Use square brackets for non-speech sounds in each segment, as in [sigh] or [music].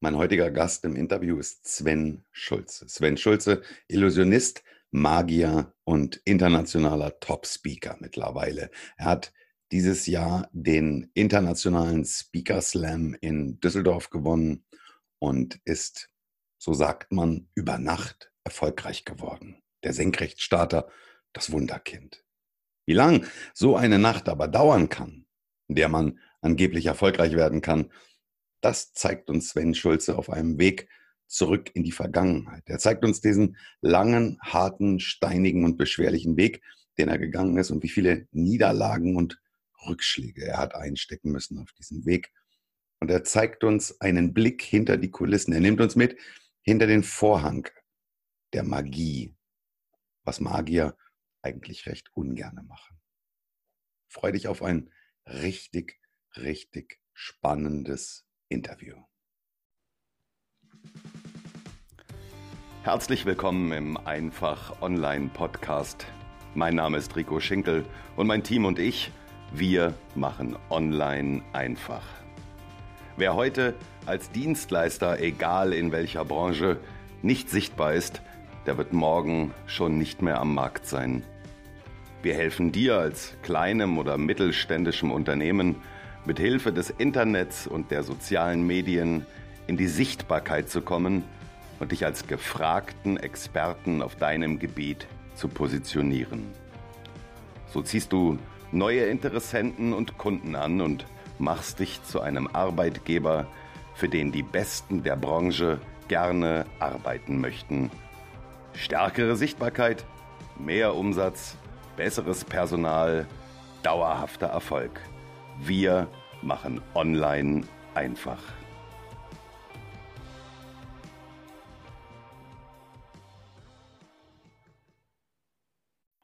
Mein heutiger Gast im Interview ist Sven Schulze. Sven Schulze, Illusionist, Magier und internationaler Top-Speaker mittlerweile. Er hat dieses Jahr den internationalen Speaker Slam in Düsseldorf gewonnen und ist, so sagt man, über Nacht erfolgreich geworden. Der Senkrechtstarter, das Wunderkind. Wie lang so eine Nacht aber dauern kann, in der man angeblich erfolgreich werden kann, das zeigt uns Sven Schulze auf einem Weg zurück in die Vergangenheit. Er zeigt uns diesen langen, harten, steinigen und beschwerlichen Weg, den er gegangen ist und wie viele Niederlagen und Rückschläge er hat einstecken müssen auf diesem Weg. Und er zeigt uns einen Blick hinter die Kulissen. Er nimmt uns mit hinter den Vorhang der Magie, was Magier eigentlich recht ungerne machen. Freue dich auf ein richtig, richtig spannendes Interview. Herzlich willkommen im Einfach Online Podcast. Mein Name ist Rico Schinkel und mein Team und ich, wir machen Online einfach. Wer heute als Dienstleister, egal in welcher Branche, nicht sichtbar ist, der wird morgen schon nicht mehr am Markt sein. Wir helfen dir als kleinem oder mittelständischem Unternehmen, mit Hilfe des Internets und der sozialen Medien in die Sichtbarkeit zu kommen und dich als gefragten Experten auf deinem Gebiet zu positionieren. So ziehst du neue Interessenten und Kunden an und machst dich zu einem Arbeitgeber, für den die Besten der Branche gerne arbeiten möchten. Stärkere Sichtbarkeit, mehr Umsatz, besseres Personal, dauerhafter Erfolg. Wir machen online einfach.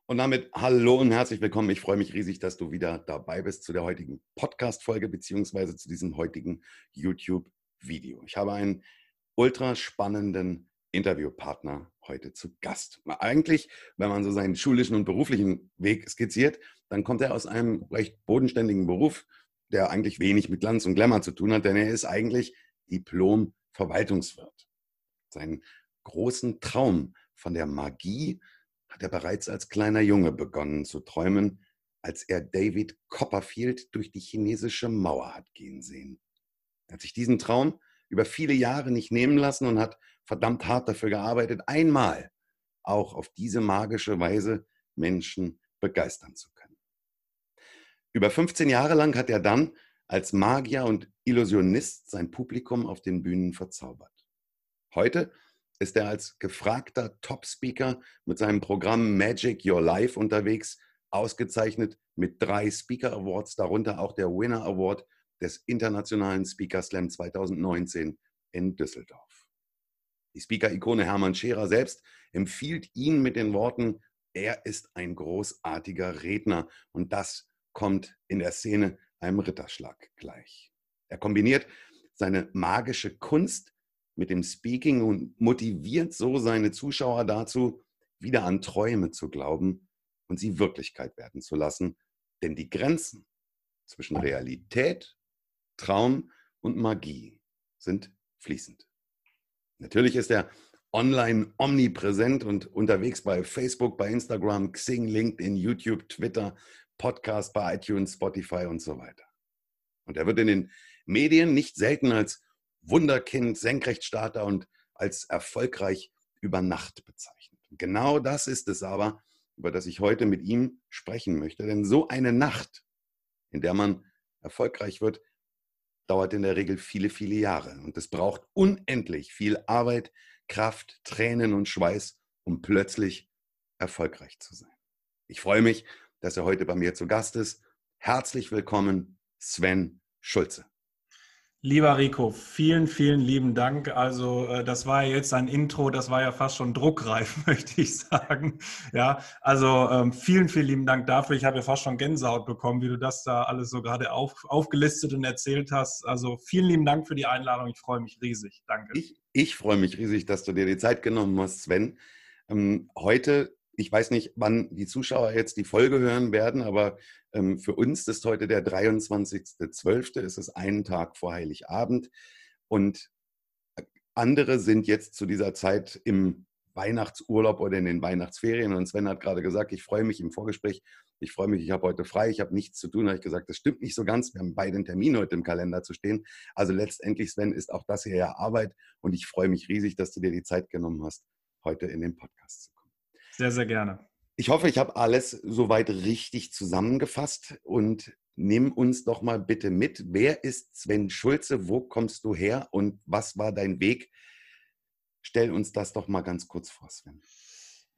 Und damit hallo und herzlich willkommen. Ich freue mich riesig, dass du wieder dabei bist zu der heutigen Podcast-Folge beziehungsweise zu diesem heutigen YouTube-Video. Ich habe einen ultra spannenden Interviewpartner heute zu Gast. Eigentlich, wenn man so seinen schulischen und beruflichen Weg skizziert, dann kommt er aus einem recht bodenständigen Beruf, der eigentlich wenig mit Glanz und Glamour zu tun hat, denn er ist eigentlich Diplom-Verwaltungswirt. Seinen großen Traum von der Magie hat er bereits als kleiner Junge begonnen zu träumen, als er David Copperfield durch die chinesische Mauer hat gehen sehen. Er hat sich diesen Traum über viele Jahre nicht nehmen lassen und hat verdammt hart dafür gearbeitet, einmal auch auf diese magische Weise Menschen begeistern zu. Über 15 Jahre lang hat er dann als Magier und Illusionist sein Publikum auf den Bühnen verzaubert. Heute ist er als gefragter Top-Speaker mit seinem Programm Magic Your Life unterwegs, ausgezeichnet mit drei Speaker Awards, darunter auch der Winner Award des Internationalen Speaker Slam 2019 in Düsseldorf. Die Speaker-Ikone Hermann Scherer selbst empfiehlt ihn mit den Worten, er ist ein großartiger Redner und das kommt in der Szene einem Ritterschlag gleich. Er kombiniert seine magische Kunst mit dem Speaking und motiviert so seine Zuschauer dazu, wieder an Träume zu glauben und sie Wirklichkeit werden zu lassen. Denn die Grenzen zwischen Realität Traum und Magie sind fließend. Natürlich ist er online omnipräsent und unterwegs bei Facebook, bei Instagram, Xing, LinkedIn, YouTube, Twitter, Podcast, bei iTunes, Spotify und so weiter. Und er wird in den Medien nicht selten als Wunderkind, Senkrechtstarter und als erfolgreich über Nacht bezeichnet. Genau das ist es aber, über das ich heute mit ihm sprechen möchte. Denn so eine Nacht, in der man erfolgreich wird, dauert in der Regel viele, viele Jahre. Und es braucht unendlich viel Arbeit, Kraft, Tränen und Schweiß, um plötzlich erfolgreich zu sein. Ich freue mich, dass er heute bei mir zu Gast ist. Herzlich willkommen, Sven Schulze. Lieber Rico, vielen, vielen lieben Dank. Also äh, das war ja jetzt ein Intro, das war ja fast schon druckreif, [laughs] möchte ich sagen. Ja, also ähm, vielen, vielen lieben Dank dafür. Ich habe ja fast schon Gänsehaut bekommen, wie du das da alles so gerade auf, aufgelistet und erzählt hast. Also vielen lieben Dank für die Einladung. Ich freue mich riesig. Danke. Ich, ich freue mich riesig, dass du dir die Zeit genommen hast, Sven. Ähm, heute ich weiß nicht, wann die Zuschauer jetzt die Folge hören werden, aber ähm, für uns ist heute der 23.12., es ist einen Tag vor Heiligabend. Und andere sind jetzt zu dieser Zeit im Weihnachtsurlaub oder in den Weihnachtsferien. Und Sven hat gerade gesagt, ich freue mich im Vorgespräch, ich freue mich, ich habe heute frei, ich habe nichts zu tun. Da habe ich gesagt, das stimmt nicht so ganz. Wir haben beide einen Termin heute im Kalender zu stehen. Also letztendlich, Sven, ist auch das hier ja Arbeit. Und ich freue mich riesig, dass du dir die Zeit genommen hast, heute in den Podcast zu kommen. Sehr, sehr gerne. Ich hoffe, ich habe alles soweit richtig zusammengefasst und nimm uns doch mal bitte mit. Wer ist Sven Schulze? Wo kommst du her und was war dein Weg? Stell uns das doch mal ganz kurz vor, Sven.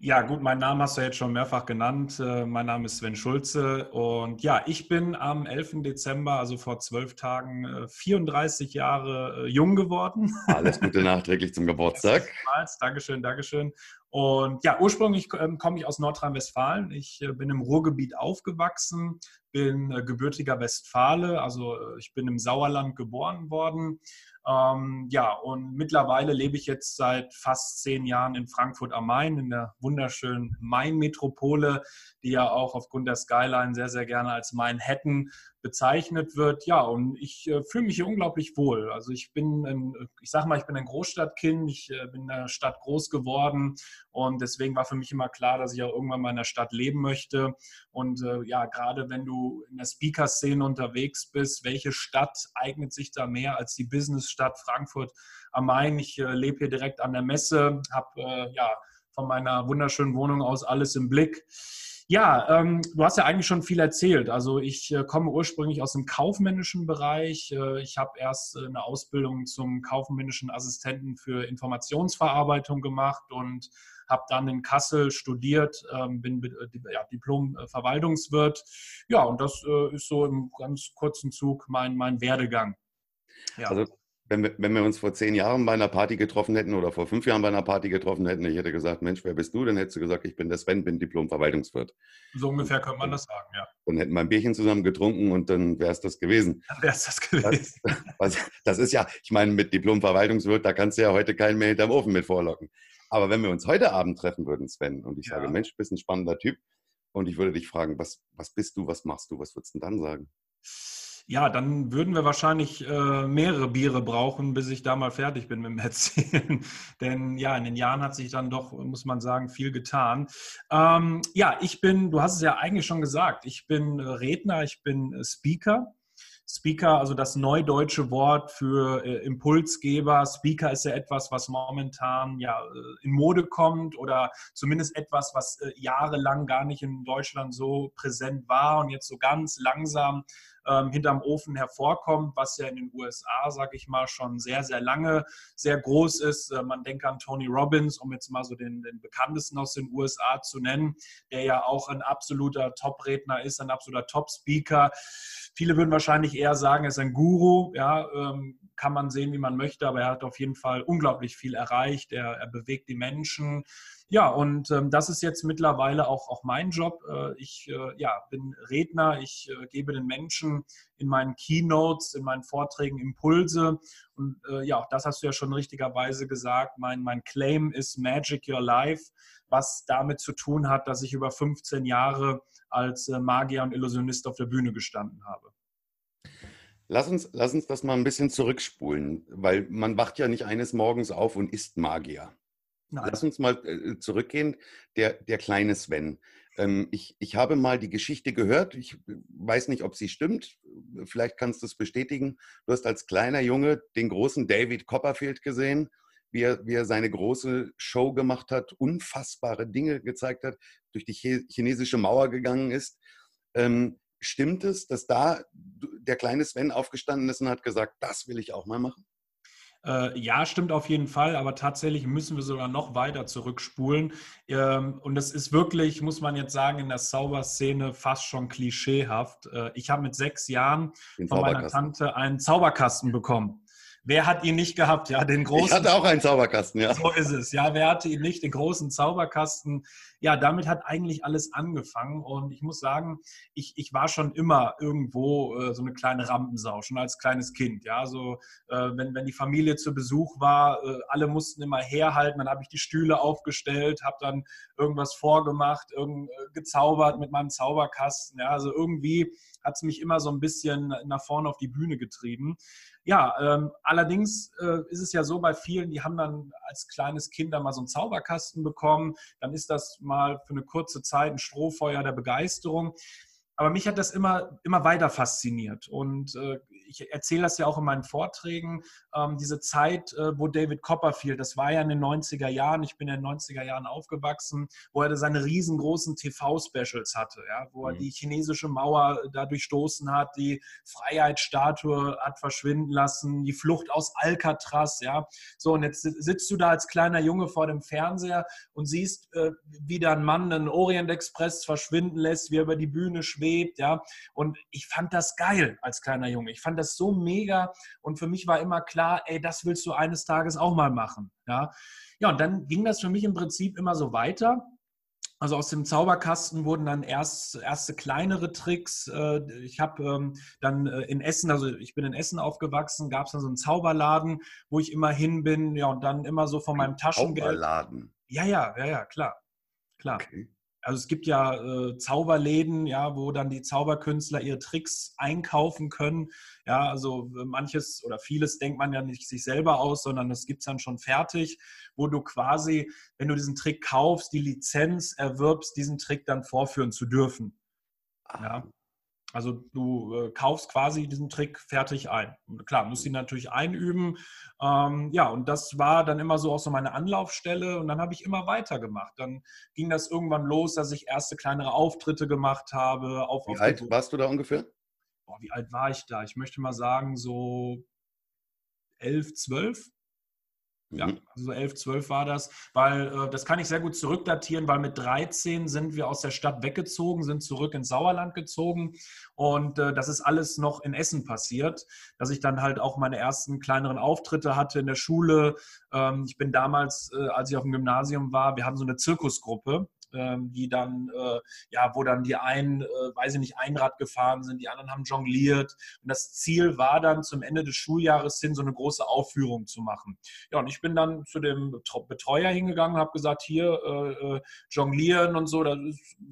Ja, gut, mein Name hast du jetzt schon mehrfach genannt. Äh, mein Name ist Sven Schulze und ja, ich bin am 11. Dezember, also vor zwölf Tagen, 34 äh, Jahre äh, jung geworden. Alles Gute nachträglich zum Geburtstag. [laughs] Dankeschön, Dankeschön. Und ja, ursprünglich ähm, komme ich aus Nordrhein-Westfalen. Ich bin im Ruhrgebiet aufgewachsen, bin gebürtiger Westfale, also ich bin im Sauerland geboren worden ähm, ja, und mittlerweile lebe ich jetzt seit fast zehn Jahren in Frankfurt am Main, in der wunderschönen Main-Metropole, die ja auch aufgrund der Skyline sehr, sehr gerne als Manhattan bezeichnet wird. Ja, und ich äh, fühle mich hier unglaublich wohl. Also ich bin, ein, ich sage mal, ich bin ein Großstadtkind, ich äh, bin in der Stadt groß geworden und deswegen war für mich immer klar, dass ich auch irgendwann mal in der Stadt leben möchte. Und äh, ja, gerade wenn du in der Speaker-Szene unterwegs bist, welche Stadt eignet sich da mehr als die Businessstadt Frankfurt am Main? Ich äh, lebe hier direkt an der Messe, habe äh, ja von meiner wunderschönen Wohnung aus alles im Blick. Ja, ähm, du hast ja eigentlich schon viel erzählt. Also ich äh, komme ursprünglich aus dem kaufmännischen Bereich. Äh, ich habe erst äh, eine Ausbildung zum kaufmännischen Assistenten für Informationsverarbeitung gemacht und habe dann in Kassel studiert, ähm, bin äh, ja, Diplom-Verwaltungswirt. Ja, und das äh, ist so im ganz kurzen Zug mein, mein Werdegang. Ja. Also wenn wir, wenn wir uns vor zehn Jahren bei einer Party getroffen hätten oder vor fünf Jahren bei einer Party getroffen hätten, ich hätte gesagt, Mensch, wer bist du? Dann hättest du gesagt, ich bin der Sven, bin Diplom-Verwaltungswirt. So ungefähr könnte man das sagen, ja. Dann hätten wir ein Bierchen zusammen getrunken und dann wäre es das gewesen. Dann wäre es das gewesen. [laughs] Das, das, ist ja, ich meine, mit Diplom-Verwaltungswirt, da kannst du ja heute keinen mehr hinterm Ofen mit vorlocken. Aber wenn wir uns heute Abend treffen würden, Sven, und ich ja. sage, Mensch, du bist ein spannender Typ, und ich würde dich fragen, was, was bist du, was machst du, was würdest du dann sagen? Ja, dann würden wir wahrscheinlich äh, mehrere Biere brauchen, bis ich da mal fertig bin mit dem [laughs] Erzählen. Denn ja, in den Jahren hat sich dann doch, muss man sagen, viel getan. Ähm, ja, ich bin, du hast es ja eigentlich schon gesagt, ich bin Redner, ich bin Speaker. Speaker, also das neudeutsche Wort für äh, Impulsgeber. Speaker ist ja etwas, was momentan ja äh, in Mode kommt oder zumindest etwas, was äh, jahrelang gar nicht in Deutschland so präsent war und jetzt so ganz langsam ähm, hinterm Ofen hervorkommt, was ja in den USA, sage ich mal, schon sehr, sehr lange sehr groß ist. Äh, man denkt an Tony Robbins, um jetzt mal so den, den bekanntesten aus den USA zu nennen, der ja auch ein absoluter Top-Redner ist, ein absoluter Top-Speaker. Viele würden wahrscheinlich eher sagen, er ist ein Guru. Ja, ähm, kann man sehen, wie man möchte, aber er hat auf jeden Fall unglaublich viel erreicht. Er, er bewegt die Menschen. Ja, und ähm, das ist jetzt mittlerweile auch, auch mein Job. Äh, ich äh, ja, bin Redner, ich äh, gebe den Menschen in meinen Keynotes, in meinen Vorträgen Impulse. Und äh, ja, auch das hast du ja schon richtigerweise gesagt. Mein, mein Claim ist Magic Your Life, was damit zu tun hat, dass ich über 15 Jahre als äh, Magier und Illusionist auf der Bühne gestanden habe. Lass uns, lass uns das mal ein bisschen zurückspulen, weil man wacht ja nicht eines Morgens auf und ist Magier. Nein. Lass uns mal äh, zurückgehen. Der, der kleine Sven. Ähm, ich, ich habe mal die Geschichte gehört. Ich weiß nicht, ob sie stimmt. Vielleicht kannst du es bestätigen. Du hast als kleiner Junge den großen David Copperfield gesehen, wie er, wie er seine große Show gemacht hat, unfassbare Dinge gezeigt hat, durch die chinesische Mauer gegangen ist. Ähm, stimmt es, dass da der kleine Sven aufgestanden ist und hat gesagt, das will ich auch mal machen? Äh, ja, stimmt auf jeden Fall, aber tatsächlich müssen wir sogar noch weiter zurückspulen. Ähm, und es ist wirklich, muss man jetzt sagen, in der Zauberszene fast schon klischeehaft. Äh, ich habe mit sechs Jahren von meiner Tante einen Zauberkasten bekommen. Wer hat ihn nicht gehabt? Ja, den großen. Ich hatte auch einen Zauberkasten, ja. So ist es. Ja, wer hatte ihn nicht? Den großen Zauberkasten. Ja, damit hat eigentlich alles angefangen. Und ich muss sagen, ich, ich war schon immer irgendwo äh, so eine kleine Rampensau, schon als kleines Kind. Ja, so, äh, wenn, wenn die Familie zu Besuch war, äh, alle mussten immer herhalten. Dann habe ich die Stühle aufgestellt, habe dann irgendwas vorgemacht, irgend, äh, gezaubert mit meinem Zauberkasten. Ja, also irgendwie hat es mich immer so ein bisschen nach vorne auf die Bühne getrieben. Ja, ähm, allerdings äh, ist es ja so bei vielen, die haben dann als kleines Kind dann mal so einen Zauberkasten bekommen. Dann ist das mal für eine kurze Zeit ein Strohfeuer der Begeisterung. Aber mich hat das immer, immer weiter fasziniert. Und äh, ich erzähle das ja auch in meinen Vorträgen, ähm, diese Zeit, äh, wo David Copperfield, das war ja in den 90er Jahren, ich bin in den 90er Jahren aufgewachsen, wo er seine riesengroßen TV-Specials hatte, ja, wo er mhm. die chinesische Mauer da durchstoßen hat, die Freiheitsstatue hat verschwinden lassen, die Flucht aus Alcatraz, ja. So, und jetzt sitzt du da als kleiner Junge vor dem Fernseher und siehst, äh, wie da ein Mann einen Orient Express verschwinden lässt, wie er über die Bühne schwebt, ja. Und ich fand das geil als kleiner Junge. Ich fand das so mega und für mich war immer klar, ey, das willst du eines Tages auch mal machen. Ja, ja und dann ging das für mich im Prinzip immer so weiter. Also aus dem Zauberkasten wurden dann erst erste kleinere Tricks. Äh, ich habe ähm, dann äh, in Essen, also ich bin in Essen aufgewachsen, gab es dann so einen Zauberladen, wo ich immer hin bin, ja, und dann immer so von meinem Taschengeld. Zauberladen. Ja, ja, ja, ja, klar. Klar. Okay also es gibt ja äh, Zauberläden, ja, wo dann die Zauberkünstler ihre Tricks einkaufen können. Ja, also manches oder vieles denkt man ja nicht sich selber aus, sondern das gibt es dann schon fertig, wo du quasi, wenn du diesen Trick kaufst, die Lizenz erwirbst, diesen Trick dann vorführen zu dürfen. Ja. Also du äh, kaufst quasi diesen Trick fertig ein. Und klar, musst ihn natürlich einüben. Ähm, ja, und das war dann immer so auch so meine Anlaufstelle und dann habe ich immer weitergemacht. Dann ging das irgendwann los, dass ich erste kleinere Auftritte gemacht habe. Auf, wie auf alt warst du da ungefähr? Boah, wie alt war ich da? Ich möchte mal sagen, so elf, zwölf. Ja, mhm. also so 11, 12 war das, weil äh, das kann ich sehr gut zurückdatieren, weil mit 13 sind wir aus der Stadt weggezogen, sind zurück ins Sauerland gezogen und äh, das ist alles noch in Essen passiert, dass ich dann halt auch meine ersten kleineren Auftritte hatte in der Schule. Ähm, ich bin damals, äh, als ich auf dem Gymnasium war, wir haben so eine Zirkusgruppe ähm, die dann, äh, ja, wo dann die einen, äh, weiß ich nicht, Einrad gefahren sind, die anderen haben jongliert. Und das Ziel war dann zum Ende des Schuljahres hin, so eine große Aufführung zu machen. Ja, und ich bin dann zu dem Betreuer hingegangen, habe gesagt, hier, äh, äh, jonglieren und so, da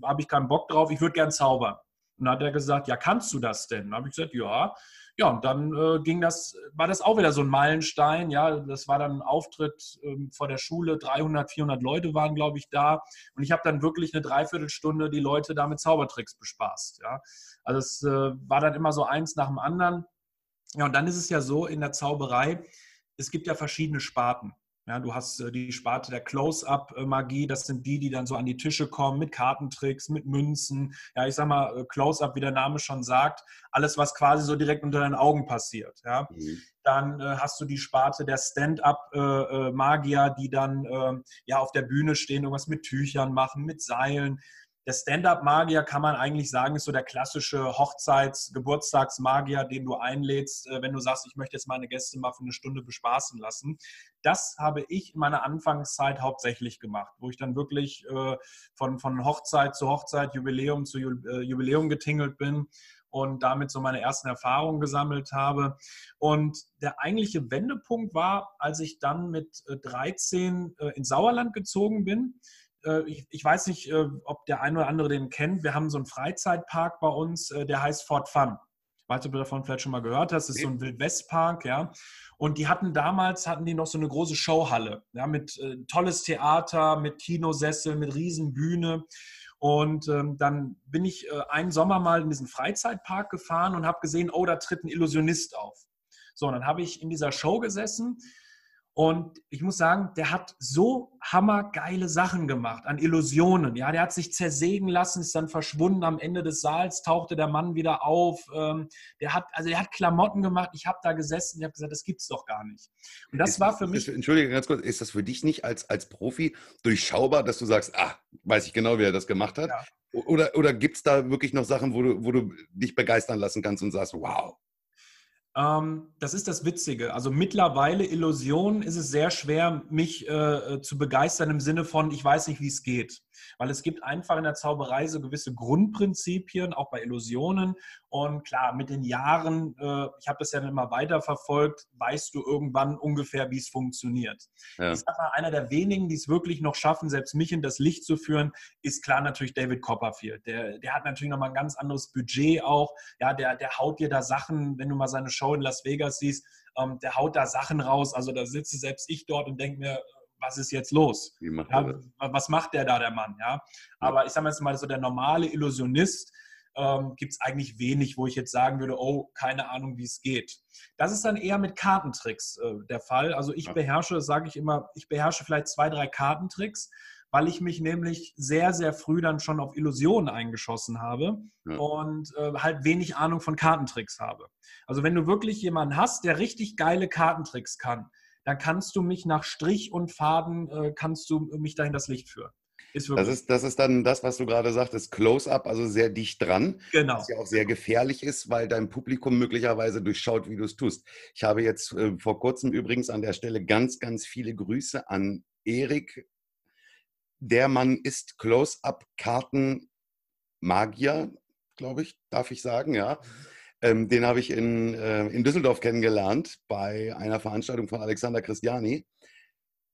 habe ich keinen Bock drauf, ich würde gern zaubern. Und dann hat er gesagt, ja, kannst du das denn? Dann habe ich gesagt, ja. Ja, und dann äh, ging das, war das auch wieder so ein Meilenstein. Ja, das war dann ein Auftritt ähm, vor der Schule. 300, 400 Leute waren, glaube ich, da. Und ich habe dann wirklich eine Dreiviertelstunde die Leute da mit Zaubertricks bespaßt. Ja, also es äh, war dann immer so eins nach dem anderen. Ja, und dann ist es ja so in der Zauberei, es gibt ja verschiedene Sparten. Ja, du hast äh, die Sparte der Close-Up-Magie, das sind die, die dann so an die Tische kommen mit Kartentricks, mit Münzen. Ja, ich sag mal, äh, Close-Up, wie der Name schon sagt, alles, was quasi so direkt unter deinen Augen passiert. Ja. Mhm. Dann äh, hast du die Sparte der Stand-Up-Magier, äh, die dann äh, ja auf der Bühne stehen, irgendwas mit Tüchern machen, mit Seilen der Stand-up-Magier kann man eigentlich sagen, ist so der klassische Hochzeits-, Geburtstagsmagier, den du einlädst, äh, wenn du sagst, ich möchte jetzt meine Gäste mal für eine Stunde bespaßen lassen. Das habe ich in meiner Anfangszeit hauptsächlich gemacht, wo ich dann wirklich äh, von, von Hochzeit zu Hochzeit, Jubiläum zu äh, Jubiläum getingelt bin und damit so meine ersten Erfahrungen gesammelt habe. Und der eigentliche Wendepunkt war, als ich dann mit 13 ins Sauerland gezogen bin ich, ich, weiß nicht, äh, ob der eine oder andere den kennt. Wir haben so einen Freizeitpark bei uns, äh, der heißt Fort Fun. Ich weiß nicht, ob du davon vielleicht schon mal gehört hast. Das ist so ein Wildwestpark, ja. Und die hatten damals, hatten die noch so eine große Showhalle, ja, mit äh, tolles Theater, mit Kinosessel, mit Riesenbühne. Und ähm, dann bin ich äh, einen Sommer mal in diesen Freizeitpark gefahren und habe gesehen, oh, da tritt ein Illusionist auf. So, und dann habe ich in dieser Show gesessen und ich muss sagen, der hat so hammergeile Sachen gemacht an Illusionen. Ja, der hat sich zersägen lassen, ist dann verschwunden. Am Ende des Saals tauchte der Mann wieder auf. Ähm, der hat, also der hat Klamotten gemacht. Ich habe da gesessen und habe gesagt, das gibt's doch gar nicht. Und das ist, war für mich. Entschuldige ganz kurz, ist das für dich nicht als, als Profi durchschaubar, dass du sagst, ah, weiß ich genau, wie er das gemacht hat? Ja. Oder, oder gibt es da wirklich noch Sachen, wo du, wo du dich begeistern lassen kannst und sagst, wow, das ist das Witzige. Also mittlerweile Illusion ist es sehr schwer, mich äh, zu begeistern im Sinne von, ich weiß nicht, wie es geht. Weil es gibt einfach in der Zauberei so gewisse Grundprinzipien, auch bei Illusionen. Und klar, mit den Jahren, äh, ich habe das ja immer weiter verfolgt, weißt du irgendwann ungefähr, wie es funktioniert. Ja. Ich sag mal, einer der wenigen, die es wirklich noch schaffen, selbst mich in das Licht zu führen, ist klar natürlich David Copperfield. Der, der hat natürlich nochmal ein ganz anderes Budget auch. Ja, der, der haut dir da Sachen, wenn du mal seine Show in Las Vegas siehst, ähm, der haut da Sachen raus. Also da sitze selbst ich dort und denke mir, was ist jetzt los? Macht ja, was macht der da, der Mann? Ja? Aber ich sage jetzt mal, so der normale Illusionist ähm, gibt es eigentlich wenig, wo ich jetzt sagen würde, oh, keine Ahnung, wie es geht. Das ist dann eher mit Kartentricks äh, der Fall. Also ich ja. beherrsche, sage ich immer, ich beherrsche vielleicht zwei, drei Kartentricks, weil ich mich nämlich sehr, sehr früh dann schon auf Illusionen eingeschossen habe ja. und äh, halt wenig Ahnung von Kartentricks habe. Also wenn du wirklich jemanden hast, der richtig geile Kartentricks kann, dann kannst du mich nach Strich und Faden, äh, kannst du mich dahin das Licht führen. Ist das, ist, das ist dann das, was du gerade sagtest, Close-up, also sehr dicht dran. Genau. Was ja auch sehr gefährlich ist, weil dein Publikum möglicherweise durchschaut, wie du es tust. Ich habe jetzt äh, vor kurzem übrigens an der Stelle ganz, ganz viele Grüße an Erik. Der Mann ist Close-up-Karten-Magier, glaube ich, darf ich sagen, ja. Mhm ähm, den habe ich in, äh, in Düsseldorf kennengelernt bei einer Veranstaltung von Alexander Christiani.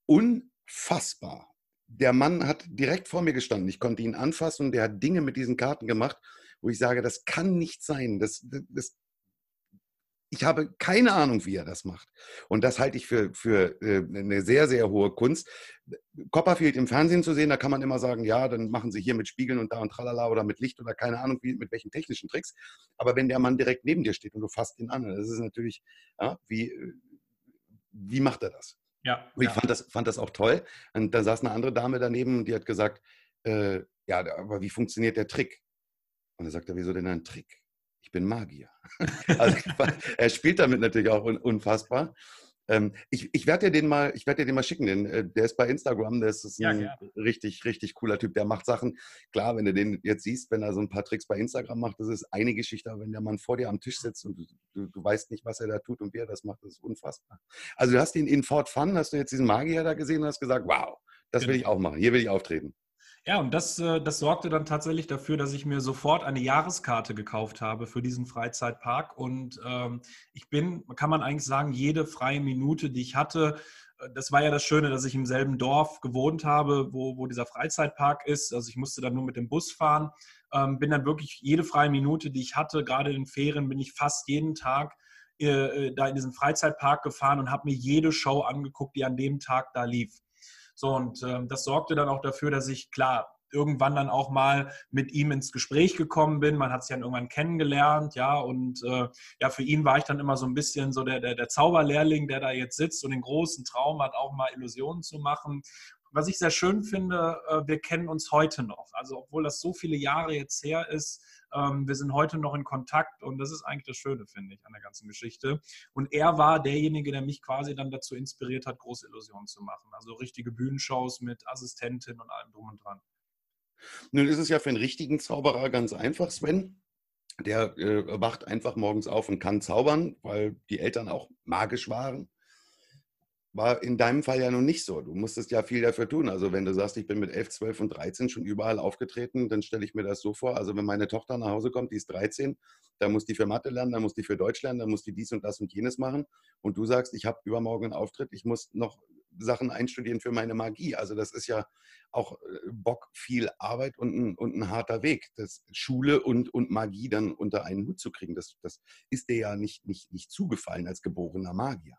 Unfassbar. Der Mann hat direkt vor mir gestanden. Ich konnte ihn anfassen und der hat Dinge mit diesen Karten gemacht, wo ich sage, das kann nicht sein. Das, das, ich habe keine Ahnung, wie er das macht. Und das halte ich für, für äh, eine sehr, sehr hohe Kunst. Copperfield im Fernsehen zu sehen, da kann man immer sagen, ja, dann machen sie hier mit Spiegeln und da und tralala oder mit Licht oder keine Ahnung, wie, mit welchen technischen Tricks. Aber wenn der Mann direkt neben dir steht und du fasst ihn an, das ist natürlich, ja, wie, wie macht er das? Ja. Und ich ja. fand, das, fand das auch toll. Und da saß eine andere Dame daneben und die hat gesagt, äh, ja, aber wie funktioniert der Trick? Und er sagte, wieso denn ein Trick? Ich bin Magier. [laughs] also, er spielt damit natürlich auch unfassbar. Ähm, ich, ich werde dir den mal, ich werde dir den mal schicken. Den, äh, der ist bei Instagram. Der ist, ist ein ja, richtig, richtig cooler Typ. Der macht Sachen. Klar, wenn du den jetzt siehst, wenn er so ein paar Tricks bei Instagram macht, das ist eine Geschichte. Aber wenn der Mann vor dir am Tisch sitzt und du, du, weißt nicht, was er da tut und wie er das macht, das ist unfassbar. Also du hast ihn in Fort Fun, hast du jetzt diesen Magier da gesehen und hast gesagt, wow, das will genau. ich auch machen. Hier will ich auftreten. Ja, und das, äh, das sorgte dann tatsächlich dafür, dass ich mir sofort eine Jahreskarte gekauft habe für diesen Freizeitpark. Und ähm, ich bin, kann man eigentlich sagen, jede freie Minute, die ich hatte, äh, das war ja das Schöne, dass ich im selben Dorf gewohnt habe, wo, wo dieser Freizeitpark ist. Also ich musste dann nur mit dem Bus fahren. Ähm, bin dann wirklich jede freie Minute, die ich hatte, gerade in den Ferien, bin ich fast jeden Tag äh, da in diesen Freizeitpark gefahren und habe mir jede Show angeguckt, die an dem Tag da lief. So, und ähm, das sorgte dann auch dafür, dass ich, klar, irgendwann dann auch mal mit ihm ins Gespräch gekommen bin. Man hat sich dann irgendwann kennengelernt, ja, und äh, ja, für ihn war ich dann immer so ein bisschen so der, der, der Zauberlehrling, der da jetzt sitzt und den großen Traum hat, auch mal Illusionen zu machen. Was ich sehr schön finde, äh, wir kennen uns heute noch. Also, obwohl das so viele Jahre jetzt her ist, ähm, wir sind heute noch in Kontakt und das ist eigentlich das Schöne, finde ich, an der ganzen Geschichte. Und er war derjenige, der mich quasi dann dazu inspiriert hat, große Illusionen zu machen. Also richtige Bühnenshows mit Assistentin und allem drum und dran. Nun ist es ja für einen richtigen Zauberer ganz einfach, Sven. Der äh, wacht einfach morgens auf und kann zaubern, weil die Eltern auch magisch waren war in deinem Fall ja noch nicht so. Du musstest ja viel dafür tun. Also wenn du sagst, ich bin mit 11, 12 und 13 schon überall aufgetreten, dann stelle ich mir das so vor. Also wenn meine Tochter nach Hause kommt, die ist 13, dann muss die für Mathe lernen, dann muss die für Deutsch lernen, dann muss die dies und das und jenes machen. Und du sagst, ich habe übermorgen einen Auftritt, ich muss noch Sachen einstudieren für meine Magie. Also das ist ja auch äh, Bock, viel Arbeit und ein, und ein harter Weg. Das Schule und, und Magie dann unter einen Hut zu kriegen, das, das ist dir ja nicht, nicht, nicht zugefallen als geborener Magier.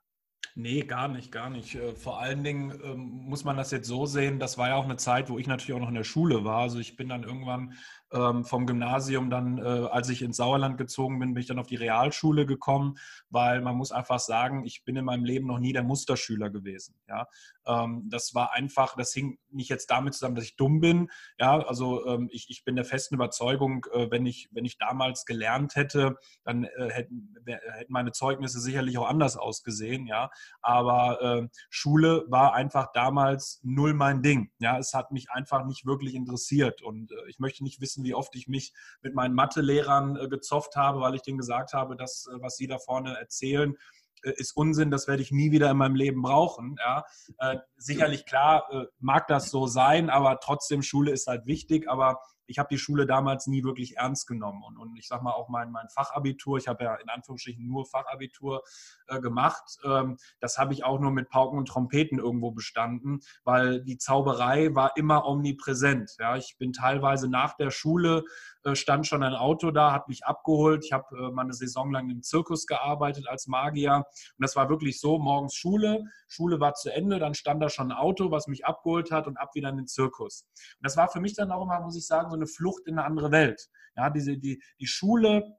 Nee, gar nicht, gar nicht. Äh, vor allen Dingen ähm, muss man das jetzt so sehen, das war ja auch eine Zeit, wo ich natürlich auch noch in der Schule war. Also ich bin dann irgendwann ähm, vom Gymnasium dann, äh, als ich ins Sauerland gezogen bin, bin ich dann auf die Realschule gekommen, weil man muss einfach sagen, ich bin in meinem Leben noch nie der Musterschüler gewesen. Ja, ähm, das war einfach, das hing nicht jetzt damit zusammen, dass ich dumm bin. Ja, also ähm, ich, ich bin der festen Überzeugung, äh, wenn ich wenn ich damals gelernt hätte, dann äh, hätten, hätten meine Zeugnisse sicherlich auch anders ausgesehen. Ja, aber äh, Schule war einfach damals null mein Ding. Ja, es hat mich einfach nicht wirklich interessiert und äh, ich möchte nicht wissen wissen, wie oft ich mich mit meinen Mathelehrern äh, gezofft habe, weil ich denen gesagt habe, dass, äh, was sie da vorne erzählen, äh, ist Unsinn, das werde ich nie wieder in meinem Leben brauchen. Ja. Äh, sicherlich klar äh, mag das so sein, aber trotzdem Schule ist halt wichtig. Aber ich habe die Schule damals nie wirklich ernst genommen. Und, und ich sage mal auch mein, mein Fachabitur, ich habe ja in Anführungsstrichen nur Fachabitur äh, gemacht, ähm, das habe ich auch nur mit Pauken und Trompeten irgendwo bestanden, weil die Zauberei war immer omnipräsent. Ja, ich bin teilweise nach der Schule, äh, stand schon ein Auto da, hat mich abgeholt. Ich habe äh, mal Saison lang im Zirkus gearbeitet als Magier. Und das war wirklich so, morgens Schule, Schule war zu Ende, dann stand da schon ein Auto, was mich abgeholt hat und ab wieder in den Zirkus. Und das war für mich dann auch immer, muss ich sagen, so eine Flucht in eine andere Welt. Ja, diese, die, die Schule,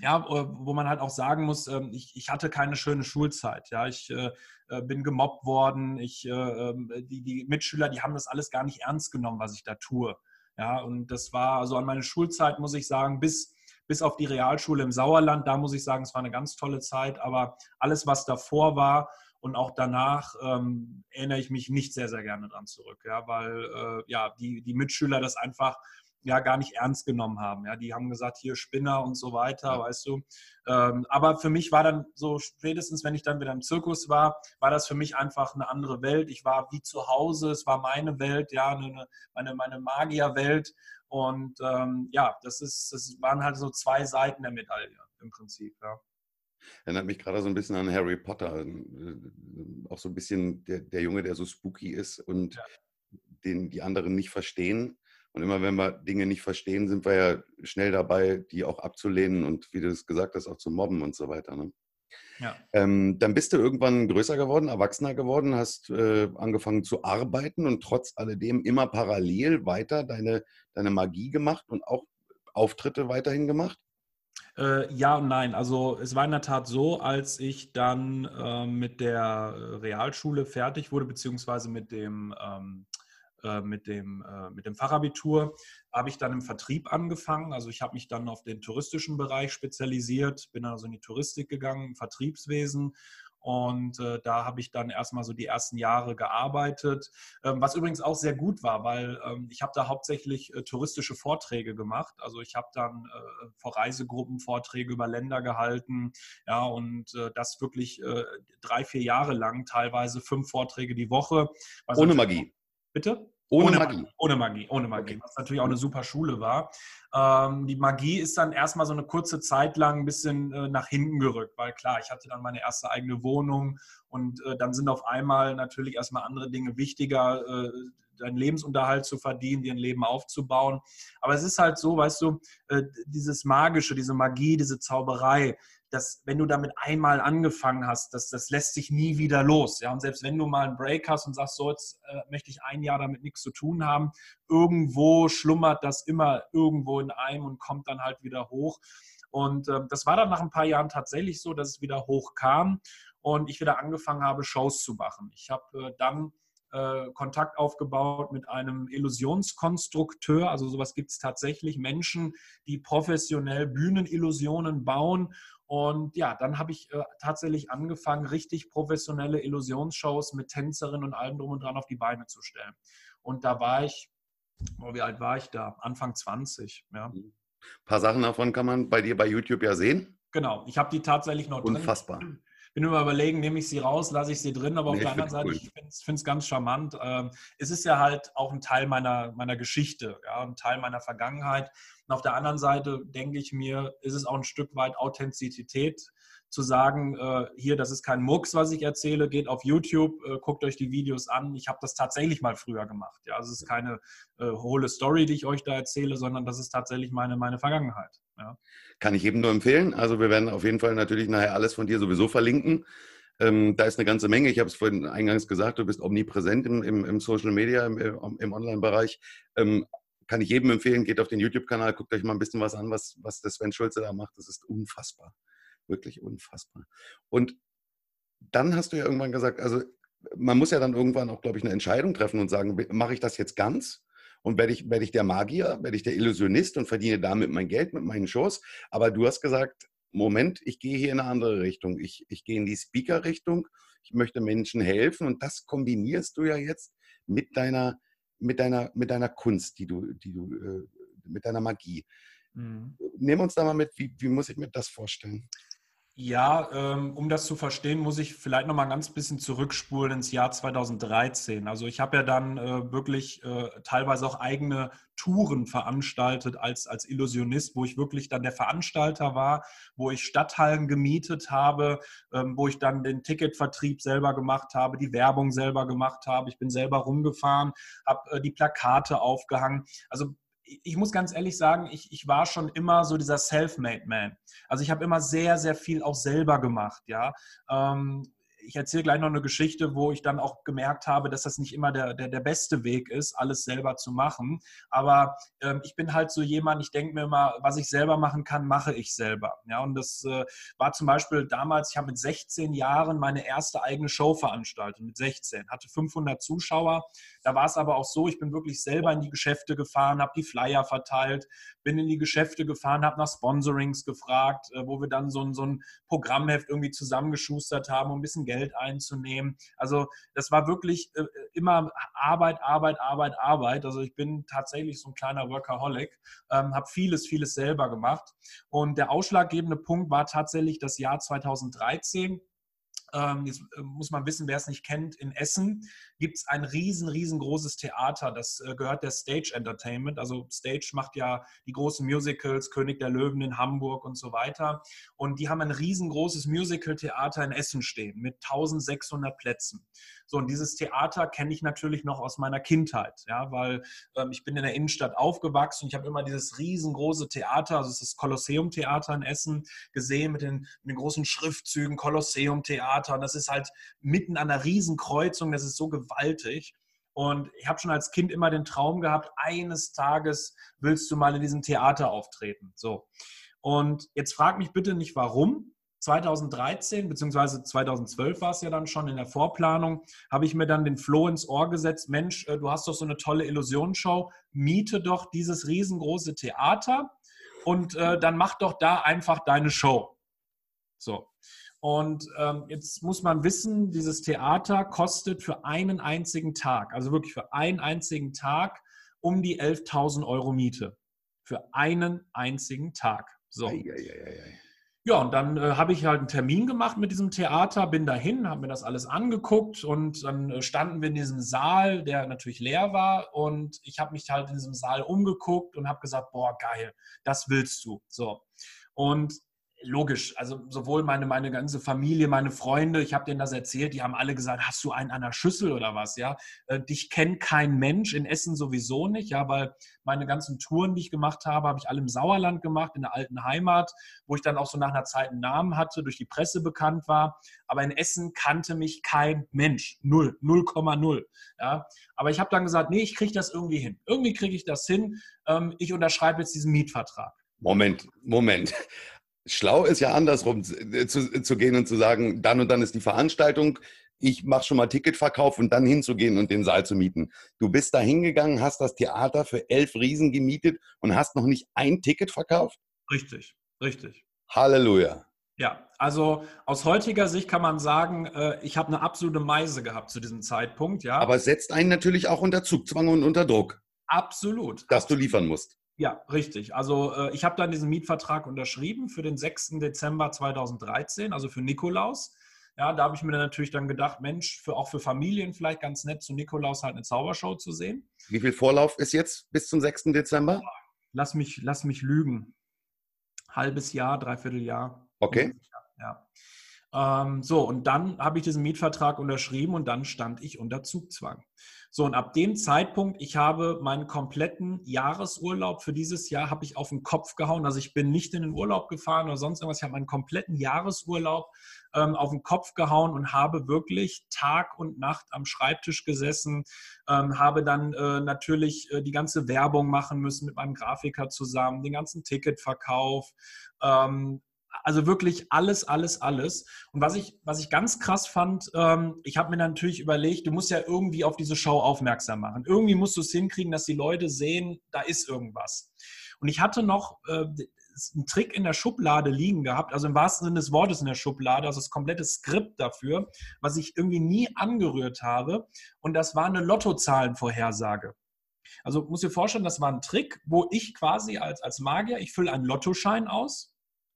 ja, äh, wo man halt auch sagen muss, ähm, ich, ich hatte keine schöne Schulzeit. Ja, ich äh, äh, bin gemobbt worden. Ich, äh, ähm, die, die Mitschüler, die haben das alles gar nicht ernst genommen, was ich da tue. Ja, und das war also an meine Schulzeit, muss ich sagen, bis, bis auf die Realschule im Sauerland, da muss ich sagen, es war eine ganz tolle Zeit. Aber alles, was davor war, und auch danach ähm, erinnere ich mich nicht sehr, sehr gerne dran zurück, ja, weil äh, ja, die, die Mitschüler das einfach ja gar nicht ernst genommen haben. Ja, die haben gesagt, hier Spinner und so weiter, weißt du. Ähm, aber für mich war dann so spätestens, wenn ich dann wieder im Zirkus war, war das für mich einfach eine andere Welt. Ich war wie zu Hause, es war meine Welt, ja, eine, meine, meine Magierwelt. Und ähm, ja, das ist, das waren halt so zwei Seiten der Medaille im Prinzip, ja. Erinnert mich gerade so ein bisschen an Harry Potter. Äh, auch so ein bisschen der, der Junge, der so spooky ist und ja. den die anderen nicht verstehen. Und immer wenn wir Dinge nicht verstehen, sind wir ja schnell dabei, die auch abzulehnen und wie du es gesagt hast, auch zu mobben und so weiter. Ne? Ja. Ähm, dann bist du irgendwann größer geworden, erwachsener geworden, hast äh, angefangen zu arbeiten und trotz alledem immer parallel weiter deine, deine Magie gemacht und auch Auftritte weiterhin gemacht? Äh, ja und nein. Also es war in der Tat so, als ich dann äh, mit der Realschule fertig wurde, beziehungsweise mit dem ähm, äh, mit dem, äh, mit dem Fachabitur habe ich dann im Vertrieb angefangen. Also ich habe mich dann auf den touristischen Bereich spezialisiert, bin also in die Touristik gegangen, im Vertriebswesen und äh, da habe ich dann erstmal so die ersten Jahre gearbeitet, ähm, was übrigens auch sehr gut war, weil ähm, ich habe da hauptsächlich äh, touristische Vorträge gemacht. Also ich habe dann äh, vor Reisegruppen Vorträge über Länder gehalten, ja, und äh, das wirklich äh, drei, vier Jahre lang, teilweise fünf Vorträge die Woche. Ohne Magie. Bitte? Ohne, ohne Magie. Magie. Ohne Magie, ohne Magie. Okay. Was natürlich auch eine super Schule war. Ähm, die Magie ist dann erstmal so eine kurze Zeit lang ein bisschen äh, nach hinten gerückt, weil klar, ich hatte dann meine erste eigene Wohnung und äh, dann sind auf einmal natürlich erstmal andere Dinge wichtiger, äh, deinen Lebensunterhalt zu verdienen, dir ein Leben aufzubauen. Aber es ist halt so, weißt du, äh, dieses Magische, diese Magie, diese Zauberei, dass wenn du damit einmal angefangen hast, das, das lässt sich nie wieder los. Ja? Und selbst wenn du mal einen Break hast und sagst, so jetzt äh, möchte ich ein Jahr damit nichts zu tun haben, irgendwo schlummert das immer irgendwo in einem und kommt dann halt wieder hoch. Und äh, das war dann nach ein paar Jahren tatsächlich so, dass es wieder hochkam und ich wieder angefangen habe, Shows zu machen. Ich habe äh, dann äh, Kontakt aufgebaut mit einem Illusionskonstrukteur. Also sowas gibt es tatsächlich. Menschen, die professionell Bühnenillusionen bauen und ja, dann habe ich äh, tatsächlich angefangen, richtig professionelle Illusionsshows mit Tänzerinnen und allem drum und dran auf die Beine zu stellen. Und da war ich, oh, wie alt war ich da? Anfang 20. Ja. Ein mhm. paar Sachen davon kann man bei dir bei YouTube ja sehen. Genau, ich habe die tatsächlich noch Unfassbar. drin. Unfassbar bin immer überlegen, nehme ich sie raus, lasse ich sie drin, aber auf nee, der anderen Seite, cool. ich finde es ganz charmant. Ähm, es ist ja halt auch ein Teil meiner, meiner Geschichte, ja, ein Teil meiner Vergangenheit. Und auf der anderen Seite denke ich mir, ist es auch ein Stück weit Authentizität zu sagen, äh, hier, das ist kein Murks, was ich erzähle, geht auf YouTube, äh, guckt euch die Videos an. Ich habe das tatsächlich mal früher gemacht. Ja, also es ist keine äh, hohle Story, die ich euch da erzähle, sondern das ist tatsächlich meine, meine Vergangenheit. Ja. Kann ich eben nur empfehlen. Also wir werden auf jeden Fall natürlich nachher alles von dir sowieso verlinken. Ähm, da ist eine ganze Menge. Ich habe es vorhin eingangs gesagt, du bist omnipräsent im, im, im Social Media, im, im Online-Bereich. Ähm, kann ich jedem empfehlen, geht auf den YouTube-Kanal, guckt euch mal ein bisschen was an, was, was der Sven Schulze da macht. Das ist unfassbar wirklich unfassbar. Und dann hast du ja irgendwann gesagt, also man muss ja dann irgendwann auch, glaube ich, eine Entscheidung treffen und sagen, mache ich das jetzt ganz? Und werde ich, werde ich der Magier, werde ich der Illusionist und verdiene damit mein Geld mit meinen Shows? Aber du hast gesagt, Moment, ich gehe hier in eine andere Richtung. Ich, ich gehe in die Speaker-Richtung. Ich möchte Menschen helfen und das kombinierst du ja jetzt mit deiner, mit deiner, mit deiner Kunst, die du, die du, äh, mit deiner Magie. Mhm. Nehmen uns da mal mit, wie, wie muss ich mir das vorstellen? Ja, ähm, um das zu verstehen, muss ich vielleicht noch mal ein ganz bisschen zurückspulen ins Jahr 2013. Also ich habe ja dann äh, wirklich äh, teilweise auch eigene Touren veranstaltet als, als Illusionist, wo ich wirklich dann der Veranstalter war, wo ich Stadthallen gemietet habe, ähm, wo ich dann den Ticketvertrieb selber gemacht habe, die Werbung selber gemacht habe. Ich bin selber rumgefahren, habe äh, die Plakate aufgehangen. Also ich muss ganz ehrlich sagen, ich, ich war schon immer so dieser Self-Made Man. Also ich habe immer sehr, sehr viel auch selber gemacht, ja. Ähm, ich erzähle gleich noch eine Geschichte, wo ich dann auch gemerkt habe, dass das nicht immer der, der, der beste Weg ist, alles selber zu machen. Aber ähm, ich bin halt so jemand, ich denke mir immer, was ich selber machen kann, mache ich selber. Ja, und das äh, war zum Beispiel damals, ich habe mit 16 Jahren meine erste eigene Show veranstaltet, mit 16, hatte 500 Zuschauer. Da war es aber auch so, ich bin wirklich selber in die Geschäfte gefahren, habe die Flyer verteilt, bin in die Geschäfte gefahren, habe nach Sponsorings gefragt, äh, wo wir dann so ein, so ein Programmheft irgendwie zusammengeschustert haben, um ein bisschen Geld einzunehmen. Also das war wirklich äh, immer Arbeit, Arbeit, Arbeit, Arbeit. Also ich bin tatsächlich so ein kleiner Workaholic, ähm, habe vieles, vieles selber gemacht. Und der ausschlaggebende Punkt war tatsächlich das Jahr 2013. Ähm, jetzt äh, muss man wissen, wer es nicht kennt, in Essen gibt es ein riesen, riesengroßes Theater. Das äh, gehört der Stage Entertainment. Also Stage macht ja die großen Musicals, König der Löwen in Hamburg und so weiter. Und die haben ein riesengroßes Musical-Theater in Essen stehen mit 1600 Plätzen. So, und dieses Theater kenne ich natürlich noch aus meiner Kindheit, ja, weil ähm, ich bin in der Innenstadt aufgewachsen und ich habe immer dieses riesengroße Theater, also das Kolosseum-Theater in Essen, gesehen mit den, mit den großen Schriftzügen Kolosseum-Theater. Und das ist halt mitten an einer Riesenkreuzung, das ist so gewaltig gewaltig. Und ich habe schon als Kind immer den Traum gehabt, eines Tages willst du mal in diesem Theater auftreten. So. Und jetzt frag mich bitte nicht, warum. 2013 bzw. 2012 war es ja dann schon in der Vorplanung, habe ich mir dann den Floh ins Ohr gesetzt, Mensch, äh, du hast doch so eine tolle Illusionsshow, miete doch dieses riesengroße Theater und äh, dann mach doch da einfach deine Show. So. Und ähm, jetzt muss man wissen, dieses Theater kostet für einen einzigen Tag, also wirklich für einen einzigen Tag, um die 11.000 Euro Miete. Für einen einzigen Tag. So. Ei, ei, ei, ja, und dann äh, habe ich halt einen Termin gemacht mit diesem Theater, bin dahin, habe mir das alles angeguckt und dann äh, standen wir in diesem Saal, der natürlich leer war und ich habe mich halt in diesem Saal umgeguckt und habe gesagt, boah, geil, das willst du. So. Und logisch, also sowohl meine, meine ganze Familie, meine Freunde, ich habe denen das erzählt, die haben alle gesagt, hast du einen an der Schüssel oder was, ja? Äh, dich kennt kein Mensch, in Essen sowieso nicht, ja, weil meine ganzen Touren, die ich gemacht habe, habe ich alle im Sauerland gemacht, in der alten Heimat, wo ich dann auch so nach einer Zeit einen Namen hatte, durch die Presse bekannt war. Aber in Essen kannte mich kein Mensch, null, 0,0, ja? Aber ich habe dann gesagt, nee, ich kriege das irgendwie hin. Irgendwie kriege ich das hin. Ähm, ich unterschreibe jetzt diesen Mietvertrag. Moment, Moment. Schlau ist ja andersrum äh, zu, zu, gehen und zu sagen, dann und dann ist die Veranstaltung, ich mache schon mal Ticketverkauf und dann hinzugehen und den Saal zu mieten. Du bist da hingegangen, hast das Theater für elf Riesen gemietet und hast noch nicht ein Ticket verkauft? Richtig, richtig. Halleluja. Ja, also aus heutiger Sicht kann man sagen, äh, ich habe eine absolute Meise gehabt zu diesem Zeitpunkt. Ja. Aber es setzt einen natürlich auch unter Zugzwang und unter Druck. Absolut. Dass du liefern musst. Ja, richtig. Also äh, ich habe dann diesen Mietvertrag unterschrieben für den 6. Dezember 2013, also für Nikolaus. Ja, da habe ich mir dann natürlich dann gedacht, Mensch, für, auch für Familien vielleicht ganz nett, zu Nikolaus halt eine Zaubershow zu sehen. Wie viel Vorlauf ist jetzt bis zum 6. Dezember? Lass mich, lass mich lügen. Halbes Jahr, dreiviertel Jahr. Okay. Ja. Ähm, so, und dann habe ich diesen Mietvertrag unterschrieben und dann stand ich unter Zugzwang. So, und ab dem Zeitpunkt, ich habe meinen kompletten Jahresurlaub für dieses Jahr habe ich auf den Kopf gehauen. Also ich bin nicht in den Urlaub gefahren oder sonst irgendwas. Ich habe meinen kompletten Jahresurlaub ähm, auf den Kopf gehauen und habe wirklich Tag und Nacht am Schreibtisch gesessen, ähm, habe dann äh, natürlich äh, die ganze Werbung machen müssen mit meinem Grafiker zusammen, den ganzen Ticketverkauf, ähm, also wirklich alles, alles, alles. Und was ich, was ich ganz krass fand, ähm, ich habe mir natürlich überlegt, du musst ja irgendwie auf diese Show aufmerksam machen. Irgendwie musst du es hinkriegen, dass die Leute sehen, da ist irgendwas. Und ich hatte noch äh, einen Trick in der Schublade liegen gehabt, also im wahrsten Sinne des Wortes in der Schublade, also das komplette Skript dafür, was ich irgendwie nie angerührt habe. Und das war eine Lottozahlenvorhersage. Also muss dir vorstellen, das war ein Trick, wo ich quasi als, als Magier, ich fülle einen Lottoschein aus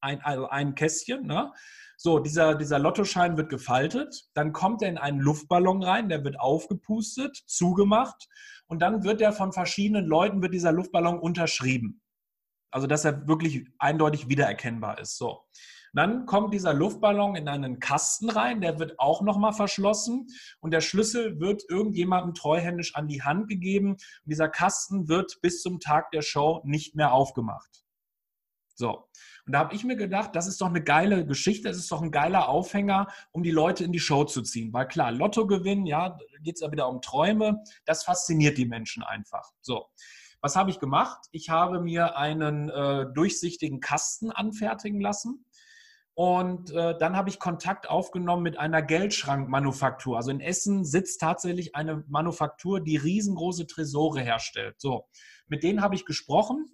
ein, also ein Kästchen. Ne? So, dieser, dieser Lottoschein wird gefaltet, dann kommt er in einen Luftballon rein, der wird aufgepustet, zugemacht und dann wird er von verschiedenen Leuten, wird dieser Luftballon unterschrieben. Also, dass er wirklich eindeutig wiedererkennbar ist. So. Dann kommt dieser Luftballon in einen Kasten rein, der wird auch nochmal verschlossen und der Schlüssel wird irgendjemandem treuhändisch an die Hand gegeben. Und dieser Kasten wird bis zum Tag der Show nicht mehr aufgemacht. So. Und da habe ich mir gedacht, das ist doch eine geile Geschichte, das ist doch ein geiler Aufhänger, um die Leute in die Show zu ziehen. Weil klar, Lotto gewinnen, ja, geht es ja wieder um Träume, das fasziniert die Menschen einfach. So. Was habe ich gemacht? Ich habe mir einen äh, durchsichtigen Kasten anfertigen lassen. Und äh, dann habe ich Kontakt aufgenommen mit einer Geldschrankmanufaktur. Also in Essen sitzt tatsächlich eine Manufaktur, die riesengroße Tresore herstellt. So, mit denen habe ich gesprochen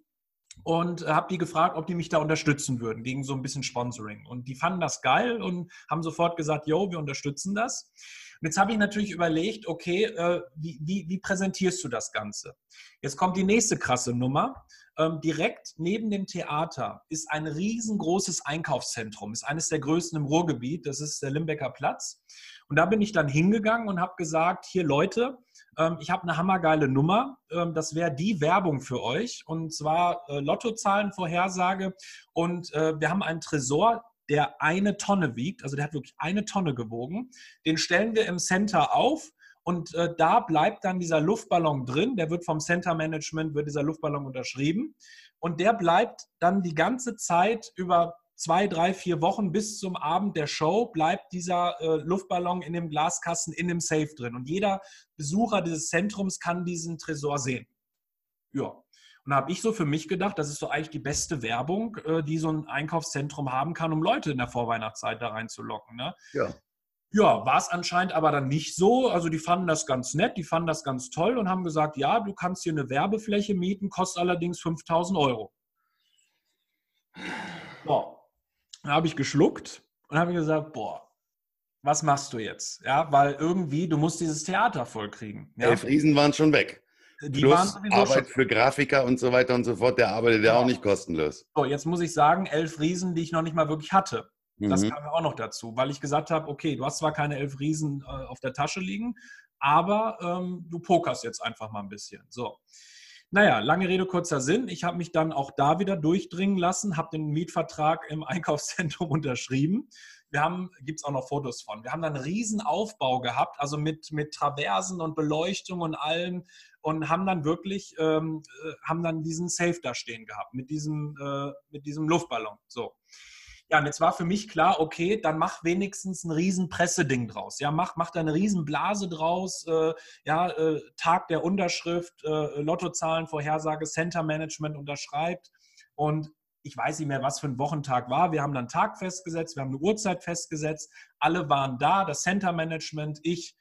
und habe die gefragt, ob die mich da unterstützen würden gegen so ein bisschen Sponsoring. Und die fanden das geil und haben sofort gesagt, yo, wir unterstützen das. Und jetzt habe ich natürlich überlegt, okay, äh, wie, wie, wie, präsentierst du das Ganze? Jetzt kommt die nächste krasse Nummer. Ähm, direkt neben dem Theater ist ein riesengroßes Einkaufszentrum, ist eines der größten im Ruhrgebiet, das ist der Limbecker Platz. Und da bin ich dann hingegangen und habe gesagt, hier Leute, ähm, ich habe eine hammergeile Nummer. Ähm, das wäre die Werbung für euch. Und zwar äh, Lottozahlenvorhersage. Und äh, wir haben einen Tresor, der eine Tonne wiegt. Also der hat wirklich eine Tonne gewogen. Den stellen wir im Center auf. Und äh, da bleibt dann dieser Luftballon drin. Der wird vom Center Management, wird dieser Luftballon unterschrieben. Und der bleibt dann die ganze Zeit über zwei, drei, vier Wochen bis zum Abend der Show bleibt dieser äh, Luftballon in dem Glaskasten, in dem Safe drin. Und jeder Besucher dieses Zentrums kann diesen Tresor sehen. Ja. Und da habe ich so für mich gedacht, das ist so eigentlich die beste Werbung, äh, die so ein Einkaufszentrum haben kann, um Leute in der Vorweihnachtszeit da reinzulocken. Ne? Ja. Ja, war es anscheinend aber dann nicht so. Also die fanden das ganz nett, die fanden das ganz toll und haben gesagt, ja, du kannst hier eine Werbefläche mieten, kostet allerdings 5000 Euro. So, dann habe ich geschluckt und habe gesagt, boah, was machst du jetzt? Ja, weil irgendwie, du musst dieses Theater vollkriegen. Ja? Elf Riesen waren schon weg. Die Plus waren Arbeit für Grafiker und so weiter und so fort, der arbeitet ja auch nicht kostenlos. So, jetzt muss ich sagen, elf Riesen, die ich noch nicht mal wirklich hatte. Das mhm. kam ja auch noch dazu, weil ich gesagt habe, okay, du hast zwar keine elf Riesen äh, auf der Tasche liegen, aber ähm, du pokerst jetzt einfach mal ein bisschen. So. Naja, lange Rede, kurzer Sinn. Ich habe mich dann auch da wieder durchdringen lassen, habe den Mietvertrag im [laughs] Einkaufszentrum unterschrieben. Wir haben, gibt es auch noch Fotos von. Wir haben dann einen riesen Aufbau gehabt, also mit, mit Traversen und Beleuchtung und allem und haben dann wirklich, ähm, äh, haben dann diesen Safe da stehen gehabt mit diesem, äh, mit diesem Luftballon. So. Ja, und jetzt war für mich klar, okay, dann mach wenigstens ein riesen Presseding draus. Ja, mach, mach da eine riesen Blase draus. Äh, ja, äh, Tag der Unterschrift, äh, Lottozahlen, Vorhersage, Center Management unterschreibt. Und ich weiß nicht mehr, was für ein Wochentag war. Wir haben dann Tag festgesetzt, wir haben eine Uhrzeit festgesetzt. Alle waren da, das Center Management, ich.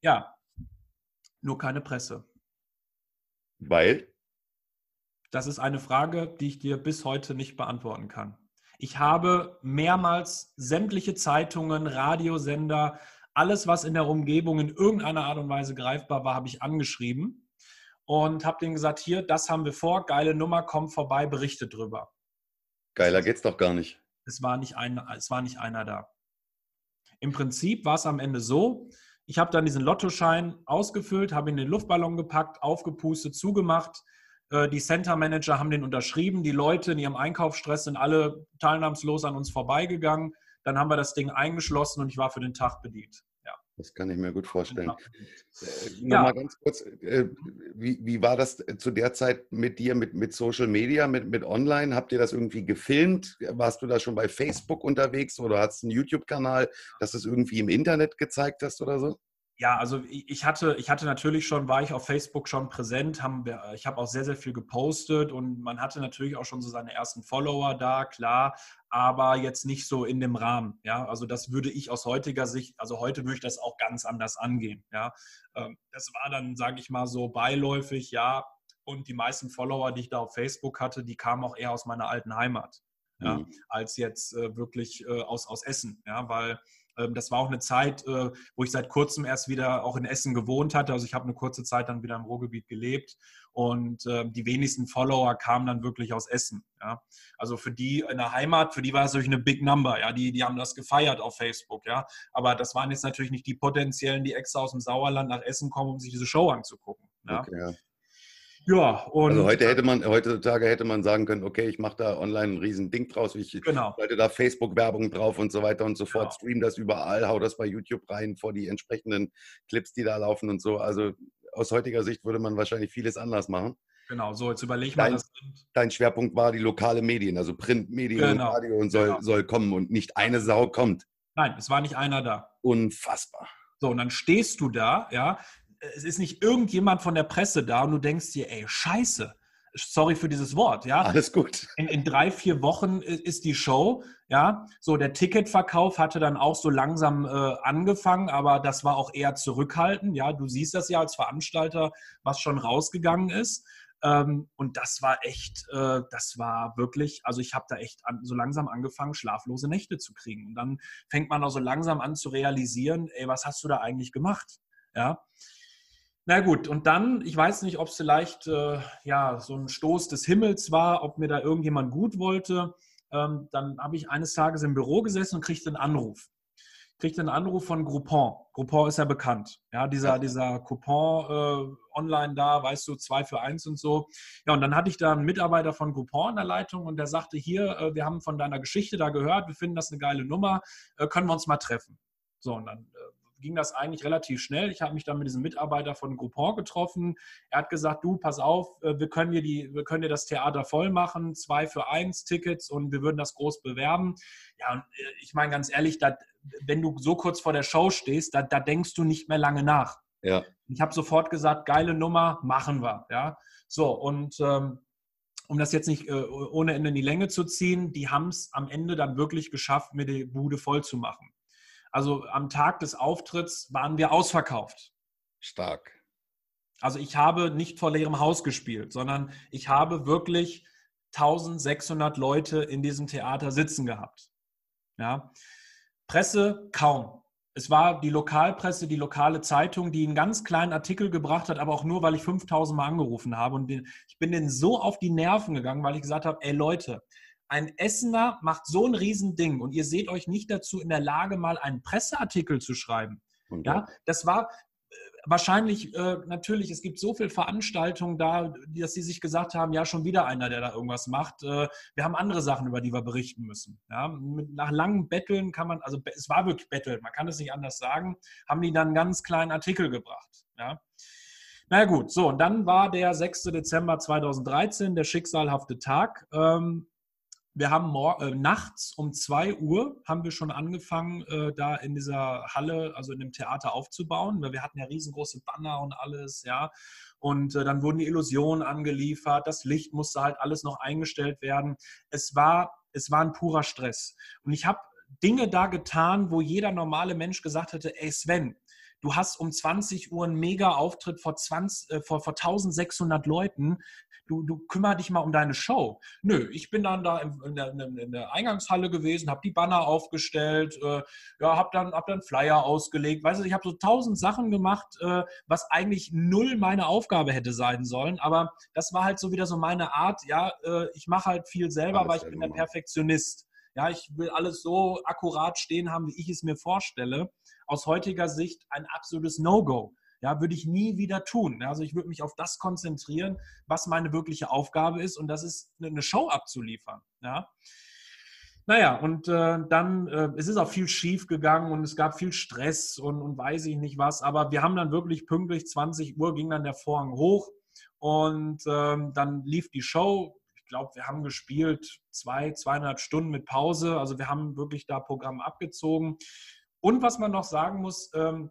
Ja, nur keine Presse. Weil? Das ist eine Frage, die ich dir bis heute nicht beantworten kann. Ich habe mehrmals sämtliche Zeitungen, Radiosender, alles, was in der Umgebung in irgendeiner Art und Weise greifbar war, habe ich angeschrieben und habe denen gesagt, hier, das haben wir vor, geile Nummer, kommt vorbei, berichtet drüber. Geiler geht's doch gar nicht. Es war nicht, ein, es war nicht einer da. Im Prinzip war es am Ende so, ich habe dann diesen Lottoschein ausgefüllt, habe ihn in den Luftballon gepackt, aufgepustet, zugemacht, die Center Manager haben den unterschrieben. Die Leute in ihrem Einkaufsstress sind alle teilnahmslos an uns vorbeigegangen. Dann haben wir das Ding eingeschlossen und ich war für den Tag bedient. Ja. Das kann ich mir gut vorstellen. Äh, ja. Nochmal ganz kurz, äh, wie, wie war das zu der Zeit mit dir, mit, mit Social Media, mit, mit Online? Habt ihr das irgendwie gefilmt? Warst du da schon bei Facebook unterwegs oder hast du einen YouTube-Kanal, dass du es irgendwie im Internet gezeigt hast oder so? Ja, also ich hatte, ich hatte natürlich schon, war ich auf Facebook schon präsent, haben wir, ich habe auch sehr, sehr viel gepostet und man hatte natürlich auch schon so seine ersten Follower da, klar, aber jetzt nicht so in dem Rahmen. Ja, also das würde ich aus heutiger Sicht, also heute würde ich das auch ganz anders angehen. Ja, ähm, das war dann, sage ich mal, so beiläufig, ja. Und die meisten Follower, die ich da auf Facebook hatte, die kamen auch eher aus meiner alten Heimat, ja, mhm. als jetzt äh, wirklich äh, aus, aus Essen. Ja, weil das war auch eine Zeit, äh, wo ich seit kurzem erst wieder auch in Essen gewohnt hatte. Also ich habe eine kurze Zeit dann wieder im Ruhrgebiet gelebt und ähm, die wenigsten Follower kamen dann wirklich aus Essen. Also für die in der Heimat, für die war es natürlich eine Big Number. Ja, die, die haben das gefeiert auf Facebook. Ja, aber das waren jetzt natürlich nicht die potenziellen, die extra aus dem Sauerland nach Essen kommen, um sich diese Show anzugucken. Okay, ja. Ja, und. Also heute hätte man, heutzutage hätte man sagen können, okay, ich mache da online ein riesen Ding draus, ich genau. halte da Facebook-Werbung drauf und so weiter und so fort, genau. stream das überall, hau das bei YouTube rein vor die entsprechenden Clips, die da laufen und so. Also aus heutiger Sicht würde man wahrscheinlich vieles anders machen. Genau, so jetzt überleg mal. Dein, dein Schwerpunkt war die lokale Medien, also Printmedien genau. und Radio und soll, genau. soll kommen und nicht eine Sau kommt. Nein, es war nicht einer da. Unfassbar. So, und dann stehst du da, ja, es ist nicht irgendjemand von der Presse da und du denkst dir, ey, scheiße, sorry für dieses Wort, ja. Alles gut. In, in, drei, vier Wochen ist die Show, ja. So, der Ticketverkauf hatte dann auch so langsam äh, angefangen, aber das war auch eher zurückhaltend, ja. Du siehst das ja als Veranstalter, was schon rausgegangen ist. Ähm, und das war echt, äh, das war wirklich, also ich habe da echt an, so langsam angefangen, schlaflose Nächte zu kriegen. Und dann fängt man auch so langsam an zu realisieren, ey, was hast du da eigentlich gemacht? Ja. Na gut, und dann, ich weiß nicht, ob es vielleicht äh, ja, so ein Stoß des Himmels war, ob mir da irgendjemand gut wollte. Ähm, dann habe ich eines Tages im Büro gesessen und kriegte einen Anruf. Kriegte einen Anruf von Groupon. Groupon ist ja bekannt. Ja, dieser, dieser Coupon äh, online da, weißt du, zwei für eins und so. Ja, und dann hatte ich da einen Mitarbeiter von Groupon in der Leitung und der sagte: Hier, äh, wir haben von deiner Geschichte da gehört, wir finden das eine geile Nummer, äh, können wir uns mal treffen. So, und dann ging das eigentlich relativ schnell. Ich habe mich dann mit diesem Mitarbeiter von Groupon getroffen. Er hat gesagt, du, pass auf, äh, wir können dir, die, wir können dir das Theater voll machen, zwei für eins Tickets und wir würden das groß bewerben. Ja, und äh, ich meine ganz ehrlich, dat, wenn du so kurz vor der Show stehst, da, da denkst du nicht mehr lange nach. Ja. Ich habe sofort gesagt, geile Nummer, machen wir. Ja, so und ähm, um das jetzt nicht äh, ohne Ende in die Länge zu ziehen, die haben es am Ende dann wirklich geschafft, mir die Bude voll zu machen. Also am Tag des Auftritts waren wir ausverkauft. Stark. Also ich habe nicht vor leerem Haus gespielt, sondern ich habe wirklich 1600 Leute in diesem Theater sitzen gehabt. Ja. Presse kaum. Es war die Lokalpresse, die lokale Zeitung, die einen ganz kleinen Artikel gebracht hat, aber auch nur, weil ich 5000 Mal angerufen habe. Und ich bin denen so auf die Nerven gegangen, weil ich gesagt habe, ey Leute, ein Essener macht so ein Riesending und ihr seht euch nicht dazu in der Lage, mal einen Presseartikel zu schreiben. Okay. Ja, das war äh, wahrscheinlich äh, natürlich, es gibt so viele Veranstaltungen da, dass sie sich gesagt haben, ja, schon wieder einer, der da irgendwas macht. Äh, wir haben andere Sachen, über die wir berichten müssen. Ja, mit, nach langen Betteln kann man, also es war wirklich Betteln, man kann es nicht anders sagen, haben die dann einen ganz kleinen Artikel gebracht. Ja. Na gut, so, und dann war der 6. Dezember 2013, der schicksalhafte Tag. Ähm, wir haben äh, nachts um 2 Uhr haben wir schon angefangen, äh, da in dieser Halle, also in dem Theater aufzubauen, weil wir hatten ja riesengroße Banner und alles, ja. Und äh, dann wurden die Illusionen angeliefert, das Licht musste halt alles noch eingestellt werden. Es war, es war ein purer Stress. Und ich habe Dinge da getan, wo jeder normale Mensch gesagt hätte, ey Sven, du hast um 20 Uhr einen Mega-Auftritt vor, 20, äh, vor, vor 1600 Leuten du, du kümmer dich mal um deine Show. Nö, ich bin dann da in, der, in der Eingangshalle gewesen, habe die Banner aufgestellt, äh, ja, habe dann, hab dann Flyer ausgelegt. Weißt du, ich habe so tausend Sachen gemacht, äh, was eigentlich null meine Aufgabe hätte sein sollen. Aber das war halt so wieder so meine Art. Ja, äh, ich mache halt viel selber, aber ich bin der Perfektionist. Ja, ich will alles so akkurat stehen haben, wie ich es mir vorstelle. Aus heutiger Sicht ein absolutes No-Go. Ja, würde ich nie wieder tun. Also ich würde mich auf das konzentrieren, was meine wirkliche Aufgabe ist und das ist eine Show abzuliefern. Ja. Naja, und äh, dann, äh, es ist auch viel schief gegangen und es gab viel Stress und, und weiß ich nicht was, aber wir haben dann wirklich pünktlich 20 Uhr ging dann der Vorhang hoch und ähm, dann lief die Show. Ich glaube, wir haben gespielt zwei, zweieinhalb Stunden mit Pause. Also wir haben wirklich da Programm abgezogen. Und was man noch sagen muss, ähm,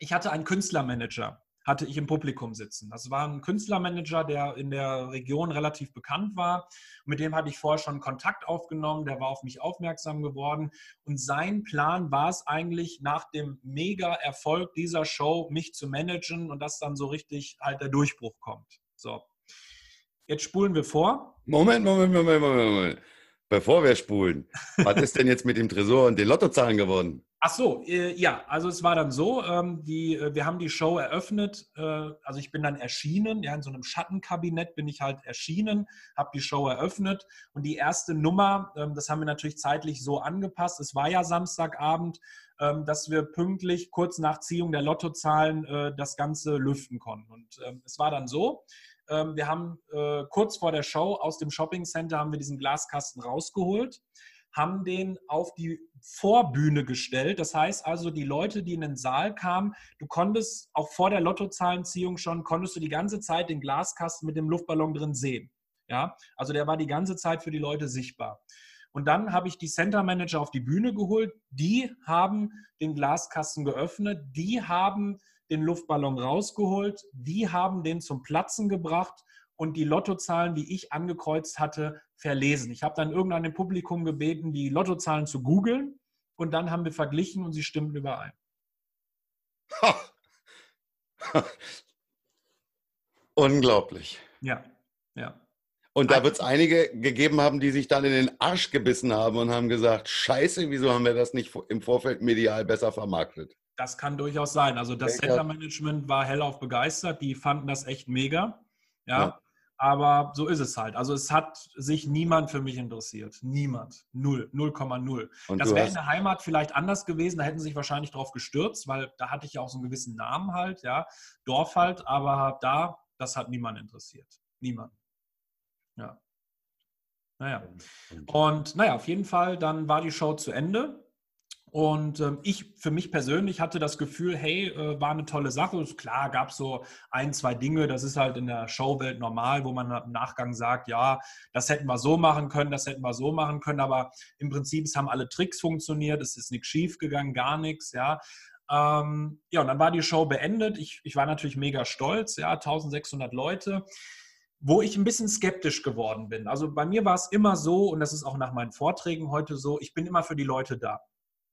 ich hatte einen Künstlermanager, hatte ich im Publikum sitzen. Das war ein Künstlermanager, der in der Region relativ bekannt war. Mit dem hatte ich vorher schon Kontakt aufgenommen, der war auf mich aufmerksam geworden. Und sein Plan war es eigentlich, nach dem Mega-Erfolg dieser Show mich zu managen und dass dann so richtig halt der Durchbruch kommt. So. Jetzt spulen wir vor. Moment, Moment, Moment, Moment. Bevor wir spulen, was ist denn jetzt mit dem Tresor und den Lottozahlen geworden? Ach so, äh, ja, also es war dann so, ähm, die, äh, wir haben die Show eröffnet, äh, also ich bin dann erschienen, ja, in so einem Schattenkabinett bin ich halt erschienen, habe die Show eröffnet und die erste Nummer, ähm, das haben wir natürlich zeitlich so angepasst, es war ja Samstagabend, ähm, dass wir pünktlich kurz nach Ziehung der Lottozahlen äh, das Ganze lüften konnten. Und ähm, es war dann so, wir haben äh, kurz vor der Show aus dem Shopping Center haben wir diesen Glaskasten rausgeholt haben den auf die Vorbühne gestellt. Das heißt also, die Leute, die in den Saal kamen, du konntest auch vor der Lottozahlenziehung schon, konntest du die ganze Zeit den Glaskasten mit dem Luftballon drin sehen. Ja, also der war die ganze Zeit für die Leute sichtbar. Und dann habe ich die Center Manager auf die Bühne geholt. Die haben den Glaskasten geöffnet. Die haben den Luftballon rausgeholt. Die haben den zum Platzen gebracht und die Lottozahlen, die ich angekreuzt hatte, verlesen. Ich habe dann irgendwann Publikum gebeten, die Lottozahlen zu googeln und dann haben wir verglichen und sie stimmten überein. [laughs] Unglaublich. Ja, ja. Und da wird es einige gegeben haben, die sich dann in den Arsch gebissen haben und haben gesagt, scheiße, wieso haben wir das nicht im Vorfeld medial besser vermarktet? Das kann durchaus sein. Also das Center Management war hellauf begeistert, die fanden das echt mega. Ja. ja. Aber so ist es halt. Also es hat sich niemand für mich interessiert. Niemand. Null. 0,0. Das wäre in der Heimat vielleicht anders gewesen. Da hätten sie sich wahrscheinlich drauf gestürzt, weil da hatte ich ja auch so einen gewissen Namen halt, ja. Dorf halt. Aber da, das hat niemand interessiert. Niemand. Ja. Naja. Und naja, auf jeden Fall, dann war die Show zu Ende. Und ähm, ich für mich persönlich hatte das Gefühl, hey, äh, war eine tolle Sache. Klar, gab es so ein, zwei Dinge, das ist halt in der Showwelt normal, wo man im Nachgang sagt, ja, das hätten wir so machen können, das hätten wir so machen können, aber im Prinzip es haben alle Tricks funktioniert, es ist nichts schief gegangen, gar nichts, ja. Ähm, ja, und dann war die Show beendet. Ich, ich war natürlich mega stolz, ja, 1600 Leute wo ich ein bisschen skeptisch geworden bin. Also bei mir war es immer so, und das ist auch nach meinen Vorträgen heute so, ich bin immer für die Leute da.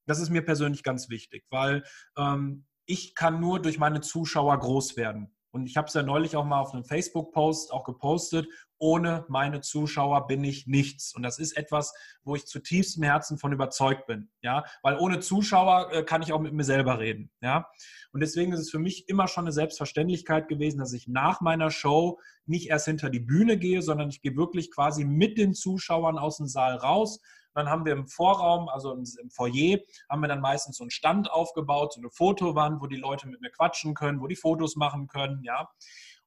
Das ist mir persönlich ganz wichtig, weil ähm, ich kann nur durch meine Zuschauer groß werden. Und ich habe es ja neulich auch mal auf einem Facebook-Post auch gepostet. Ohne meine Zuschauer bin ich nichts. Und das ist etwas, wo ich zutiefst im Herzen von überzeugt bin. Ja, weil ohne Zuschauer äh, kann ich auch mit mir selber reden. Ja, und deswegen ist es für mich immer schon eine Selbstverständlichkeit gewesen, dass ich nach meiner Show nicht erst hinter die Bühne gehe, sondern ich gehe wirklich quasi mit den Zuschauern aus dem Saal raus, dann haben wir im Vorraum, also im Foyer, haben wir dann meistens so einen Stand aufgebaut, so eine Fotowand, wo die Leute mit mir quatschen können, wo die Fotos machen können, ja.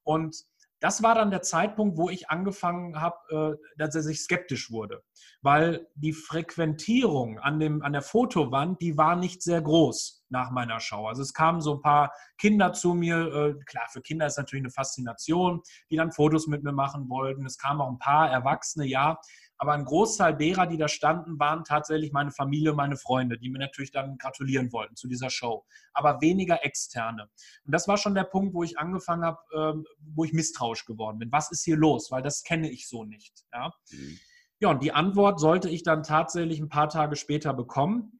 Und das war dann der Zeitpunkt, wo ich angefangen habe, äh, dass er sich skeptisch wurde, weil die Frequentierung an, dem, an der Fotowand, die war nicht sehr groß nach meiner Show. Also es kamen so ein paar Kinder zu mir, äh, klar, für Kinder ist natürlich eine Faszination, die dann Fotos mit mir machen wollten. Es kamen auch ein paar Erwachsene, ja, aber ein Großteil derer, die da standen, waren tatsächlich meine Familie, meine Freunde, die mir natürlich dann gratulieren wollten zu dieser Show. Aber weniger externe. Und das war schon der Punkt, wo ich angefangen habe, ähm, wo ich misstrauisch geworden bin. Was ist hier los? Weil das kenne ich so nicht. Ja, mhm. ja und die Antwort sollte ich dann tatsächlich ein paar Tage später bekommen.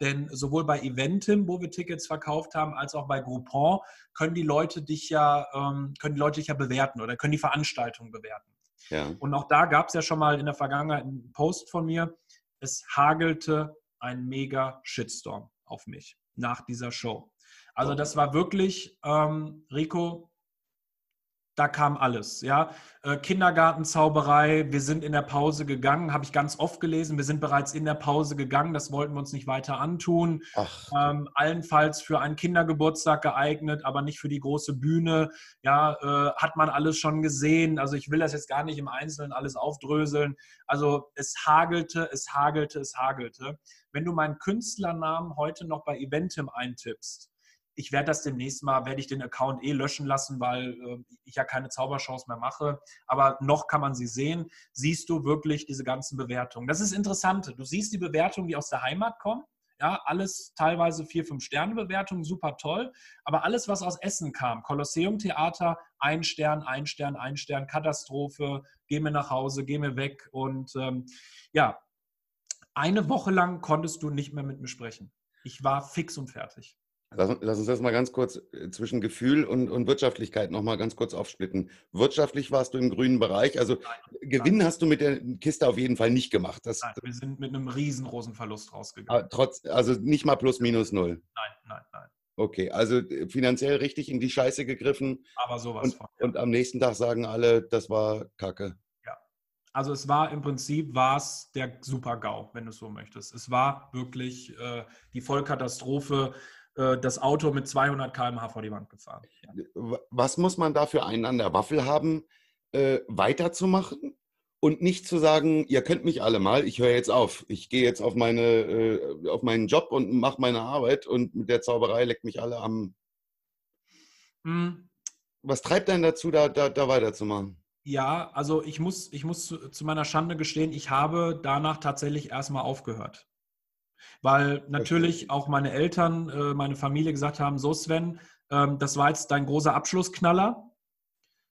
Denn sowohl bei Eventim, wo wir Tickets verkauft haben, als auch bei Groupon können die Leute dich ja, ähm, können die Leute dich ja bewerten oder können die Veranstaltung bewerten. Ja. Und auch da gab es ja schon mal in der Vergangenheit einen Post von mir. Es hagelte ein mega Shitstorm auf mich nach dieser Show. Also das war wirklich, ähm, Rico, da kam alles. Ja, äh, Kindergartenzauberei. Wir sind in der Pause gegangen, habe ich ganz oft gelesen. Wir sind bereits in der Pause gegangen. Das wollten wir uns nicht weiter antun. Ähm, allenfalls für einen Kindergeburtstag geeignet, aber nicht für die große Bühne. Ja, äh, hat man alles schon gesehen. Also ich will das jetzt gar nicht im Einzelnen alles aufdröseln. Also es hagelte, es hagelte, es hagelte. Wenn du meinen Künstlernamen heute noch bei Eventim eintippst, ich werde das demnächst mal, werde ich den Account eh löschen lassen, weil äh, ich ja keine Zaubershows mehr mache. Aber noch kann man sie sehen. Siehst du wirklich diese ganzen Bewertungen. Das ist interessant. Du siehst die Bewertungen, die aus der Heimat kommen. Ja, alles teilweise vier, fünf Sterne Bewertungen, super toll. Aber alles, was aus Essen kam, Kolosseum Theater, ein Stern, ein Stern, ein Stern, Katastrophe, geh mir nach Hause, geh mir weg. Und ähm, ja, eine Woche lang konntest du nicht mehr mit mir sprechen. Ich war fix und fertig. Lass, lass, uns das mal ganz kurz äh, zwischen Gefühl und, und Wirtschaftlichkeit noch mal ganz kurz aufsplitten. Wirtschaftlich warst du im grünen Bereich, also nein, Gewinn nein. hast du mit der Kiste auf jeden Fall nicht gemacht. Das, nein, wir sind mit einem riesengroßen Verlust rausgegangen. Ah, trotz, also nicht mal plus minus null. Nein, nein, nein. Okay, also äh, finanziell richtig in die Scheiße gegriffen. Aber sowas und, von. Ja. Und am nächsten Tag sagen alle, das war Kacke. Ja. Also es war im Prinzip war es der Super-GAU, wenn du es so möchtest. Es war wirklich äh, die Vollkatastrophe das Auto mit 200 km/h vor die Wand gefahren. Ja. Was muss man da für einen an der Waffel haben, äh, weiterzumachen? Und nicht zu sagen, ihr könnt mich alle mal, ich höre jetzt auf. Ich gehe jetzt auf, meine, äh, auf meinen Job und mache meine Arbeit und mit der Zauberei leckt mich alle am. Mhm. Was treibt einen dazu, da, da, da weiterzumachen? Ja, also ich muss, ich muss zu, zu meiner Schande gestehen, ich habe danach tatsächlich erstmal aufgehört. Weil natürlich auch meine Eltern, äh, meine Familie gesagt haben, so Sven, ähm, das war jetzt dein großer Abschlussknaller.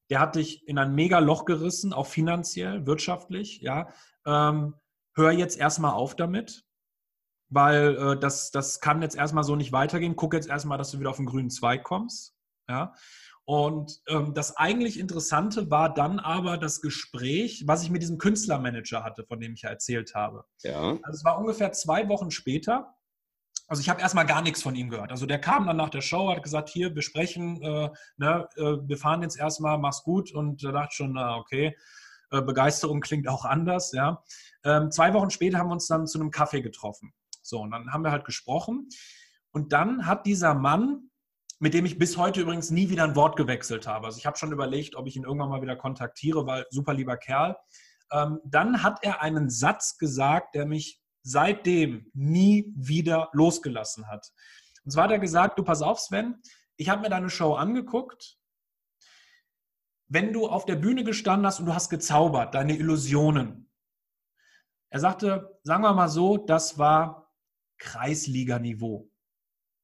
Der hat dich in ein mega Loch gerissen, auch finanziell, wirtschaftlich. Ja, ähm, hör jetzt erstmal auf damit, weil äh, das, das kann jetzt erstmal so nicht weitergehen. Guck jetzt erstmal, dass du wieder auf den grünen Zweig kommst. Ja. Und ähm, das eigentlich Interessante war dann aber das Gespräch, was ich mit diesem Künstlermanager hatte, von dem ich ja erzählt habe. Ja. Also es war ungefähr zwei Wochen später. Also ich habe erstmal gar nichts von ihm gehört. Also der kam dann nach der Show, hat gesagt, hier, wir sprechen, äh, ne, äh, wir fahren jetzt erstmal, mach's gut. Und da dachte ich schon, na okay, äh, Begeisterung klingt auch anders, ja. Ähm, zwei Wochen später haben wir uns dann zu einem Kaffee getroffen. So, und dann haben wir halt gesprochen. Und dann hat dieser Mann mit dem ich bis heute übrigens nie wieder ein Wort gewechselt habe. Also ich habe schon überlegt, ob ich ihn irgendwann mal wieder kontaktiere, weil super lieber Kerl. Ähm, dann hat er einen Satz gesagt, der mich seitdem nie wieder losgelassen hat. Und zwar hat er gesagt, du pass auf, Sven, ich habe mir deine Show angeguckt. Wenn du auf der Bühne gestanden hast und du hast gezaubert, deine Illusionen. Er sagte, sagen wir mal so, das war Kreisliganiveau.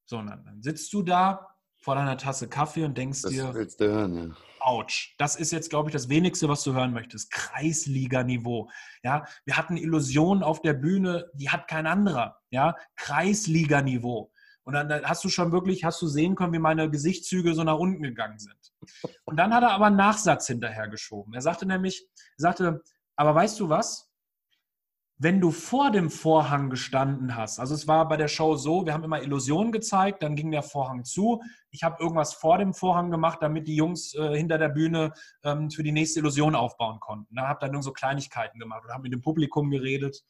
So, dann sitzt du da, vor deiner Tasse Kaffee und denkst das dir, willst du hören, ja. Autsch, das ist jetzt, glaube ich, das Wenigste, was du hören möchtest. Kreisliga-Niveau. Ja, wir hatten Illusionen auf der Bühne, die hat kein anderer. Ja, Kreisliga-Niveau. Und dann hast du schon wirklich, hast du sehen können, wie meine Gesichtszüge so nach unten gegangen sind. Und dann hat er aber einen Nachsatz hinterhergeschoben. Er sagte nämlich, er sagte, aber weißt du was? Wenn du vor dem Vorhang gestanden hast, also es war bei der Show so, wir haben immer Illusionen gezeigt, dann ging der Vorhang zu. Ich habe irgendwas vor dem Vorhang gemacht, damit die Jungs äh, hinter der Bühne ähm, für die nächste Illusion aufbauen konnten. Da habe dann nur so Kleinigkeiten gemacht oder habe mit dem Publikum geredet.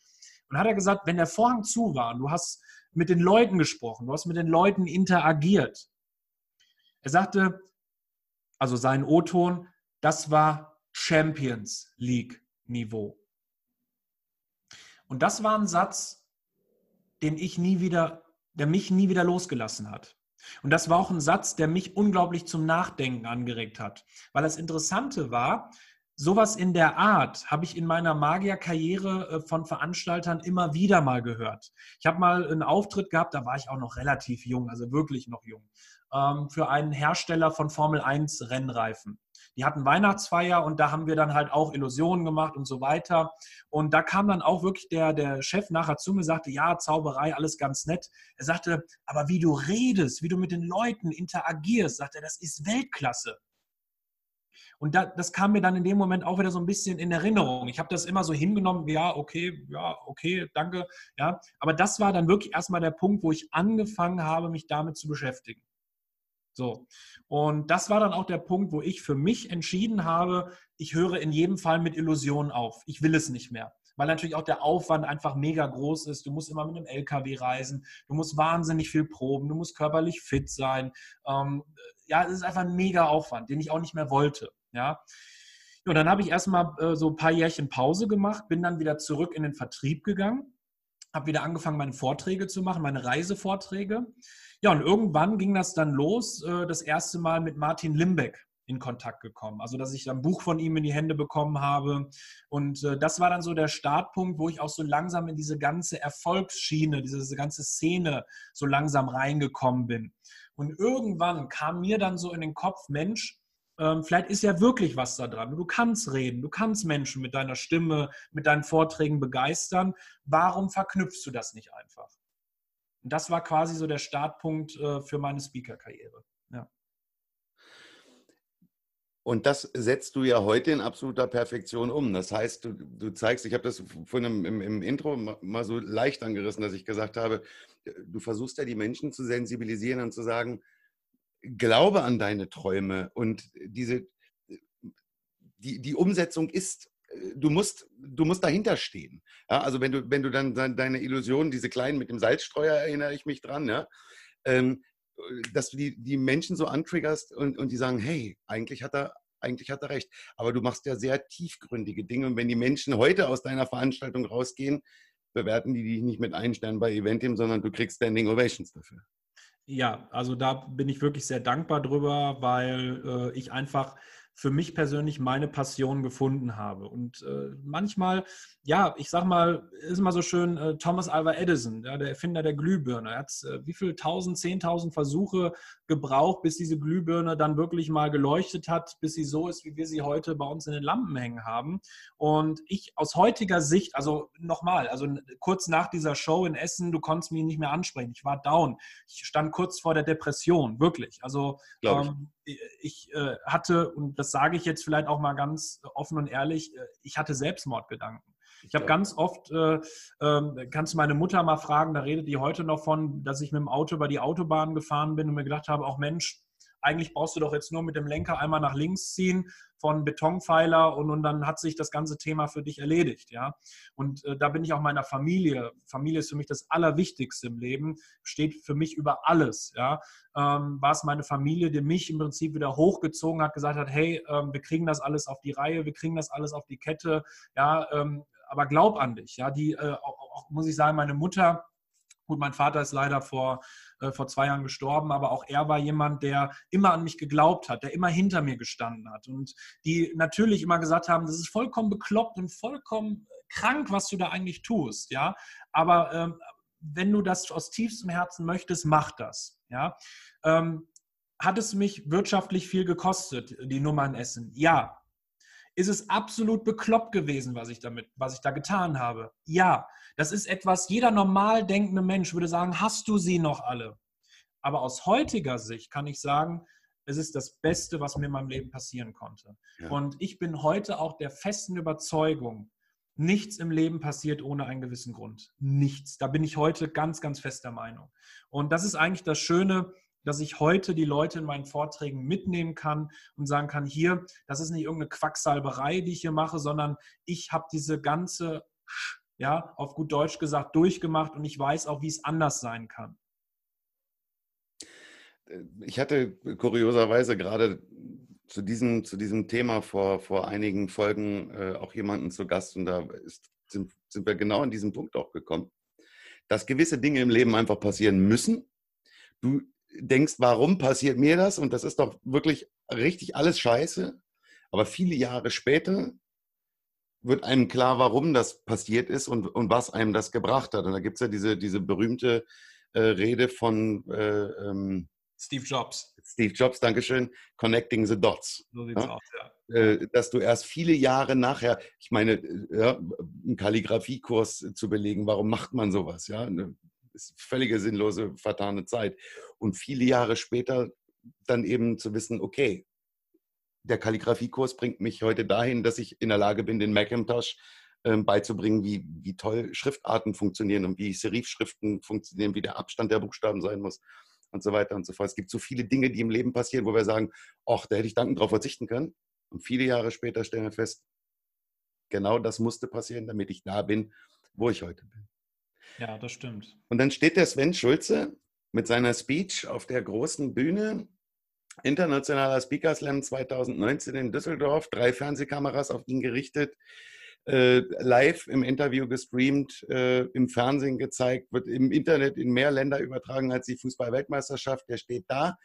Und hat er gesagt, wenn der Vorhang zu war und du hast mit den Leuten gesprochen, du hast mit den Leuten interagiert. Er sagte, also sein O-Ton, das war Champions League Niveau. Und das war ein Satz, den ich nie wieder, der mich nie wieder losgelassen hat. Und das war auch ein Satz, der mich unglaublich zum Nachdenken angeregt hat. Weil das Interessante war, sowas in der Art habe ich in meiner Magierkarriere äh, von Veranstaltern immer wieder mal gehört. Ich habe mal einen Auftritt gehabt, da war ich auch noch relativ jung, also wirklich noch jung, ähm, für einen Hersteller von Formel 1 Rennreifen. Die hatten Weihnachtsfeier und da haben wir dann halt auch Illusionen gemacht und so weiter. Und da kam dann auch wirklich der, der Chef nachher zu mir, sagte, ja, Zauberei, alles ganz nett. Er sagte, aber wie du redest, wie du mit den Leuten interagierst, sagte er, das ist Weltklasse. Und da, das kam mir dann in dem Moment auch wieder so ein bisschen in Erinnerung. Ich habe das immer so hingenommen, ja, okay, ja, okay, danke, ja. Aber das war dann wirklich erstmal der Punkt, wo ich angefangen habe, mich damit zu beschäftigen. So. Und das war dann auch der Punkt, wo ich für mich entschieden habe, ich höre in jedem Fall mit Illusionen auf. Ich will es nicht mehr. Weil natürlich auch der Aufwand einfach mega groß ist. Du musst immer mit einem LKW reisen. Du musst wahnsinnig viel proben. Du musst körperlich fit sein. Ähm, ja, es ist einfach ein mega Aufwand, den ich auch nicht mehr wollte. Ja. Und dann habe ich erstmal äh, so ein paar Jährchen Pause gemacht, bin dann wieder zurück in den Vertrieb gegangen, habe wieder angefangen, meine Vorträge zu machen, meine Reisevorträge. Ja, und irgendwann ging das dann los, äh, das erste Mal mit Martin Limbeck in Kontakt gekommen. Also, dass ich ein Buch von ihm in die Hände bekommen habe. Und äh, das war dann so der Startpunkt, wo ich auch so langsam in diese ganze Erfolgsschiene, diese ganze Szene so langsam reingekommen bin. Und irgendwann kam mir dann so in den Kopf, Mensch, ähm, vielleicht ist ja wirklich was da dran. Du kannst reden, du kannst Menschen mit deiner Stimme, mit deinen Vorträgen begeistern. Warum verknüpfst du das nicht einfach? Das war quasi so der Startpunkt äh, für meine Speaker-Karriere. Ja. Und das setzt du ja heute in absoluter Perfektion um. Das heißt, du, du zeigst, ich habe das vorhin im, im, Intro mal so leicht angerissen, dass ich gesagt habe, du versuchst ja die Menschen zu sensibilisieren und zu sagen, glaube an deine Träume und diese, die, die Umsetzung ist du musst, du musst dahinter stehen. Ja, also wenn du, wenn du dann deine Illusionen, diese kleinen mit dem Salzstreuer, erinnere ich mich dran, ja, ähm, dass du die, die Menschen so antriggerst und, und die sagen, hey, eigentlich hat er, eigentlich hat er recht. Aber du machst ja sehr tiefgründige Dinge. Und wenn die Menschen heute aus deiner Veranstaltung rausgehen, bewerten die dich nicht mit einem Stern bei Eventim, sondern du kriegst Standing Ovations dafür. Ja, also da bin ich wirklich sehr dankbar drüber, weil äh, ich einfach für mich persönlich meine Passion gefunden habe. Und äh, manchmal, ja, ich sag mal, ist immer so schön, äh, Thomas Alva Edison, ja, der Erfinder der Glühbirne, er hat äh, wie viel tausend, zehntausend Versuche gebraucht, bis diese Glühbirne dann wirklich mal geleuchtet hat, bis sie so ist, wie wir sie heute bei uns in den Lampen hängen haben. Und ich aus heutiger Sicht, also nochmal, also kurz nach dieser Show in Essen, du konntest mich nicht mehr ansprechen. Ich war down. Ich stand kurz vor der Depression, wirklich. Also ähm, ich äh, hatte, und das sage ich jetzt vielleicht auch mal ganz offen und ehrlich, äh, ich hatte Selbstmordgedanken. Ich habe ganz oft, äh, äh, kannst du meine Mutter mal fragen, da redet die heute noch von, dass ich mit dem Auto über die Autobahn gefahren bin und mir gedacht habe, auch Mensch, eigentlich brauchst du doch jetzt nur mit dem Lenker einmal nach links ziehen von Betonpfeiler und, und dann hat sich das ganze Thema für dich erledigt, ja. Und äh, da bin ich auch meiner Familie. Familie ist für mich das Allerwichtigste im Leben, steht für mich über alles, ja. Ähm, war es meine Familie, die mich im Prinzip wieder hochgezogen hat, gesagt hat, hey, ähm, wir kriegen das alles auf die Reihe, wir kriegen das alles auf die Kette, ja, ähm, aber glaub an dich. Ja, die, äh, auch, muss ich sagen, meine Mutter, gut, mein Vater ist leider vor, äh, vor zwei Jahren gestorben, aber auch er war jemand, der immer an mich geglaubt hat, der immer hinter mir gestanden hat und die natürlich immer gesagt haben, das ist vollkommen bekloppt und vollkommen krank, was du da eigentlich tust. Ja, aber ähm, wenn du das aus tiefstem Herzen möchtest, mach das. Ja. Ähm, hat es mich wirtschaftlich viel gekostet, die Nummer Essen? Ja, ist es absolut bekloppt gewesen, was ich damit, was ich da getan habe? Ja, das ist etwas, jeder normal denkende Mensch würde sagen, hast du sie noch alle? Aber aus heutiger Sicht kann ich sagen, es ist das Beste, was mir in meinem Leben passieren konnte. Ja. Und ich bin heute auch der festen Überzeugung, nichts im Leben passiert ohne einen gewissen Grund. Nichts. Da bin ich heute ganz, ganz fester Meinung. Und das ist eigentlich das Schöne, dass ich heute die Leute in meinen Vorträgen mitnehmen kann und sagen kann, hier, das ist nicht irgendeine Quacksalberei, die ich hier mache, sondern ich habe diese ganze, ja, auf gut Deutsch gesagt, durchgemacht und ich weiß auch, wie es anders sein kann. Ich hatte kurioserweise gerade zu diesem, zu diesem Thema vor, vor einigen Folgen äh, auch jemanden zu Gast und da ist, sind, sind wir genau an diesem Punkt auch gekommen, dass gewisse Dinge im Leben einfach passieren müssen. Du denkst, warum passiert mir das? Und das ist doch wirklich richtig alles scheiße. Aber viele Jahre später wird einem klar, warum das passiert ist und, und was einem das gebracht hat. Und da gibt es ja diese, diese berühmte äh, Rede von äh, ähm, Steve Jobs. Steve Jobs, Dankeschön, Connecting the Dots. So sieht's ja? aus, ja. Äh, dass du erst viele Jahre nachher, ich meine, äh, ja, einen Kalligrafiekurs zu belegen, warum macht man sowas? Ja, ist völlige sinnlose, vertane Zeit. Und viele Jahre später dann eben zu wissen, okay, der Kalligrafiekurs bringt mich heute dahin, dass ich in der Lage bin, den Macintosh äh, beizubringen, wie, wie toll Schriftarten funktionieren und wie Serifschriften funktionieren, wie der Abstand der Buchstaben sein muss und so weiter und so fort. Es gibt so viele Dinge, die im Leben passieren, wo wir sagen, ach, da hätte ich dankend darauf verzichten können. Und viele Jahre später stellen wir fest, genau das musste passieren, damit ich da bin, wo ich heute bin. Ja, das stimmt. Und dann steht der Sven Schulze mit seiner Speech auf der großen Bühne. Internationaler Speaker Slam 2019 in Düsseldorf, drei Fernsehkameras auf ihn gerichtet, äh, live im Interview gestreamt, äh, im Fernsehen gezeigt, wird im Internet in mehr Länder übertragen als die Fußball-Weltmeisterschaft. Der steht da,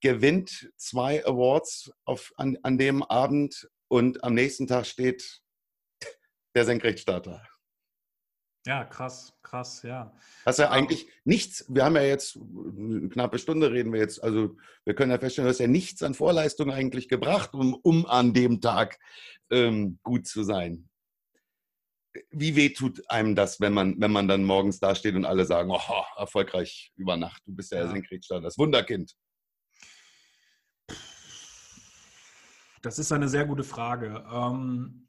gewinnt zwei Awards auf, an, an dem Abend und am nächsten Tag steht der Senkrechtstarter. Ja, krass, krass, ja. Hast ja eigentlich nichts, wir haben ja jetzt eine knappe Stunde reden wir jetzt, also wir können ja feststellen, du hast ja nichts an Vorleistung eigentlich gebracht, um, um an dem Tag ähm, gut zu sein. wie weh tut einem das, wenn man, wenn man dann morgens da steht und alle sagen, oh, erfolgreich über Nacht, du bist ja, ja. Senkrechtstarter, das Wunderkind. Das ist eine sehr gute Frage. Ähm,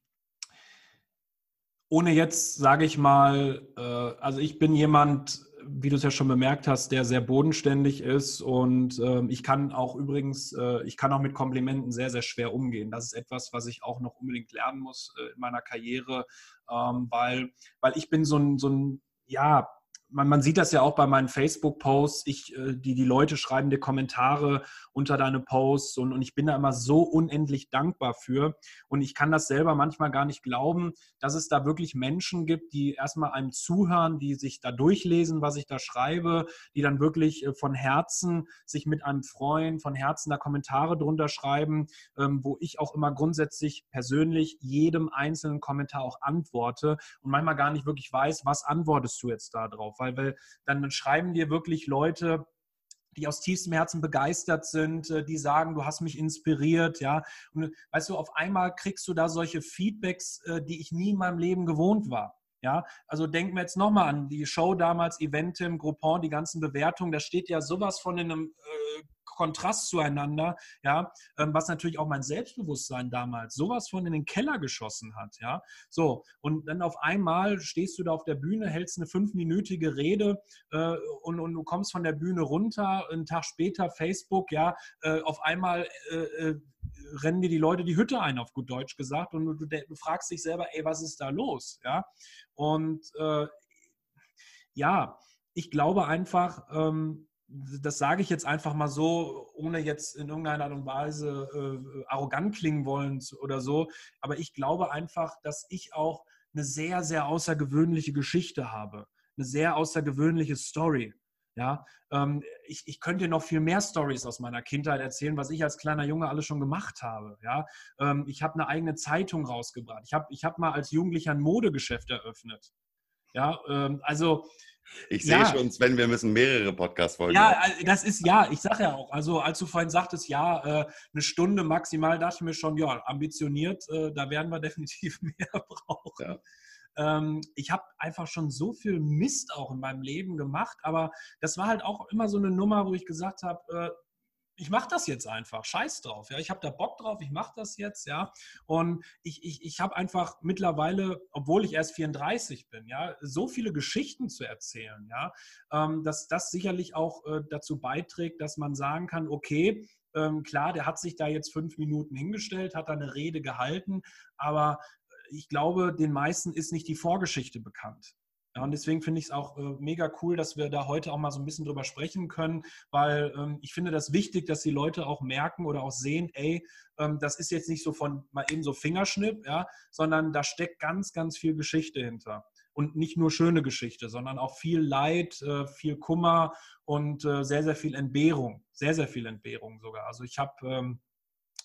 ohne jetzt, sage ich mal, äh, also ich bin jemand, wie du es ja schon bemerkt hast, der sehr bodenständig ist und äh, ich kann auch übrigens, äh, ich kann auch mit Komplimenten sehr, sehr schwer umgehen. Das ist etwas, was ich auch noch unbedingt lernen muss äh, in meiner Karriere, ähm, weil, weil ich bin so ein, so ein ja, man, man, sieht das ja auch bei meinen Facebook-Posts. Ich, äh, die, die Leute schreiben dir Kommentare unter deine Posts und, und ich bin da immer so unendlich dankbar für. Und ich kann das selber manchmal gar nicht glauben, dass es da wirklich Menschen gibt, die erstmal einem zuhören, die sich da durchlesen, was ich da schreibe, die dann wirklich äh, von Herzen sich mit einem freuen, von Herzen da Kommentare drunter schreiben, ähm, wo ich auch immer grundsätzlich persönlich jedem einzelnen Kommentar auch antworte und manchmal gar nicht wirklich weiß, was antwortest du jetzt da drauf weil, weil dann schreiben dir wirklich Leute, die aus tiefstem Herzen begeistert sind, äh, die sagen, du hast mich inspiriert, ja. Und weißt du, auf einmal kriegst du da solche Feedbacks, äh, die ich nie in meinem Leben gewohnt war. Ja, also denken wir jetzt nochmal an die Show damals, Eventim, Groupon, die ganzen Bewertungen, da steht ja sowas von in einem äh, Kontrast zueinander, ja, ähm, was natürlich auch mein Selbstbewusstsein damals sowas von in den Keller geschossen hat, ja. So, und dann auf einmal stehst du da auf der Bühne, hältst eine fünfminütige Rede äh, und, und du kommst von der Bühne runter, einen Tag später Facebook, ja, äh, auf einmal äh, äh rennen dir die Leute die Hütte ein, auf gut Deutsch gesagt, und du, du fragst dich selber, ey, was ist da los, ja. Und äh, ja, ich glaube einfach, ähm, das sage ich jetzt einfach mal so, ohne jetzt in irgendeiner Art und Weise äh, arrogant klingen wollen oder so. Aber ich glaube einfach, dass ich auch eine sehr, sehr außergewöhnliche Geschichte habe. Eine sehr außergewöhnliche Story. Ja, ähm, ich, ich könnte noch viel mehr Stories aus meiner Kindheit erzählen, was ich als kleiner Junge alles schon gemacht habe. Ja, ähm, ich habe eine eigene Zeitung rausgebracht. Ich habe ich hab mal als Jugendlicher ein Modegeschäft eröffnet. Ja, ähm, also ich sehe ja. schon, Sven, wir müssen mehrere Podcast-Folgen Ja, machen. das ist ja, ich sage ja auch, also als du vorhin sagtest, ja, äh, eine Stunde maximal, dachte ich mir schon, ja, ambitioniert, äh, da werden wir [laughs] definitiv mehr brauchen. Ja. Ähm, ich habe einfach schon so viel Mist auch in meinem Leben gemacht, aber das war halt auch immer so eine Nummer, wo ich gesagt habe, äh, ich mache das jetzt einfach, scheiß drauf, ja, ich habe da Bock drauf, ich mache das jetzt, ja, und ich, ich, ich habe einfach mittlerweile, obwohl ich erst 34 bin, ja, so viele Geschichten zu erzählen, ja, ähm, dass das sicherlich auch äh, dazu beiträgt, dass man sagen kann, okay, ähm, klar, der hat sich da jetzt fünf Minuten hingestellt, hat da eine Rede gehalten, aber ich glaube, den meisten ist nicht die Vorgeschichte bekannt. Ja, und deswegen finde ich es auch äh, mega cool, dass wir da heute auch mal so ein bisschen drüber sprechen können, weil ähm, ich finde das wichtig, dass die Leute auch merken oder auch sehen, ey, ähm, das ist jetzt nicht so von mal eben so Fingerschnipp, ja, sondern da steckt ganz, ganz viel Geschichte hinter. Und nicht nur schöne Geschichte, sondern auch viel Leid, äh, viel Kummer und äh, sehr, sehr viel Entbehrung. Sehr, sehr viel Entbehrung sogar. Also ich habe ähm,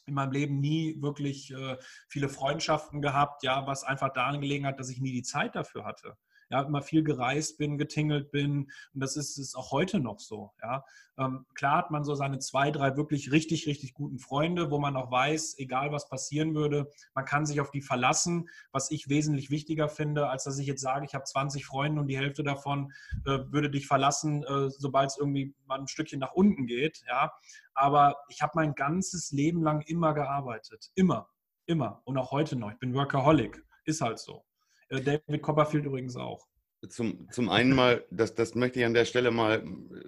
in meinem Leben nie wirklich äh, viele Freundschaften gehabt, ja, was einfach daran gelegen hat, dass ich nie die Zeit dafür hatte ja, immer viel gereist bin, getingelt bin. Und das ist, ist auch heute noch so. Ja. Ähm, klar hat man so seine zwei, drei wirklich richtig, richtig guten Freunde, wo man auch weiß, egal was passieren würde, man kann sich auf die verlassen, was ich wesentlich wichtiger finde, als dass ich jetzt sage, ich habe 20 Freunde und die Hälfte davon äh, würde dich verlassen, äh, sobald es irgendwie mal ein Stückchen nach unten geht. Ja. Aber ich habe mein ganzes Leben lang immer gearbeitet. Immer. Immer. Und auch heute noch. Ich bin Workaholic. Ist halt so. Äh, David Copperfield übrigens auch. Zum, zum einen mal, das, das möchte ich an der Stelle mal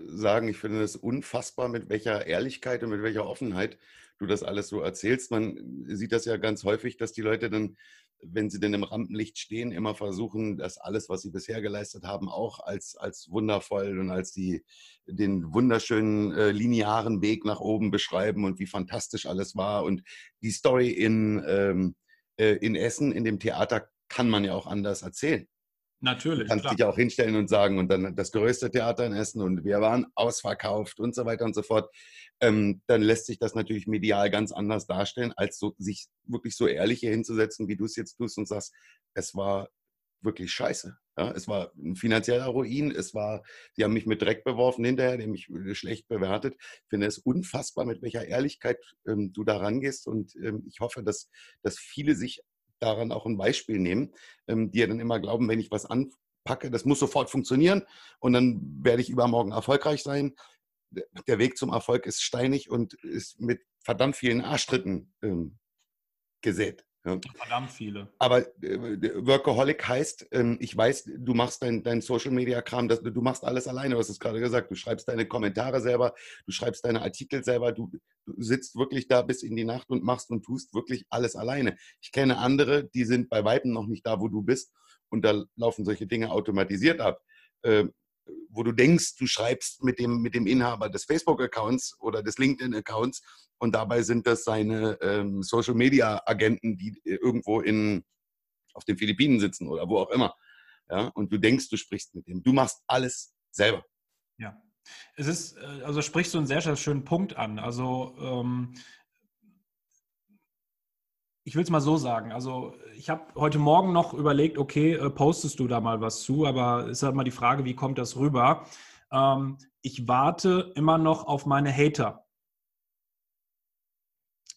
sagen, ich finde es unfassbar, mit welcher Ehrlichkeit und mit welcher Offenheit du das alles so erzählst. Man sieht das ja ganz häufig, dass die Leute dann, wenn sie denn im Rampenlicht stehen, immer versuchen, das alles, was sie bisher geleistet haben, auch als, als wundervoll und als die, den wunderschönen äh, linearen Weg nach oben beschreiben und wie fantastisch alles war. Und die Story in, ähm, äh, in Essen, in dem Theater, kann man ja auch anders erzählen. Natürlich. Du kannst klar. dich auch hinstellen und sagen, und dann das größte Theater in Essen und wir waren ausverkauft und so weiter und so fort. Ähm, dann lässt sich das natürlich medial ganz anders darstellen, als so, sich wirklich so ehrlich hier hinzusetzen, wie du es jetzt tust und sagst, es war wirklich scheiße. Ja, es war ein finanzieller Ruin, es war, sie haben mich mit Dreck beworfen hinterher, die haben mich schlecht bewertet. Ich finde es unfassbar, mit welcher Ehrlichkeit ähm, du da rangehst und ähm, ich hoffe, dass, dass viele sich daran auch ein Beispiel nehmen, ähm, die ja dann immer glauben, wenn ich was anpacke, das muss sofort funktionieren und dann werde ich übermorgen erfolgreich sein. Der Weg zum Erfolg ist steinig und ist mit verdammt vielen Arschtritten ähm, gesät. Ja. Verdammt viele. Aber äh, Workaholic heißt, ähm, ich weiß, du machst dein, dein Social Media Kram, das, du machst alles alleine, du hast es gerade gesagt. Du schreibst deine Kommentare selber, du schreibst deine Artikel selber, du, du, sitzt wirklich da bis in die Nacht und machst und tust wirklich alles alleine. Ich kenne andere, die sind bei Weitem noch nicht da, wo du bist und da laufen solche Dinge automatisiert ab. Äh, wo du denkst, du schreibst mit dem, mit dem Inhaber des Facebook-Accounts oder des LinkedIn-Accounts und dabei sind das seine ähm, Social-Media-Agenten, die äh, irgendwo in, auf den Philippinen sitzen oder wo auch immer. Ja? Und du denkst, du sprichst mit dem. Du machst alles selber. Ja. Es ist, äh, also sprichst du einen sehr, sehr schönen Punkt an. Also ähm, ich will es mal so sagen. Also ich habe heute Morgen noch überlegt, okay, äh, postest du da mal was zu, aber es ist halt mal die Frage, wie kommt das rüber? Ähm, ich warte immer noch auf meine Hater.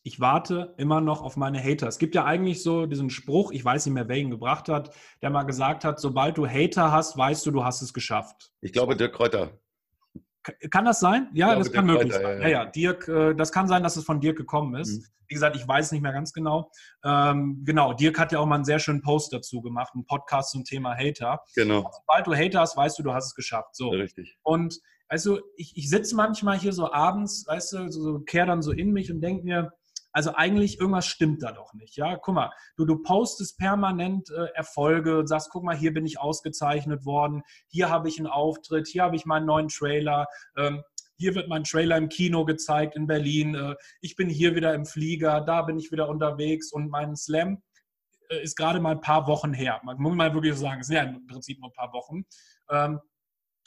Ich warte immer noch auf meine Hater. Es gibt ja eigentlich so diesen Spruch, ich weiß nicht mehr, wer ihn gebracht hat, der mal gesagt hat, sobald du Hater hast, weißt du, du hast es geschafft. Ich glaube, Dirk Kräuter. Kann das sein? Ja, glaube, das kann möglich sein. Ja, ja. Dirk, äh, das kann sein, dass es von Dirk gekommen ist. Mhm. Wie gesagt, ich weiß nicht mehr ganz genau. Ähm, genau, Dirk hat ja auch mal einen sehr schönen Post dazu gemacht, einen Podcast zum Thema Hater. Genau. Sobald du Hater hast, weißt du, du hast es geschafft. So. Richtig. Und also ich, ich sitze manchmal hier so abends, weißt du, so, so kehr dann so in mich und denke mir, also eigentlich irgendwas stimmt da doch nicht. Ja, guck mal, du, du postest permanent äh, Erfolge und sagst, guck mal, hier bin ich ausgezeichnet worden, hier habe ich einen Auftritt, hier habe ich meinen neuen Trailer. Ähm, hier wird mein Trailer im Kino gezeigt in Berlin. Äh, ich bin hier wieder im Flieger, da bin ich wieder unterwegs und mein Slam äh, ist gerade mal ein paar Wochen her. Man muss mal wirklich sagen, es sind ja im Prinzip nur ein paar Wochen. Ähm,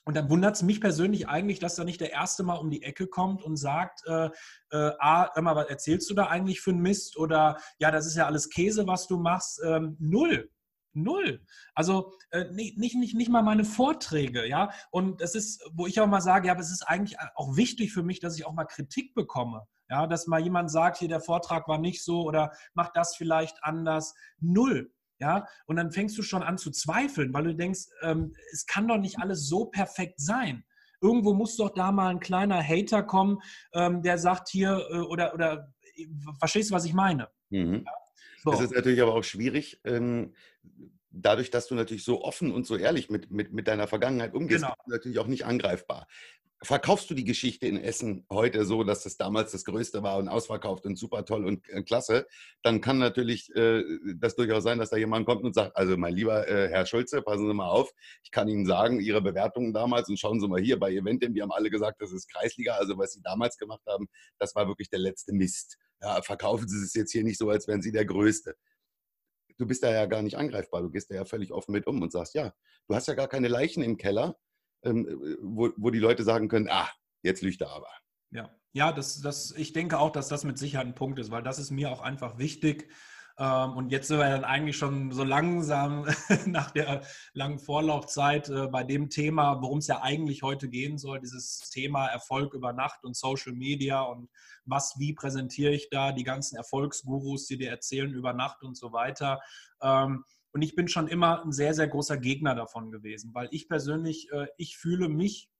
und dann wundert es mich persönlich eigentlich, dass da nicht der Erste mal um die Ecke kommt und sagt, äh, äh, A, immer, was erzählst du da eigentlich für ein Mist? Oder ja, das ist ja alles Käse, was du machst. Ähm, null. Null. Also äh, nicht, nicht, nicht mal meine Vorträge, ja. Und es ist, wo ich auch mal sage, ja, aber es ist eigentlich auch wichtig für mich, dass ich auch mal Kritik bekomme. Ja, dass mal jemand sagt, hier der Vortrag war nicht so oder mach das vielleicht anders. Null. Ja, und dann fängst du schon an zu zweifeln, weil du denkst, ähm, es kann doch nicht alles so perfekt sein. Irgendwo muss doch da mal ein kleiner Hater kommen, ähm, der sagt hier, äh, oder, oder verstehst du, was ich meine? Mhm. Ja? So. Es ist natürlich aber auch schwierig, ähm, dadurch, dass du natürlich so offen und so ehrlich mit, mit, mit deiner Vergangenheit umgehst, genau. natürlich auch nicht angreifbar verkaufst du die Geschichte in Essen heute so, dass das damals das Größte war und ausverkauft und super toll und äh, klasse, dann kann natürlich äh, das durchaus sein, dass da jemand kommt und sagt, also mein lieber äh, Herr Schulze, passen Sie mal auf, ich kann Ihnen sagen, Ihre Bewertungen damals und schauen Sie mal hier bei Eventim, die haben alle gesagt, das ist Kreisliga, also was Sie damals gemacht haben, das war wirklich der letzte Mist. Ja, verkaufen Sie es jetzt hier nicht so, als wären Sie der Größte. Du bist da ja gar nicht angreifbar. Du gehst da ja völlig offen mit um und sagst, ja, du hast ja gar keine Leichen im Keller, ähm, äh, wo, wo die Leute sagen können, ah, jetzt lügt er aber. Ja, ja das, das, ich denke auch, dass das mit Sicherheit ein Punkt ist, weil das ist mir auch einfach wichtig. Ähm, und jetzt sind wir dann eigentlich schon so langsam [laughs] nach der langen Vorlaufzeit äh, bei dem Thema, worum es ja eigentlich heute gehen soll, dieses Thema Erfolg über Nacht und Social Media und was, wie präsentiere ich da, die ganzen Erfolgsgurus, die dir erzählen über Nacht und so weiter. Und ich bin schon immer ein sehr, sehr großer Gegner davon gewesen, weil ich persönlich, äh, ich fühle mich,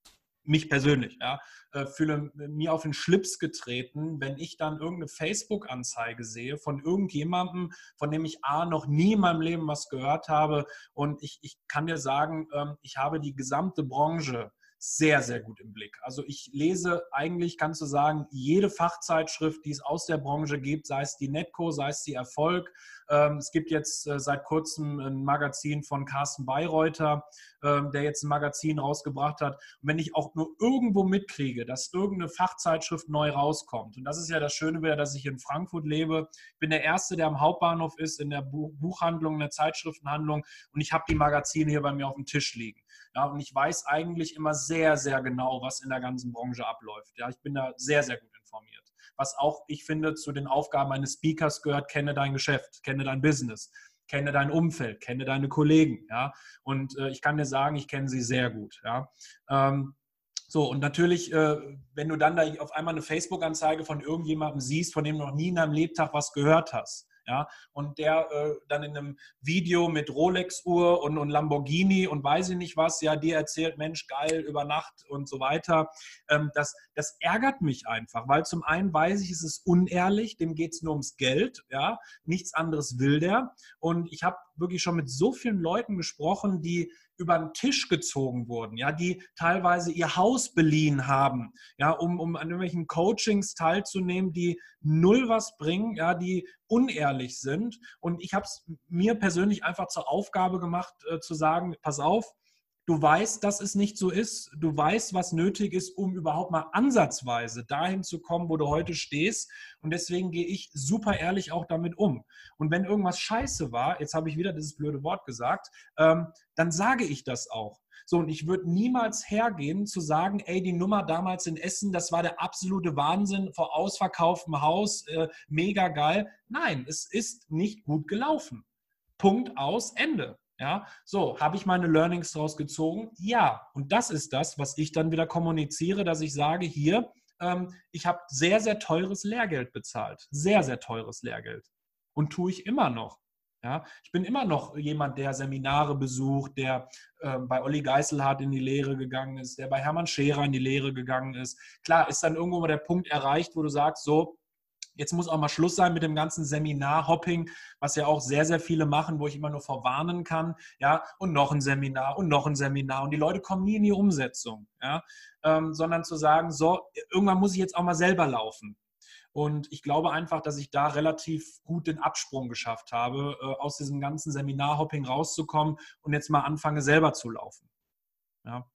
mich persönlich, ja, äh, fühle mir auf den Schlips getreten, wenn ich dann irgendeine Facebook-Anzeige sehe von irgendjemandem, von dem ich A, noch nie in meinem Leben was gehört habe. Und ich, ich kann dir sagen, ähm, ich habe die gesamte Branche sehr, sehr gut im Blick. Also ich lese eigentlich, kannst du sagen, jede Fachzeitschrift, die es aus der Branche gibt, sei es die Netco, sei es die Erfolg. Ähm, es gibt jetzt äh, seit kurzem ein Magazin von Carsten Bayreuther, ähm, der jetzt ein Magazin rausgebracht hat. Und wenn ich auch nur irgendwo mitkriege, dass irgendeine Fachzeitschrift neu rauskommt, und das ist ja das Schöne wieder, dass ich in Frankfurt lebe, ich bin der Erste, der am Hauptbahnhof ist, in der Buchhandlung, in der Zeitschriftenhandlung, und ich habe die Magazine hier bei mir auf dem Tisch liegen. Ja, und ich weiß eigentlich immer sehr, sehr genau, was in der ganzen Branche abläuft. Ja, ich bin da sehr, sehr gut informiert. Was auch, ich finde, zu den Aufgaben eines Speakers gehört, kenne dein Geschäft, kenne dein Business, kenne dein Umfeld, kenne deine Kollegen. Ja, und äh, ich kann dir sagen, ich kenne sie sehr gut. Ja. Ähm, so, und natürlich, äh, wenn du dann da auf einmal eine Facebook-Anzeige von irgendjemandem siehst, von dem du noch nie in deinem Lebtag was gehört hast, ja, und der äh, dann in einem Video mit Rolex-Uhr und, und Lamborghini und weiß ich nicht was, ja, dir erzählt, Mensch, geil, über Nacht und so weiter. Ähm, das, das ärgert mich einfach, weil zum einen weiß ich, es ist unehrlich, dem geht es nur ums Geld, ja, nichts anderes will der. Und ich habe wirklich schon mit so vielen Leuten gesprochen, die über den Tisch gezogen wurden, ja, die teilweise ihr Haus beliehen haben, ja, um, um an irgendwelchen Coachings teilzunehmen, die null was bringen, ja, die unehrlich sind. Und ich habe es mir persönlich einfach zur Aufgabe gemacht, äh, zu sagen, pass auf, Du weißt, dass es nicht so ist. Du weißt, was nötig ist, um überhaupt mal ansatzweise dahin zu kommen, wo du heute stehst. Und deswegen gehe ich super ehrlich auch damit um. Und wenn irgendwas scheiße war, jetzt habe ich wieder dieses blöde Wort gesagt, ähm, dann sage ich das auch. So, und ich würde niemals hergehen zu sagen, ey, die Nummer damals in Essen, das war der absolute Wahnsinn vor ausverkauftem Haus, äh, mega geil. Nein, es ist nicht gut gelaufen. Punkt aus, Ende. Ja, so, habe ich meine Learnings daraus gezogen? Ja, und das ist das, was ich dann wieder kommuniziere, dass ich sage, hier, ähm, ich habe sehr, sehr teures Lehrgeld bezahlt. Sehr, sehr teures Lehrgeld. Und tue ich immer noch. Ja, ich bin immer noch jemand, der Seminare besucht, der äh, bei Olli Geiselhardt in die Lehre gegangen ist, der bei Hermann Scherer in die Lehre gegangen ist. Klar, ist dann irgendwo mal der Punkt erreicht, wo du sagst, so, Jetzt muss auch mal Schluss sein mit dem ganzen Seminar-Hopping, was ja auch sehr, sehr viele machen, wo ich immer nur vorwarnen kann. Ja, und noch ein Seminar und noch ein Seminar. Und die Leute kommen nie in die Umsetzung. Ja, ähm, sondern zu sagen, so, irgendwann muss ich jetzt auch mal selber laufen. Und ich glaube einfach, dass ich da relativ gut den Absprung geschafft habe, äh, aus diesem ganzen Seminar-Hopping rauszukommen und jetzt mal anfange, selber zu laufen. Ja.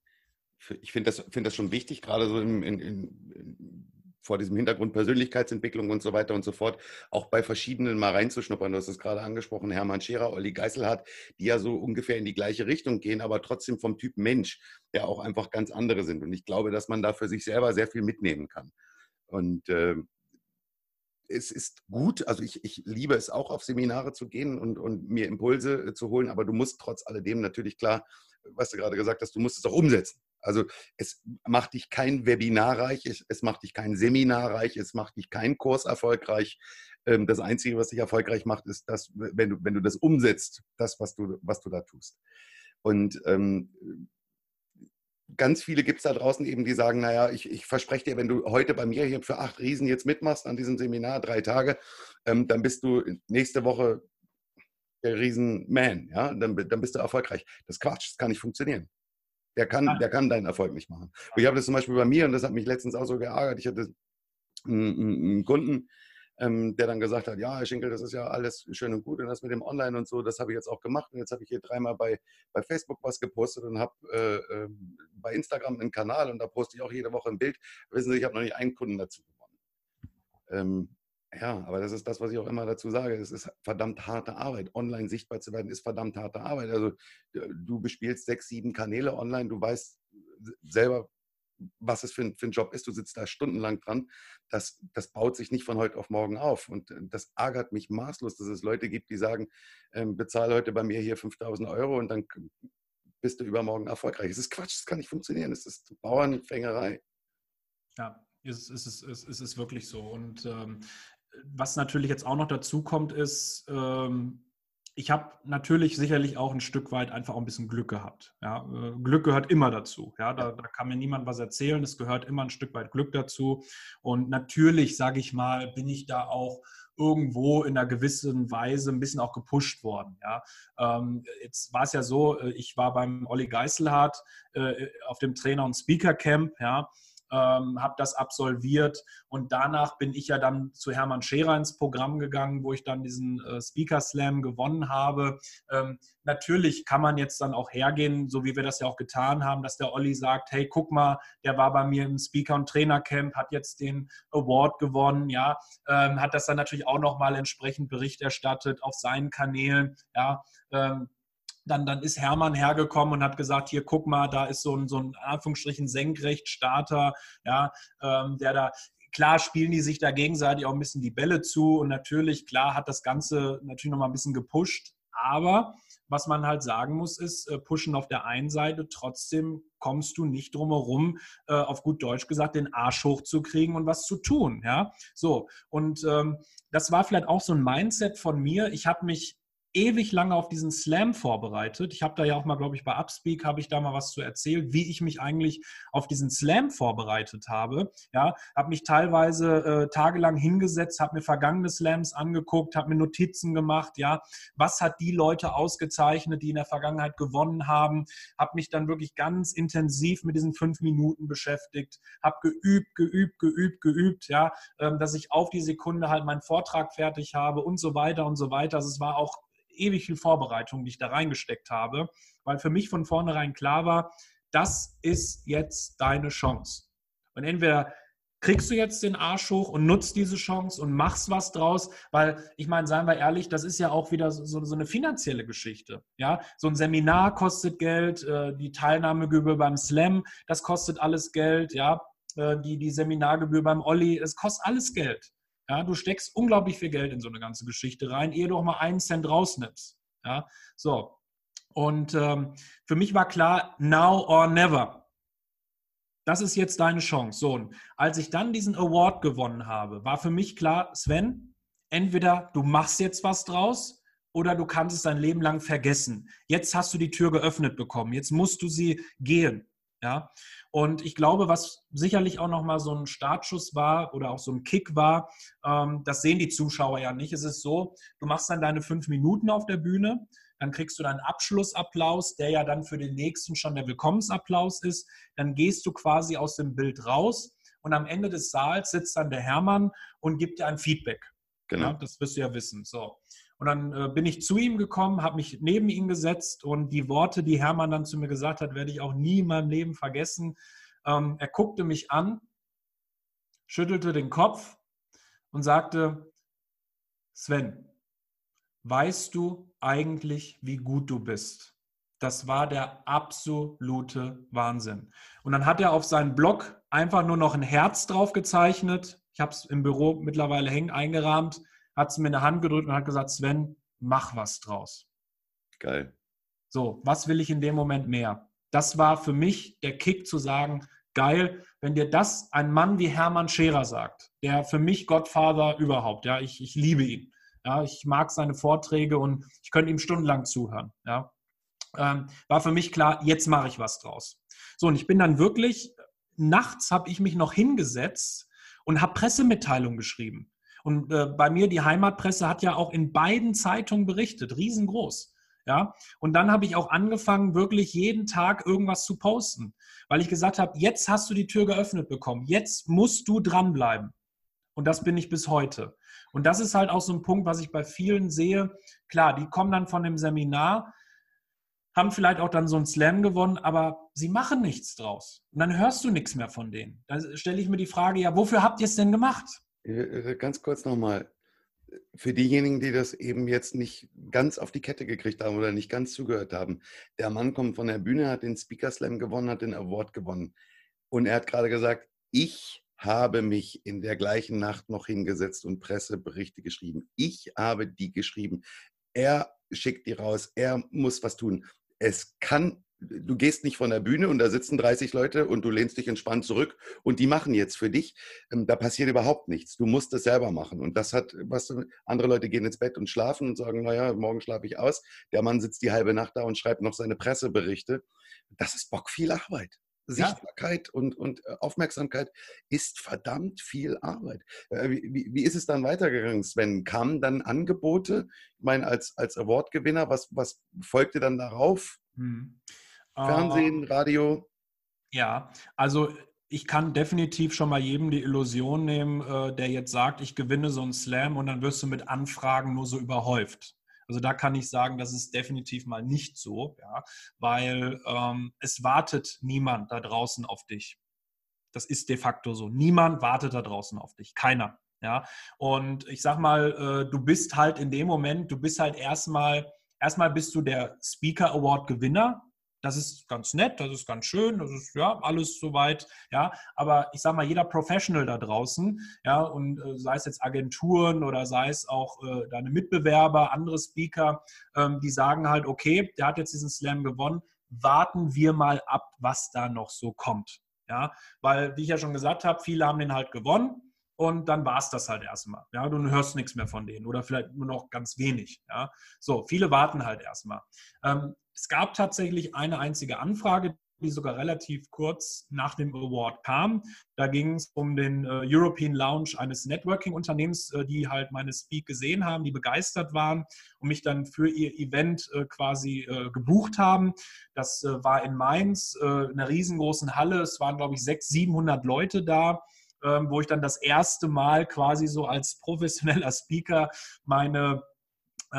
Ich finde das, find das schon wichtig, gerade so in, in, in vor diesem Hintergrund Persönlichkeitsentwicklung und so weiter und so fort, auch bei verschiedenen mal reinzuschnuppern. Du hast es gerade angesprochen, Hermann Scherer, Olli Geiselhardt, die ja so ungefähr in die gleiche Richtung gehen, aber trotzdem vom Typ Mensch, der auch einfach ganz andere sind. Und ich glaube, dass man da für sich selber sehr viel mitnehmen kann. Und äh, es ist gut, also ich, ich liebe es auch, auf Seminare zu gehen und, und mir Impulse äh, zu holen, aber du musst trotz alledem natürlich klar, was du gerade gesagt hast, du musst es auch umsetzen. Also es macht dich kein Webinar reich, es, es macht dich kein Seminar reich, es macht dich kein Kurs erfolgreich. Ähm, das Einzige, was dich erfolgreich macht, ist das, wenn du, wenn du das umsetzt, das, was du, was du da tust. Und ähm, ganz viele gibt es da draußen eben, die sagen, naja, ich, ich verspreche dir, wenn du heute bei mir hier für acht Riesen jetzt mitmachst an diesem Seminar, drei Tage, ähm, dann bist du nächste Woche der Riesenman, ja, dann, dann bist du erfolgreich. Das ist Quatsch, das kann nicht funktionieren. Der kann, der kann deinen Erfolg nicht machen. Und ich habe das zum Beispiel bei mir und das hat mich letztens auch so geärgert. Ich hatte einen, einen Kunden, ähm, der dann gesagt hat, ja, Herr Schinkel, das ist ja alles schön und gut und das mit dem Online und so, das habe ich jetzt auch gemacht und jetzt habe ich hier dreimal bei, bei Facebook was gepostet und habe äh, äh, bei Instagram einen Kanal und da poste ich auch jede Woche ein Bild. Wissen Sie, ich habe noch nicht einen Kunden dazu gewonnen. Ähm, ja, aber das ist das, was ich auch immer dazu sage. Es ist verdammt harte Arbeit. Online sichtbar zu werden, ist verdammt harte Arbeit. Also du bespielst sechs, sieben Kanäle online, du weißt selber, was es für ein, für ein Job ist. Du sitzt da stundenlang dran. Das, das baut sich nicht von heute auf morgen auf. Und äh, das ärgert mich maßlos, dass es Leute gibt, die sagen, ähm, bezahle heute bei mir hier 5000 Euro und dann bist du übermorgen erfolgreich. Es ist Quatsch, das kann nicht funktionieren. Es ist Bauernfängerei. Ja, es ist, es ist, es ist wirklich so. Und ähm, was natürlich jetzt auch noch dazu kommt, ist, ähm, ich habe natürlich sicherlich auch ein Stück weit einfach auch ein bisschen Glück gehabt. Ja? Äh, Glück gehört immer dazu. Ja? Da, da, kann mir niemand was erzählen. Es gehört immer ein Stück weit Glück dazu. Und natürlich, sage ich mal, bin ich da auch irgendwo in einer gewissen Weise ein bisschen auch gepusht worden. Ja? Ähm, jetzt war es ja so, äh, ich war beim Olli Geiselhardt äh, auf dem Trainer- und Speaker-Camp. Ja? Ähm, habe das absolviert. Und danach bin ich ja dann zu Hermann Scherer ins Programm gegangen, wo ich dann diesen äh, Speaker Slam gewonnen habe. Ähm, natürlich kann man jetzt dann auch hergehen, so wie wir das ja auch getan haben, dass der Olli sagt, hey, guck mal, der war bei mir im Speaker- und Trainercamp, hat jetzt den Award gewonnen, ja, ähm, hat das dann natürlich auch nochmal entsprechend Bericht erstattet auf seinen Kanälen, ja, ähm, dann, dann ist Hermann hergekommen und hat gesagt, hier guck mal, da ist so ein, so ein Anführungsstrichen Senkrechtstarter, ja, ähm, der da, klar spielen die sich da gegenseitig auch ein bisschen die Bälle zu und natürlich, klar hat das Ganze natürlich nochmal ein bisschen gepusht, Aber was man halt sagen muss, ist, äh, pushen auf der einen Seite, trotzdem kommst du nicht drum herum, äh, auf gut Deutsch gesagt, den Arsch hochzukriegen und was zu tun. Ja, so. Und ähm, das war vielleicht auch so ein Mindset von mir. Ich habe mich ewig lange auf diesen Slam vorbereitet. Ich habe da ja auch mal, glaube ich, bei Upspeak habe ich da mal was zu erzählt, wie ich mich eigentlich auf diesen Slam vorbereitet habe. Ja, habe mich teilweise äh, tagelang hingesetzt, habe mir vergangene Slams angeguckt, habe mir Notizen gemacht. Ja, was hat die Leute ausgezeichnet, die in der Vergangenheit gewonnen haben? Habe mich dann wirklich ganz intensiv mit diesen fünf Minuten beschäftigt, habe geübt, geübt, geübt, geübt. Ja, ähm, dass ich auf die Sekunde halt meinen Vortrag fertig habe und so weiter und so weiter. Also es war auch ewig viel Vorbereitung, die ich da reingesteckt habe, weil für mich von vornherein klar war, das ist jetzt deine Chance. Und entweder kriegst du jetzt den Arsch hoch und nutzt diese Chance und machst was draus, weil ich meine, seien wir ehrlich, das ist ja auch wieder so, so eine finanzielle Geschichte. Ja, so ein Seminar kostet Geld, äh, die Teilnahmegebühr beim Slam, das kostet alles Geld, ja, äh, die, die Seminargebühr beim Olli, das kostet alles Geld. Ja, du steckst unglaublich viel Geld in so eine ganze Geschichte rein, ehe du auch mal einen Cent rausnimmst. Ja, so. Und ähm, für mich war klar, now or never. Das ist jetzt deine Chance. So, und als ich dann diesen Award gewonnen habe, war für mich klar, Sven, entweder du machst jetzt was draus oder du kannst es dein Leben lang vergessen. Jetzt hast du die Tür geöffnet bekommen. Jetzt musst du sie gehen. Ja. Und ich glaube, was sicherlich auch nochmal so ein Startschuss war oder auch so ein Kick war, ähm, das sehen die Zuschauer ja nicht. Es ist so, du machst dann deine fünf Minuten auf der Bühne, dann kriegst du deinen Abschlussapplaus, der ja dann für den nächsten schon der Willkommensapplaus ist. Dann gehst du quasi aus dem Bild raus und am Ende des Saals sitzt dann der Hermann und gibt dir ein Feedback. Genau. Ja, das wirst du ja wissen. So. Und dann äh, bin ich zu ihm gekommen, habe mich neben ihn gesetzt und die Worte, die Hermann dann zu mir gesagt hat, werde ich auch nie in meinem Leben vergessen. Ähm, er guckte mich an, schüttelte den Kopf und sagte, Sven, weißt du eigentlich, wie gut du bist? Das war der absolute Wahnsinn. Und dann hat er auf seinen Blog einfach nur noch ein Herz drauf gezeichnet. Ich habe es im Büro mittlerweile hängen eingerahmt hat es mir eine Hand gedrückt und hat gesagt, Sven, mach was draus. Geil. So, was will ich in dem Moment mehr? Das war für mich der Kick zu sagen, geil, wenn dir das ein Mann wie Hermann Scherer sagt, der für mich Gottvater überhaupt, ja, ich, ich liebe ihn. Ja, ich mag seine Vorträge und ich könnte ihm stundenlang zuhören. Ja. Ähm, war für mich klar, jetzt mache ich was draus. So, und ich bin dann wirklich, nachts habe ich mich noch hingesetzt und habe Pressemitteilungen geschrieben. Und äh, bei mir, die Heimatpresse hat ja auch in beiden Zeitungen berichtet, riesengroß. Ja, und dann habe ich auch angefangen, wirklich jeden Tag irgendwas zu posten, weil ich gesagt habe, jetzt hast du die Tür geöffnet bekommen, jetzt musst du dranbleiben. Und das bin ich bis heute. Und das ist halt auch so ein Punkt, was ich bei vielen sehe. Klar, die kommen dann von dem Seminar, haben vielleicht auch dann so ein Slam gewonnen, aber sie machen nichts draus. Und dann hörst du nichts mehr von denen. Da stelle ich mir die Frage, ja, wofür habt ihr es denn gemacht? Äh, äh, ganz kurz nochmal, für diejenigen, die das eben jetzt nicht ganz auf die Kette gekriegt haben oder nicht ganz zugehört haben. Der Mann kommt von der Bühne, hat den Speaker Slam gewonnen, hat den Award gewonnen. Und er hat gerade gesagt, ich habe mich in der gleichen Nacht noch hingesetzt und Presseberichte geschrieben. Ich habe die geschrieben. Er schickt die raus. Er muss was tun. Es kann du gehst nicht von der Bühne und da sitzen 30 Leute und du lehnst dich entspannt zurück und die machen jetzt für dich. Ähm, da passiert überhaupt nichts. Du musst es selber machen. Und das hat, was andere Leute gehen ins Bett und schlafen und sagen, naja, morgen schlafe ich aus. Der Mann sitzt die halbe Nacht da und schreibt noch seine Presseberichte. Das ist Bock viel Arbeit. Sichtbarkeit ja. und, und äh, Aufmerksamkeit ist verdammt viel Arbeit. Äh, wie, wie, ist es dann weitergegangen, Sven? Kamen dann Angebote? Ich meine, als, als Awardgewinner, was, was folgte dann darauf? Hm. Fernsehen, äh, Radio? Ja, also ich kann definitiv schon mal jedem die Illusion nehmen, äh, der jetzt sagt, ich gewinne so einen Slam und dann wirst du mit Anfragen nur so überhäuft. Also da kann ich sagen, das ist definitiv mal nicht so, ja, weil ähm, es wartet niemand da draußen auf dich. Das ist de facto so. Niemand wartet da draußen auf dich. Keiner. Ja. Und ich sag mal, äh, du bist halt in dem Moment, du bist halt erstmal, erstmal bist du der Speaker Award Gewinner Das ist ganz nett, das ist ganz schön, das ist ja alles soweit, ja. Aber ich sage mal, jeder Professional da draußen, ja, und äh, sei es jetzt Agenturen oder sei es auch äh, deine Mitbewerber, andere Speaker, ähm, die sagen halt, okay, der hat jetzt diesen Slam gewonnen, warten wir mal ab, was da noch so kommt. Ja, weil, wie ich ja schon gesagt habe, viele haben den halt gewonnen und dann war es das halt erstmal. Ja, du hörst nichts mehr von denen oder vielleicht nur noch ganz wenig. Ja, so, viele warten halt erstmal. Ähm, es gab tatsächlich eine einzige Anfrage, die sogar relativ kurz nach dem Award kam. Da ging es um den äh, European Lounge eines Networking-Unternehmens, äh, die halt meine Speak gesehen haben, die begeistert waren und mich dann für ihr Event äh, quasi äh, gebucht haben. Das äh, war in Mainz, äh, in einer riesengroßen Halle. Es waren, glaube ich, 600, 700 Leute da. Ähm, wo ich dann das erste Mal quasi so als professioneller Speaker meine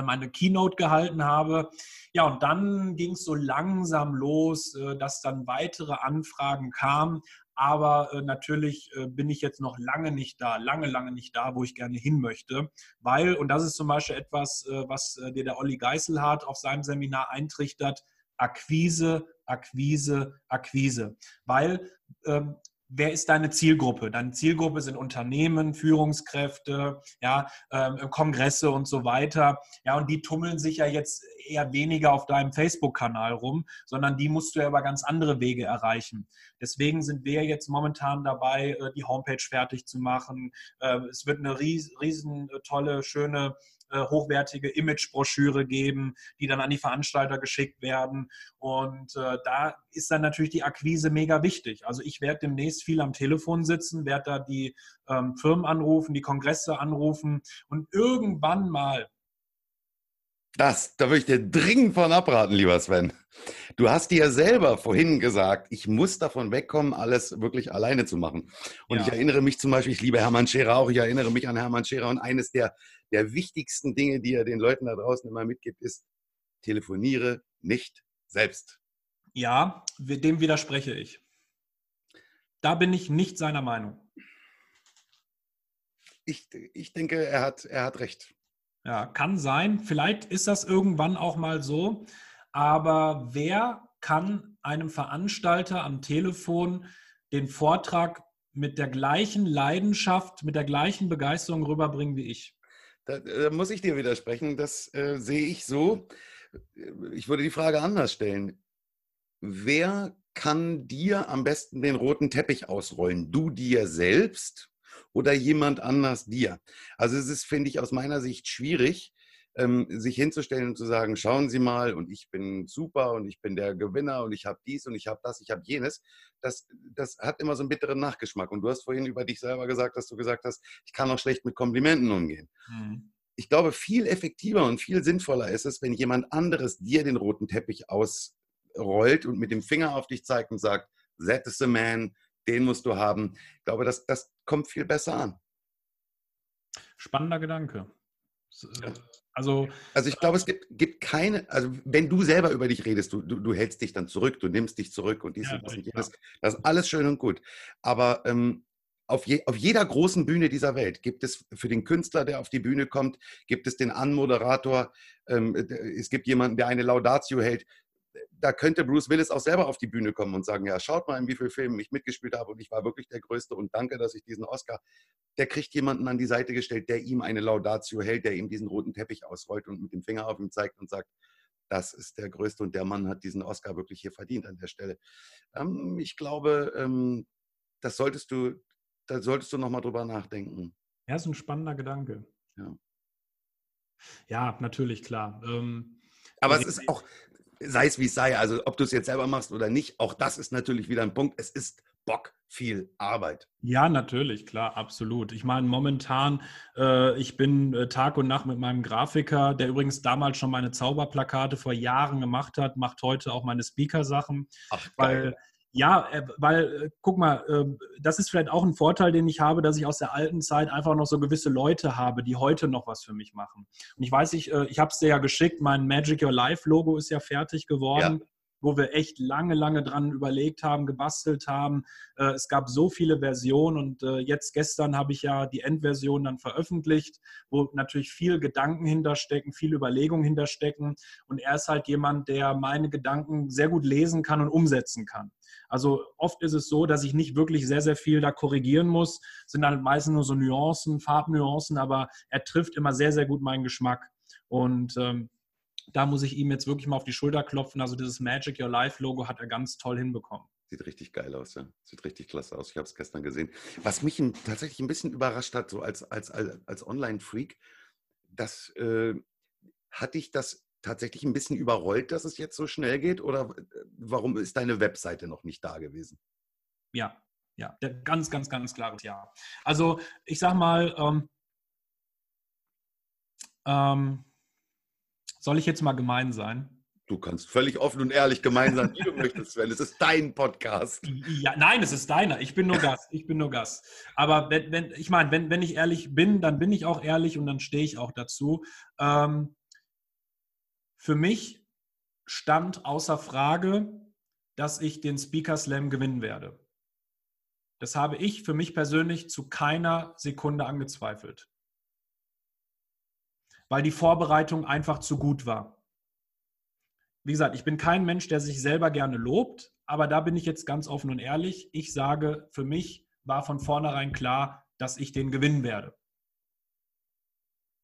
meine Keynote gehalten habe. Ja, und dann ging es so langsam los, äh, dass dann weitere Anfragen kamen. Aber äh, natürlich bin ich jetzt noch lange nicht da, lange, lange nicht da, wo ich gerne hin möchte. Weil, und das ist zum Beispiel etwas, was dir der Olli Geißelhardt auf seinem Seminar eintrichtert, Akquise, Akquise, Akquise. Weil ähm, wer ist deine Zielgruppe? Deine Zielgruppe sind Unternehmen, Führungskräfte, ja, ähm, Kongresse und so weiter. Ja, und die tummeln sich ja jetzt eher weniger auf deinem Facebook-Kanal rum, sondern die musst du ja über ganz andere Wege erreichen. Deswegen sind wir jetzt momentan dabei, äh, die Homepage fertig zu machen. Äh, es wird eine riesen, riesen tolle, schöne hochwertige Imagebroschüre geben, die dann an die Veranstalter geschickt werden. Und äh, da ist dann natürlich die Akquise mega wichtig. Also ich werde demnächst viel am Telefon sitzen, werde da die ähm, Firmen anrufen, die Kongresse anrufen und irgendwann mal das, da würde ich dir dringend von abraten, lieber Sven. Du hast dir selber vorhin gesagt, ich muss davon wegkommen, alles wirklich alleine zu machen. Und ja. ich erinnere mich zum Beispiel, ich liebe Hermann Scherer auch, ich erinnere mich an Hermann Scherer und eines der, der wichtigsten Dinge, die er den Leuten da draußen immer mitgibt, ist, telefoniere nicht selbst. Ja, dem widerspreche ich. Da bin ich nicht seiner Meinung. Ich, ich denke, er hat, er hat recht. Ja, kann sein. Vielleicht ist das irgendwann auch mal so. Aber wer kann einem Veranstalter am Telefon den Vortrag mit der gleichen Leidenschaft, mit der gleichen Begeisterung rüberbringen wie ich? Da, da muss ich dir widersprechen. Das äh, sehe ich so. Ich würde die Frage anders stellen. Wer kann dir am besten den roten Teppich ausrollen? Du dir selbst oder jemand anders dir. Also es ist, finde ich, aus meiner Sicht schwierig, ähm, sich hinzustellen und zu sagen, schauen Sie mal und ich bin super und ich bin der Gewinner und ich habe dies und ich habe das, ich habe jenes. Das, das hat immer so einen bitteren Nachgeschmack. Und du hast vorhin über dich selber gesagt, dass du gesagt hast, ich kann auch schlecht mit Komplimenten umgehen. Mhm. Ich glaube, viel effektiver und viel sinnvoller ist es, wenn jemand anderes dir den roten Teppich ausrollt und mit dem Finger auf dich zeigt und sagt, that is the man, den musst du haben. Ich glaube, das, das kommt viel besser an. Spannender Gedanke. Ja. Also, also ich glaube, es gibt, gibt, keine, also wenn du selber über dich redest, du, du, du hältst dich dann zurück, du nimmst dich zurück und dies ja, und das und jenes, das ist alles schön und gut. Aber ähm, auf, je, auf jeder großen Bühne dieser Welt gibt es für den Künstler, der auf die Bühne kommt, gibt es den Anmoderator, ähm, es gibt jemanden, der eine Laudatio hält da könnte Bruce Willis auch selber auf die Bühne kommen und sagen, ja, schaut mal, in wie vielen Filmen ich mitgespielt habe und ich war wirklich der Größte und danke, dass ich diesen Oscar, der kriegt jemanden an die Seite gestellt, der ihm eine Laudatio hält, der ihm diesen roten Teppich ausrollt und mit dem Finger auf ihm zeigt und sagt, das ist der Größte und der Mann hat diesen Oscar wirklich hier verdient an der Stelle. Ähm, ich glaube, ähm, das solltest du, da solltest du nochmal drüber nachdenken. Ja, ist ein spannender Gedanke. Ja, ja natürlich, klar. Ähm, aber es ist auch, sei es wie es sei, also ob du es jetzt selber machst oder nicht, auch das ist natürlich wieder ein Punkt. Es ist Bock viel Arbeit. Ja, natürlich, klar, absolut. Ich meine, momentan, äh, ich bin äh, Tag und Nacht mit meinem Grafiker, der übrigens damals schon meine Zauberplakate vor Jahren gemacht hat, macht heute auch meine Speaker-Sachen. Ach, geil. Weil ja, äh, weil, äh, guck mal, ähm, das ist vielleicht auch ein Vorteil, den ich habe, dass ich aus der alten Zeit einfach noch so gewisse Leute habe, die heute noch was für mich machen. Und ich weiß, ich, äh, ich habe es dir ja geschickt, mein Magic Your Life Logo ist ja fertig geworden. Ja. Wo wir echt lange, lange dran überlegt haben, gebastelt haben. Äh, es gab so viele Versionen und äh, jetzt gestern habe ich ja die Endversion dann veröffentlicht, wo natürlich viel Gedanken hinterstecken, viel Überlegungen hinterstecken. Und er ist halt jemand, der meine Gedanken sehr gut lesen kann und umsetzen kann. Also oft ist es so, dass ich nicht wirklich sehr, sehr viel da korrigieren muss. Es sind halt meistens nur so Nuancen, Farbnuancen, aber er trifft immer sehr, sehr gut meinen Geschmack. Und ähm, da muss ich ihm jetzt wirklich mal auf die Schulter klopfen. Also dieses Magic Your Life Logo hat er ganz toll hinbekommen. Sieht richtig geil aus, ja. Sieht richtig klasse aus. Ich habe es gestern gesehen. Was mich tatsächlich ein bisschen überrascht hat, so als, als, als Online-Freak, das äh, hatte ich das tatsächlich ein bisschen überrollt, dass es jetzt so schnell geht? Oder äh, warum ist deine Webseite noch nicht da gewesen? Ja, ja, ganz, ganz, ganz klares Ja. Also ich sag mal, ähm, ähm, soll ich jetzt mal gemein sein? Du kannst völlig offen und ehrlich gemein sein, wie du [laughs] möchtest, Sven. Es ist dein Podcast. Ja, nein, es ist deiner. Ich bin nur Gast. Ich bin nur Gast. Aber wenn, wenn ich meine, wenn, wenn ich ehrlich bin, dann bin ich auch ehrlich und dann stehe ich auch dazu. Ähm, für mich stand außer Frage, dass ich den Speaker Slam gewinnen werde. Das habe ich für mich persönlich zu keiner Sekunde angezweifelt weil die Vorbereitung einfach zu gut war. Wie gesagt, ich bin kein Mensch, der sich selber gerne lobt, aber da bin ich jetzt ganz offen und ehrlich. Ich sage, für mich war von vornherein klar, dass ich den gewinnen werde.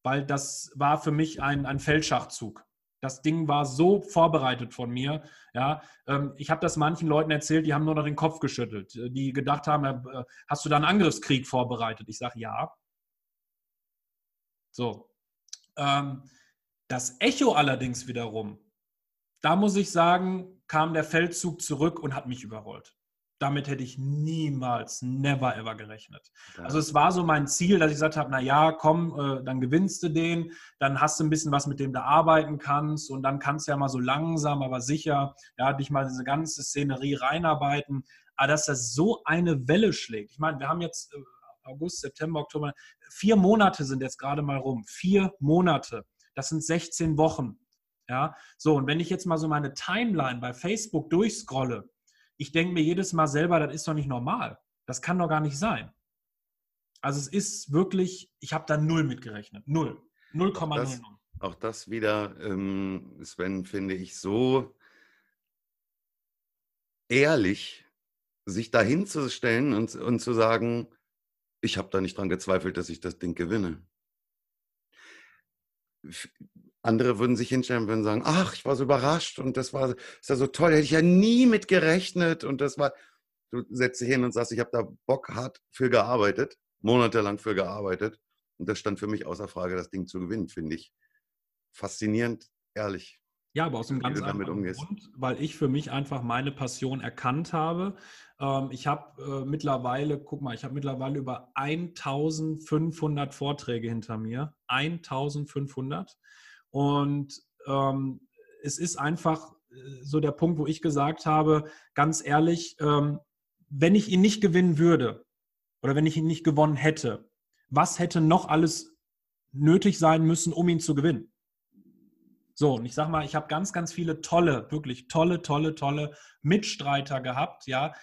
Weil das war für mich ein, ein Feldschachzug. Das Ding war so vorbereitet von mir. Ja, ähm, ich habe das manchen Leuten erzählt, die haben nur noch den Kopf geschüttelt, die gedacht haben, äh, hast du da einen Angriffskrieg vorbereitet? Ich sage ja. So, das Echo allerdings wiederum, da muss ich sagen, kam der Feldzug zurück und hat mich überrollt. Damit hätte ich niemals, never ever gerechnet. Ja. Also es war so mein Ziel, dass ich gesagt habe, na ja, komm, äh, dann gewinnst du den, dann hast du ein bisschen was, mit dem du arbeiten kannst und dann kannst du ja mal so langsam, aber sicher, ja, dich mal diese ganze Szenerie reinarbeiten. Aber dass das so eine Welle schlägt. Ich meine, wir haben jetzt äh, August, September, Oktober, vier Monate sind jetzt gerade mal rum. Vier Monate. Das sind 16 Wochen. Ja, so, und wenn ich jetzt mal so meine Timeline bei Facebook durchscrolle, ich denke mir jedes Mal selber, das ist doch nicht normal. Das kann doch gar nicht sein. Also es ist wirklich, ich habe da null mitgerechnet. Null. 0,00. Auch, auch das wieder, ähm, Sven, finde ich so ehrlich, sich dahin zu stellen und, und zu sagen, ich habe da nicht dran gezweifelt, dass ich das Ding gewinne. Andere würden sich hinstellen und würden sagen, ach, ich war so überrascht und das war ist ja so toll, hätte ich ja nie mit gerechnet und das war, du setzt dich hin und sagst, ich habe da Bock hart für gearbeitet, monatelang für gearbeitet und das stand für mich außer Frage, das Ding zu gewinnen, finde ich faszinierend, ehrlich. Ja, aber aus einem ganz anderen Grund, weil ich für mich einfach meine Passion erkannt habe. Ähm, ich habe äh, mittlerweile, guck mal, ich habe mittlerweile über 1500 Vorträge hinter mir. 1500. Und ähm, es ist einfach äh, so der Punkt, wo ich gesagt habe, ganz ehrlich, ähm, wenn ich ihn nicht gewinnen würde oder wenn ich ihn nicht gewonnen hätte, was hätte noch alles nötig sein müssen, um ihn zu gewinnen? So, und ich sage mal, ich habe ganz, ganz viele tolle, wirklich tolle, tolle, tolle Mitstreiter gehabt, ja,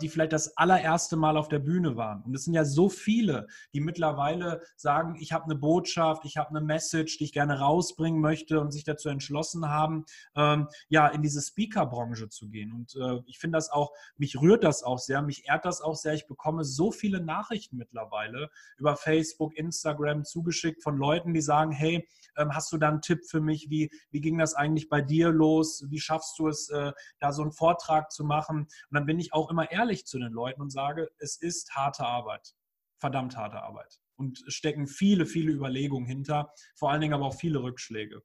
die vielleicht das allererste Mal auf der Bühne waren. Und es sind ja so viele, die mittlerweile sagen, ich habe eine Botschaft, ich habe eine Message, die ich gerne rausbringen möchte und sich dazu entschlossen haben, ähm, ja, in diese Speaker-Branche zu gehen. Und äh, ich finde das auch, mich rührt das auch sehr, mich ehrt das auch sehr. Ich bekomme so viele Nachrichten mittlerweile über Facebook, Instagram zugeschickt von Leuten, die sagen, hey, ähm, hast du da einen Tipp für mich? Wie, wie ging das eigentlich bei dir los? Wie schaffst du es, äh, da so einen Vortrag zu machen? Und dann bin ich auch immer ehrlich zu den Leuten und sage, es ist harte Arbeit, verdammt harte Arbeit. Und es stecken viele, viele Überlegungen hinter, vor allen Dingen aber auch viele Rückschläge.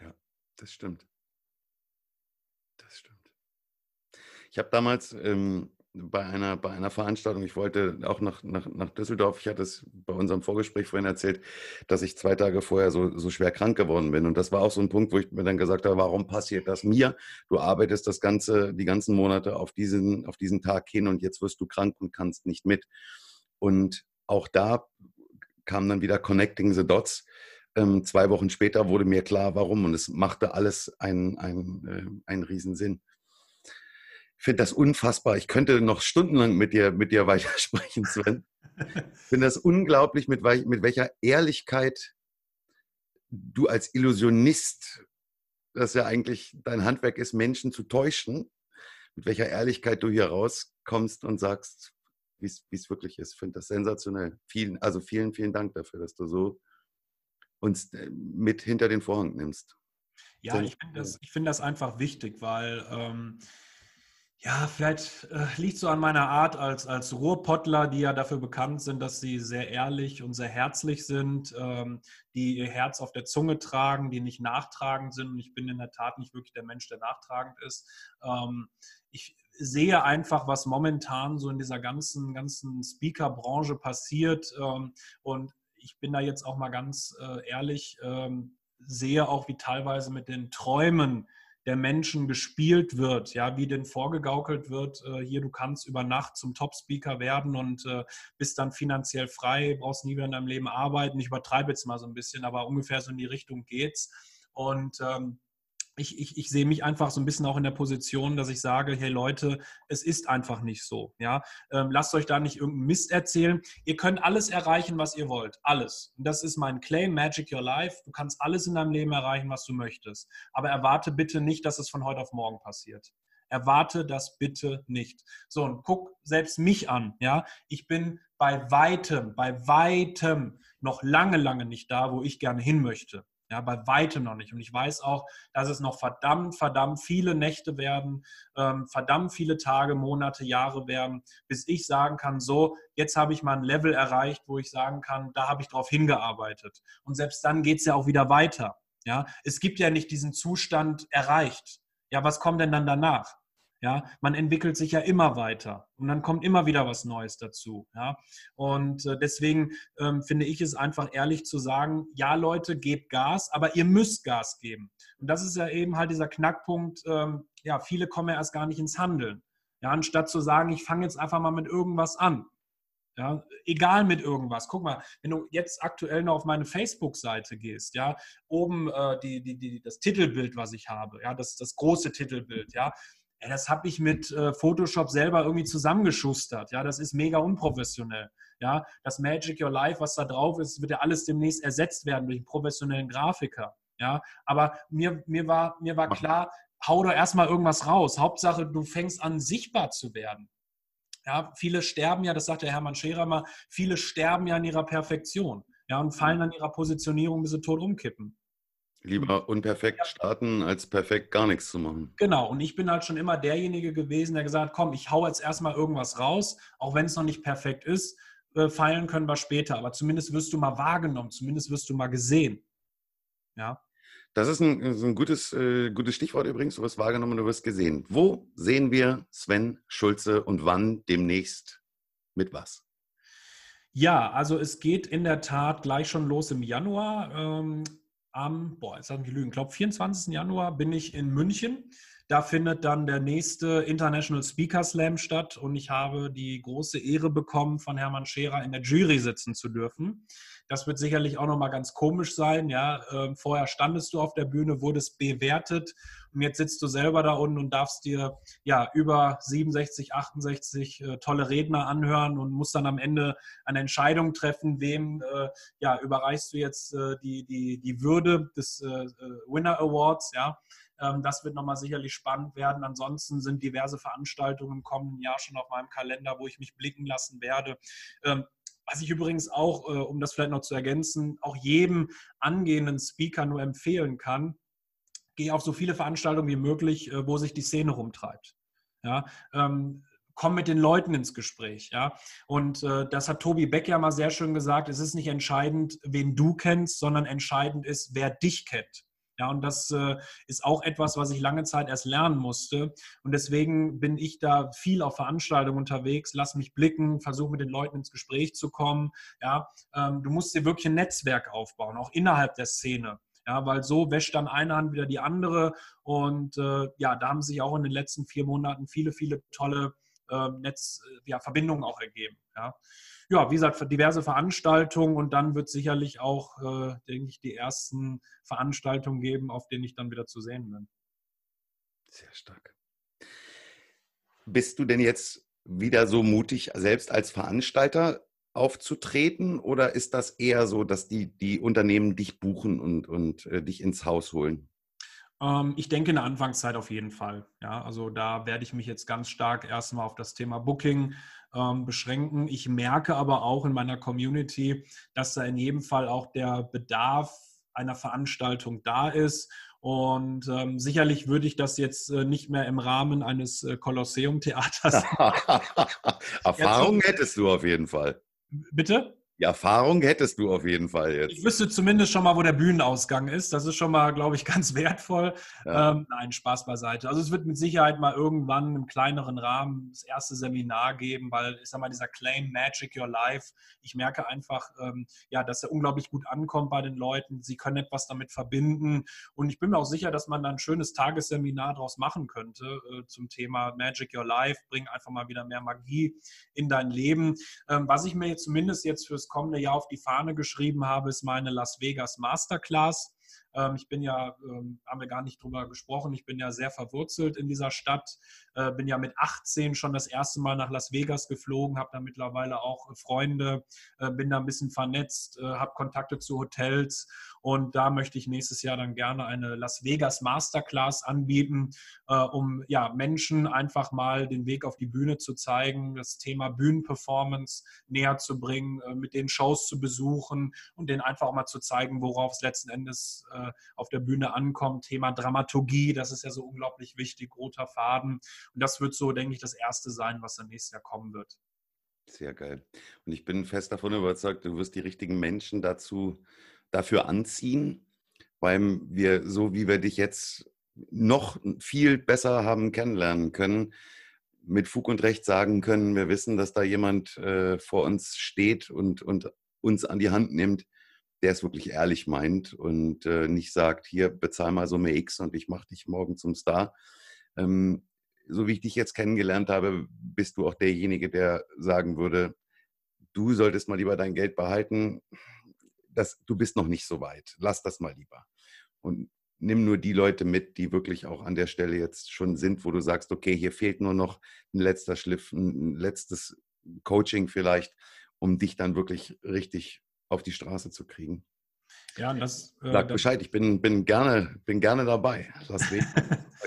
Ja, das stimmt. Das stimmt. Ich habe damals ähm, bei einer, bei einer Veranstaltung, ich wollte auch nach, nach, nach Düsseldorf, ich hatte es bei unserem Vorgespräch vorhin erzählt, dass ich zwei Tage vorher so, so schwer krank geworden bin. Und das war auch so ein Punkt, wo ich mir dann gesagt habe, warum passiert das mir? Du arbeitest das ganze, die ganzen Monate auf diesen, auf diesen Tag hin und jetzt wirst du krank und kannst nicht mit. Und auch da kam dann wieder Connecting the Dots. Ähm, zwei Wochen später wurde mir klar, warum. Und es machte alles einen, einen, äh, einen Riesensinn. Ich finde das unfassbar. Ich könnte noch stundenlang mit dir, mit dir [laughs] weitersprechen, Sven. Ich finde das unglaublich, mit, mit welcher Ehrlichkeit du als Illusionist, das ja eigentlich dein Handwerk ist, Menschen zu täuschen, mit welcher Ehrlichkeit du hier rauskommst und sagst, wie es wirklich ist. Ich finde das sensationell. Vielen, also vielen, vielen Dank dafür, dass du so uns äh, mit hinter den Vorhang nimmst. Ja, ich finde das, find das einfach wichtig, weil ähm, ja, vielleicht äh, liegt so an meiner Art als, als Ruhrpottler, die ja dafür bekannt sind, dass sie sehr ehrlich und sehr herzlich sind, ähm, die ihr Herz auf der Zunge tragen, die nicht nachtragend sind. Und ich bin in der Tat nicht wirklich der Mensch, der nachtragend ist. Ähm, ich sehe einfach, was momentan so in dieser ganzen, ganzen Speaker-Branche passiert. Ähm, und ich bin da jetzt auch mal ganz äh, ehrlich, ähm, sehe auch, wie teilweise mit den Träumen der Menschen gespielt wird, ja, wie denn vorgegaukelt wird, äh, hier, du kannst über Nacht zum Top-Speaker werden und äh, bist dann finanziell frei, brauchst nie wieder in deinem Leben arbeiten. Ich übertreibe jetzt mal so ein bisschen, aber ungefähr so in die Richtung geht's. Und ähm, ich, ich, ich sehe mich einfach so ein bisschen auch in der Position, dass ich sage, hey Leute, es ist einfach nicht so. Ja? Ähm, lasst euch da nicht irgendeinen Mist erzählen. Ihr könnt alles erreichen, was ihr wollt. Alles. Und das ist mein Claim, Magic Your Life. Du kannst alles in deinem Leben erreichen, was du möchtest. Aber erwarte bitte nicht, dass es von heute auf morgen passiert. Erwarte das bitte nicht. So, und guck selbst mich an. Ja, ich bin bei weitem, bei weitem noch lange, lange nicht da, wo ich gerne hin möchte. Ja, bei weitem noch nicht. Und ich weiß auch, dass es noch verdammt, verdammt viele Nächte werden, ähm, verdammt viele Tage, Monate, Jahre werden, bis ich sagen kann, so, jetzt habe ich mal ein Level erreicht, wo ich sagen kann, da habe ich drauf hingearbeitet. Und selbst dann geht es ja auch wieder weiter. Ja, es gibt ja nicht diesen Zustand erreicht. Ja, was kommt denn dann danach? Ja, man entwickelt sich ja immer weiter und dann kommt immer wieder was Neues dazu. Ja, und äh, deswegen ähm, finde ich es einfach ehrlich zu sagen: Ja, Leute, gebt Gas, aber ihr müsst Gas geben. Und das ist ja eben halt dieser Knackpunkt. Ähm, ja, viele kommen ja erst gar nicht ins Handeln. Ja, anstatt zu sagen, ich fange jetzt einfach mal mit irgendwas an. Ja, egal mit irgendwas. Guck mal, wenn du jetzt aktuell noch auf meine Facebook-Seite gehst, ja, oben äh, die, die, die, das Titelbild, was ich habe, ja, das, das große Titelbild, ja, ja, das habe ich mit äh, Photoshop selber irgendwie zusammengeschustert. Ja, das ist mega unprofessionell. Ja, das Magic Your Life, was da drauf ist, wird ja alles demnächst ersetzt werden durch einen professionellen Grafiker. Ja, aber mir, mir, war, mir war klar, hau doch erstmal irgendwas raus. Hauptsache, du fängst an, sichtbar zu werden. Ja, viele sterben ja, das sagt der Hermann Scherer mal, viele sterben ja an ihrer Perfektion. Ja, und fallen an ihrer Positionierung, bis sie tot umkippen. Lieber unperfekt starten, als perfekt gar nichts zu machen. Genau, und ich bin halt schon immer derjenige gewesen, der gesagt hat, komm, ich hau jetzt erstmal irgendwas raus, auch wenn es noch nicht perfekt ist, äh, feilen können wir später, aber zumindest wirst du mal wahrgenommen, zumindest wirst du mal gesehen. Ja. Das ist ein, ein gutes, äh, gutes Stichwort übrigens, du wirst wahrgenommen, du wirst gesehen. Wo sehen wir Sven Schulze und wann demnächst mit was? Ja, also es geht in der Tat gleich schon los im Januar. Ähm, am, boah, jetzt habe ich lügen, glaube 24. Januar bin ich in München. Da findet dann der nächste International Speaker Slam statt und ich habe die große Ehre bekommen, von Hermann Scherer in der Jury sitzen zu dürfen. Das wird sicherlich auch nochmal ganz komisch sein. Ja, ähm, vorher standest du auf der Bühne, wurdest bewertet und jetzt sitzt du selber da unten und darfst dir ja über 67, 68 äh, tolle Redner anhören und musst dann am Ende eine Entscheidung treffen, wem äh, ja überreichst du jetzt äh, die, die, die Würde des äh, äh, Winner Awards. Ja, ähm, das wird nochmal sicherlich spannend werden. Ansonsten sind diverse Veranstaltungen im kommenden Jahr schon auf meinem Kalender, wo ich mich blicken lassen werde. Ähm, was ich übrigens auch, äh, um das vielleicht noch zu ergänzen, auch jedem angehenden Speaker nur empfehlen kann, geh auf so viele Veranstaltungen wie möglich, äh, wo sich die Szene rumtreibt. Ja, ähm, komm mit den Leuten ins Gespräch. Ja? Und äh, das hat Tobi Beck ja mal sehr schön gesagt, es ist nicht entscheidend, wen du kennst, sondern entscheidend ist, wer dich kennt. Ja, und das äh, ist auch etwas, was ich lange Zeit erst lernen musste. Und deswegen bin ich da viel auf Veranstaltungen unterwegs, lass mich blicken, versuche mit den Leuten ins Gespräch zu kommen. Ja, ähm, du musst dir wirklich ein Netzwerk aufbauen, auch innerhalb der Szene. Ja, weil so wäscht dann eine Hand wieder die andere. Und äh, ja, da haben sich auch in den letzten vier Monaten viele, viele tolle äh, Netz, ja, Verbindungen auch ergeben. Ja. ja, wie gesagt, diverse Veranstaltungen und dann wird sicherlich auch, äh, denke ich, die ersten Veranstaltungen geben, auf denen ich dann wieder zu sehen bin. Sehr stark. Bist du denn jetzt wieder so mutig, selbst als Veranstalter aufzutreten? Oder ist das eher so, dass die, die Unternehmen dich buchen und, und äh, dich ins Haus holen? Ähm, ich denke in der Anfangszeit auf jeden Fall. Ja, also da werde ich mich jetzt ganz stark erstmal auf das Thema Booking ähm, beschränken. Ich merke aber auch in meiner Community, dass da in jedem Fall auch der Bedarf einer Veranstaltung da ist. Und ähm, sicherlich würde ich das jetzt äh, nicht mehr im Rahmen eines äh, Kolosseum-Theaters. [laughs] [laughs] Erfahrung hättest du auf jeden Fall. Bitte? Die Erfahrung hättest du auf jeden Fall jetzt. Ich wüsste zumindest schon mal, wo der Bühnenausgang ist. Das ist schon mal, glaube ich, [laughs] ganz wertvoll. Ja. Ähm, nein, Spaß beiseite. Also es wird mit Sicherheit mal irgendwann im kleineren Rahmen das erste Seminar geben, weil ich sage mal, dieser Claim Magic Your Life, ich merke einfach, ähm, ja, dass er unglaublich gut ankommt bei den Leuten. Sie können etwas damit verbinden. Und ich bin mir auch sicher, dass man da ein schönes Tagesseminar daraus machen könnte äh, zum Thema Magic Your Life. Bring einfach mal wieder mehr Magie in dein Leben. Ähm, was ich mir jetzt zumindest jetzt fürs kommende Jahr auf die Fahne geschrieben habe, ist meine Las Vegas Masterclass. Ähm, ich bin ja, ähm, haben wir gar nicht drüber gesprochen, ich bin ja sehr verwurzelt in dieser Stadt, äh, bin ja mit 18 schon das erste Mal nach Las Vegas geflogen, habe da mittlerweile auch Freunde, äh, bin da ein bisschen vernetzt, äh, habe Kontakte zu Hotels und da möchte ich nächstes Jahr dann gerne eine Las Vegas Masterclass anbieten, um ja, Menschen einfach mal den Weg auf die Bühne zu zeigen, das Thema Bühnenperformance näher zu bringen, mit den Shows zu besuchen und denen einfach auch mal zu zeigen, worauf es letzten Endes äh, auf der Bühne ankommt. Thema Dramaturgie, das ist ja so unglaublich wichtig, roter Faden. Und das wird so, denke ich, das Erste sein, was dann nächstes Jahr kommen wird. Sehr geil. Und ich bin fest davon überzeugt, du wirst die richtigen Menschen dazu, dafür anziehen, weil wir, so wie wir dich jetzt noch viel besser haben kennenlernen können, mit Fug und Recht sagen können, wir wissen, dass da jemand äh, vor uns steht und, und uns an die Hand nimmt, der es wirklich ehrlich meint und äh, nicht sagt, hier bezahl mal Summe X und ich mache dich morgen zum Star. Ähm, so wie ich dich jetzt kennengelernt habe, bist du auch derjenige, der sagen würde, du solltest mal lieber dein Geld behalten. Das, du bist noch nicht so weit. Lass das mal lieber. Und nimm nur die Leute mit, die wirklich auch an der Stelle jetzt schon sind, wo du sagst, okay, hier fehlt nur noch ein letzter Schliff, ein letztes Coaching vielleicht, um dich dann wirklich richtig auf die Straße zu kriegen. Ja, das. Äh, Sag Bescheid, ich bin, bin, gerne, bin gerne dabei. Las Vegas,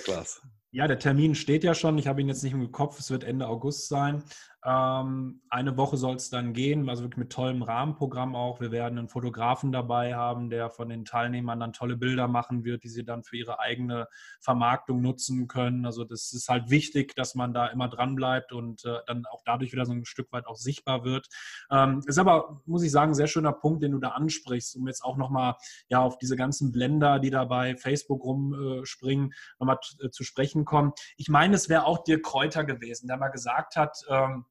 Klasse. Ja, der Termin steht ja schon. Ich habe ihn jetzt nicht im Kopf. Es wird Ende August sein. Ähm, eine Woche soll es dann gehen, also wirklich mit tollem Rahmenprogramm auch. Wir werden einen Fotografen dabei haben, der von den Teilnehmern dann tolle Bilder machen wird, die sie dann für ihre eigene Vermarktung nutzen können. Also das ist halt wichtig, dass man da immer dran bleibt und äh, dann auch dadurch wieder so ein Stück weit auch sichtbar wird. Ähm, ist aber, muss ich sagen, ein sehr schöner Punkt, den du da ansprichst, um jetzt auch nochmal ja, auf diese ganzen Blender, die da bei Facebook rumspringen, äh, nochmal äh, zu sprechen kommen. Ich meine, es wäre auch Dirk Kräuter gewesen, der mal gesagt hat, ähm,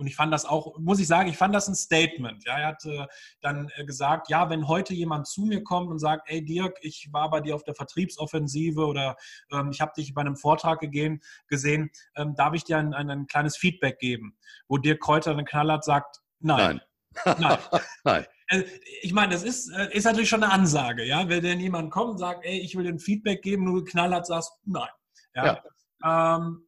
und ich fand das auch, muss ich sagen, ich fand das ein Statement. Ja, er hat äh, dann äh, gesagt, ja, wenn heute jemand zu mir kommt und sagt, ey Dirk, ich war bei dir auf der Vertriebsoffensive oder ähm, ich habe dich bei einem Vortrag gegeben, gesehen, ähm, darf ich dir ein, ein, ein, kleines Feedback geben? Wo Dirk Kräuter dann knallhart sagt, nein. Nein. nein. [laughs] nein. Äh, ich meine, das ist, äh, ist natürlich schon eine Ansage, ja. Wenn denn jemand kommt und sagt, ey, ich will dir ein Feedback geben, du knallhart sagst, nein. Ja. ja. Ähm,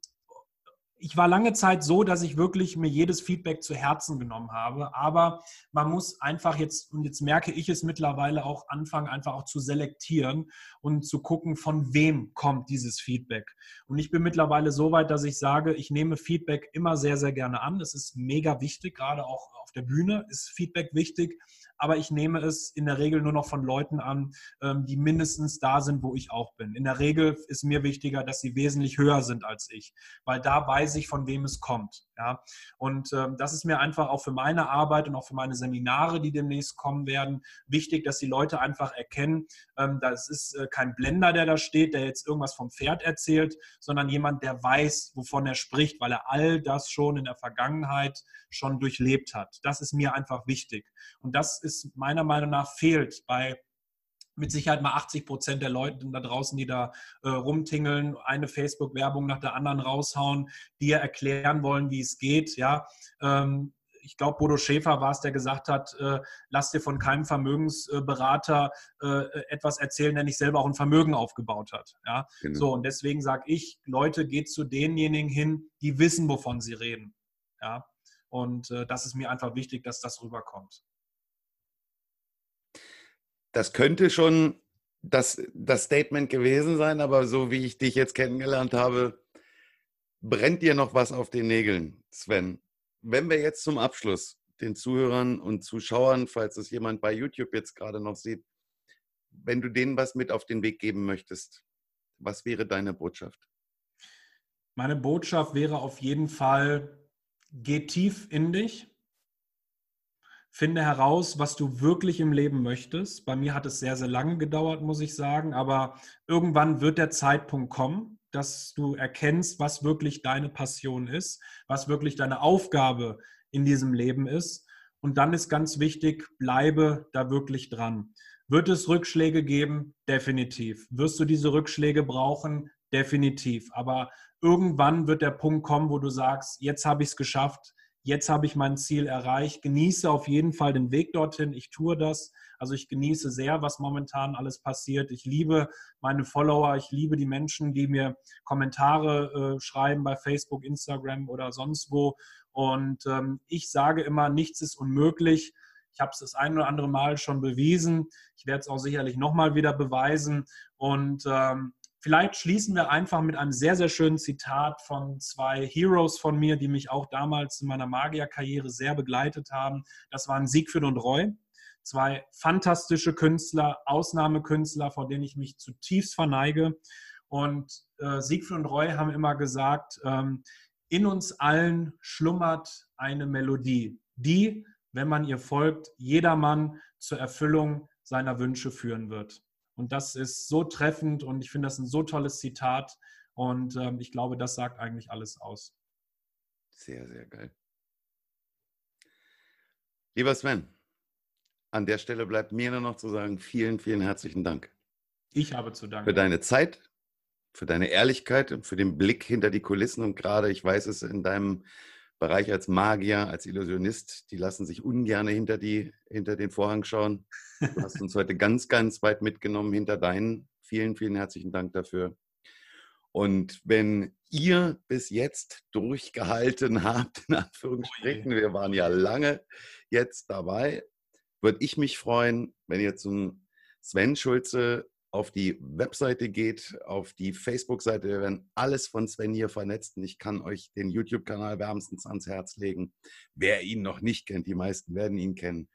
ich war lange Zeit so, dass ich wirklich mir jedes Feedback zu Herzen genommen habe. Aber man muss einfach jetzt, und jetzt merke ich es mittlerweile auch, anfangen, einfach auch zu selektieren und zu gucken, von wem kommt dieses Feedback. Und ich bin mittlerweile so weit, dass ich sage, ich nehme Feedback immer sehr, sehr gerne an. Es ist mega wichtig, gerade auch auf der Bühne ist Feedback wichtig aber ich nehme es in der Regel nur noch von Leuten an, ähm, die mindestens da sind, wo ich auch bin. In der Regel ist mir wichtiger, dass sie wesentlich höher sind als ich, weil da weiß ich, von wem es kommt. Ja? Und ähm, das ist mir einfach auch für meine Arbeit und auch für meine Seminare, die demnächst kommen werden, wichtig, dass die Leute einfach erkennen, ähm, das ist äh, kein Blender, der da steht, der jetzt irgendwas vom Pferd erzählt, sondern jemand, der weiß, wovon er spricht, weil er all das schon in der Vergangenheit schon durchlebt hat. Das ist mir einfach wichtig. Und das ist meiner Meinung nach fehlt bei mit Sicherheit mal 80 Prozent der Leute da draußen, die da äh, rumtingeln, eine Facebook-Werbung nach der anderen raushauen, die ja erklären wollen, wie es geht. Ja, ähm, ich glaube, Bodo Schäfer war es, der gesagt hat, äh, lass dir von keinem Vermögensberater äh, etwas erzählen, der nicht selber auch ein Vermögen aufgebaut hat. Ja? Genau. So, und deswegen sage ich, Leute, geht zu denjenigen hin, die wissen, wovon sie reden. Ja? Und äh, das ist mir einfach wichtig, dass das rüberkommt. Das könnte schon das, das Statement gewesen sein, aber so wie ich dich jetzt kennengelernt habe, brennt dir noch was auf den Nägeln, Sven wenn wir jetzt zum Abschluss den Zuhörern und Zuschauern, falls es jemand bei YouTube jetzt gerade noch sieht, wenn du denen was mit auf den Weg geben möchtest, was wäre deine Botschaft? Meine Botschaft wäre auf jeden Fall, geh tief in dich, finde heraus, was du wirklich im Leben möchtest. Bei mir hat es sehr, sehr lange gedauert, muss ich sagen, aber irgendwann wird der Zeitpunkt kommen, dass du erkennst, was wirklich deine Passion ist, was wirklich deine Aufgabe in diesem Leben ist. Und dann ist ganz wichtig, bleibe da wirklich dran. Wird es Rückschläge geben? Definitiv. Wirst du diese Rückschläge brauchen? Definitiv. Aber irgendwann wird der Punkt kommen, wo du sagst, jetzt habe ich es geschafft, jetzt habe ich mein Ziel erreicht. Genieße auf jeden Fall den Weg dorthin. Ich tue das also ich genieße sehr, was momentan alles passiert. Ich liebe meine Follower, ich liebe die Menschen, die mir Kommentare äh, schreiben bei Facebook, Instagram oder sonst wo. Und ähm, ich sage immer, nichts ist unmöglich. Ich habe es das ein oder andere Mal schon bewiesen. Ich werde es auch sicherlich nochmal wieder beweisen. Und ähm, vielleicht schließen wir einfach mit einem sehr, sehr schönen Zitat von zwei Heroes von mir, die mich auch damals in meiner Magierkarriere sehr begleitet haben. Das waren Siegfried und Roy. Zwei fantastische Künstler, Ausnahmekünstler, vor denen ich mich zutiefst verneige. Und äh, Siegfried und Roy haben immer gesagt, ähm, in uns allen schlummert eine Melodie, die, wenn man ihr folgt, jedermann zur Erfüllung seiner Wünsche führen wird. Und das ist so treffend und ich finde das ein so tolles Zitat. Und ähm, ich glaube, das sagt eigentlich alles aus. Sehr, sehr geil. Lieber Sven, an der Stelle bleibt mir nur noch zu sagen, vielen, vielen herzlichen Dank. Ich habe zu danken. Für deine Zeit, für deine Ehrlichkeit und für den Blick hinter die Kulissen. Und gerade, ich weiß es, in deinem Bereich als Magier, als Illusionist, die lassen sich ungern hinter, die, hinter den Vorhang schauen. Du hast uns heute ganz, ganz weit mitgenommen hinter deinen. Vielen, vielen herzlichen Dank dafür. Und wenn ihr bis jetzt durchgehalten habt, in Anführungsstrichen, wir waren ja lange jetzt dabei, würde ich mich freuen, wenn ihr zum Sven Schulze auf die Webseite geht, auf die Facebook-Seite. Wir werden alles von Sven hier vernetzt und ich kann euch den YouTube-Kanal wärmstens ans Herz legen. Wer ihn noch nicht kennt, die meisten werden ihn kennen.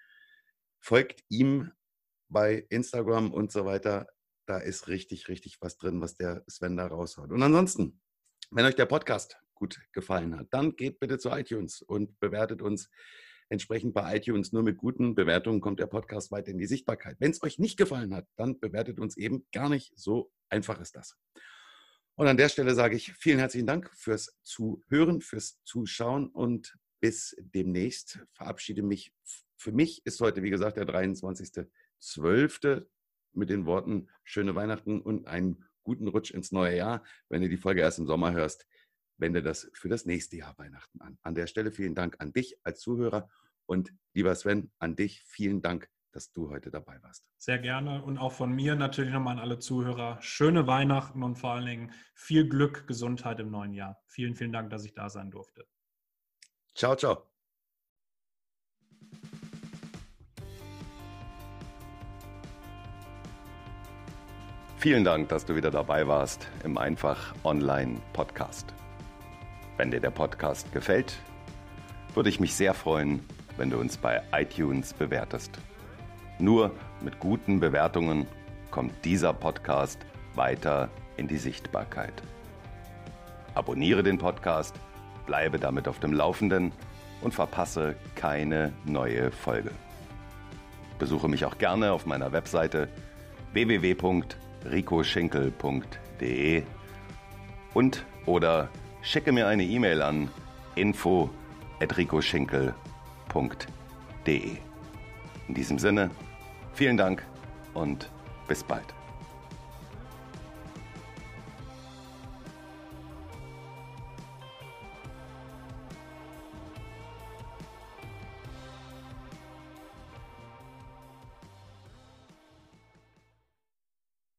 Folgt ihm bei Instagram und so weiter. Da ist richtig, richtig was drin, was der Sven da raushaut. Und ansonsten, wenn euch der Podcast gut gefallen hat, dann geht bitte zu iTunes und bewertet uns Entsprechend bei iTunes nur mit guten Bewertungen kommt der Podcast weiter in die Sichtbarkeit. Wenn es euch nicht gefallen hat, dann bewertet uns eben gar nicht. So einfach ist das. Und an der Stelle sage ich vielen herzlichen Dank fürs Zuhören, fürs Zuschauen und bis demnächst. Verabschiede mich. Für mich ist heute, wie gesagt, der 23.12. mit den Worten schöne Weihnachten und einen guten Rutsch ins neue Jahr. Wenn du die Folge erst im Sommer hörst, wende das für das nächste Jahr Weihnachten an. An der Stelle vielen Dank an dich als Zuhörer und lieber Sven, an dich vielen Dank, dass du heute dabei warst. Sehr gerne und auch von mir natürlich nochmal an alle Zuhörer. Schöne Weihnachten und vor allen Dingen viel Glück, Gesundheit im neuen Jahr. Vielen, vielen Dank, dass ich da sein durfte. Ciao, ciao. Vielen Dank, dass du wieder dabei warst im Einfach Online Podcast. Wenn dir der Podcast gefällt, würde ich mich sehr freuen, wenn du uns bei iTunes bewertest. Nur mit guten Bewertungen kommt dieser Podcast weiter in die Sichtbarkeit. Abonniere den Podcast, bleibe damit auf dem Laufenden und verpasse keine neue Folge. Besuche mich auch gerne auf meiner Webseite www.ricoschinkel.de und oder schicke mir eine E-Mail an info.ricoschinkel.de. In diesem Sinne, vielen Dank und Bis bald.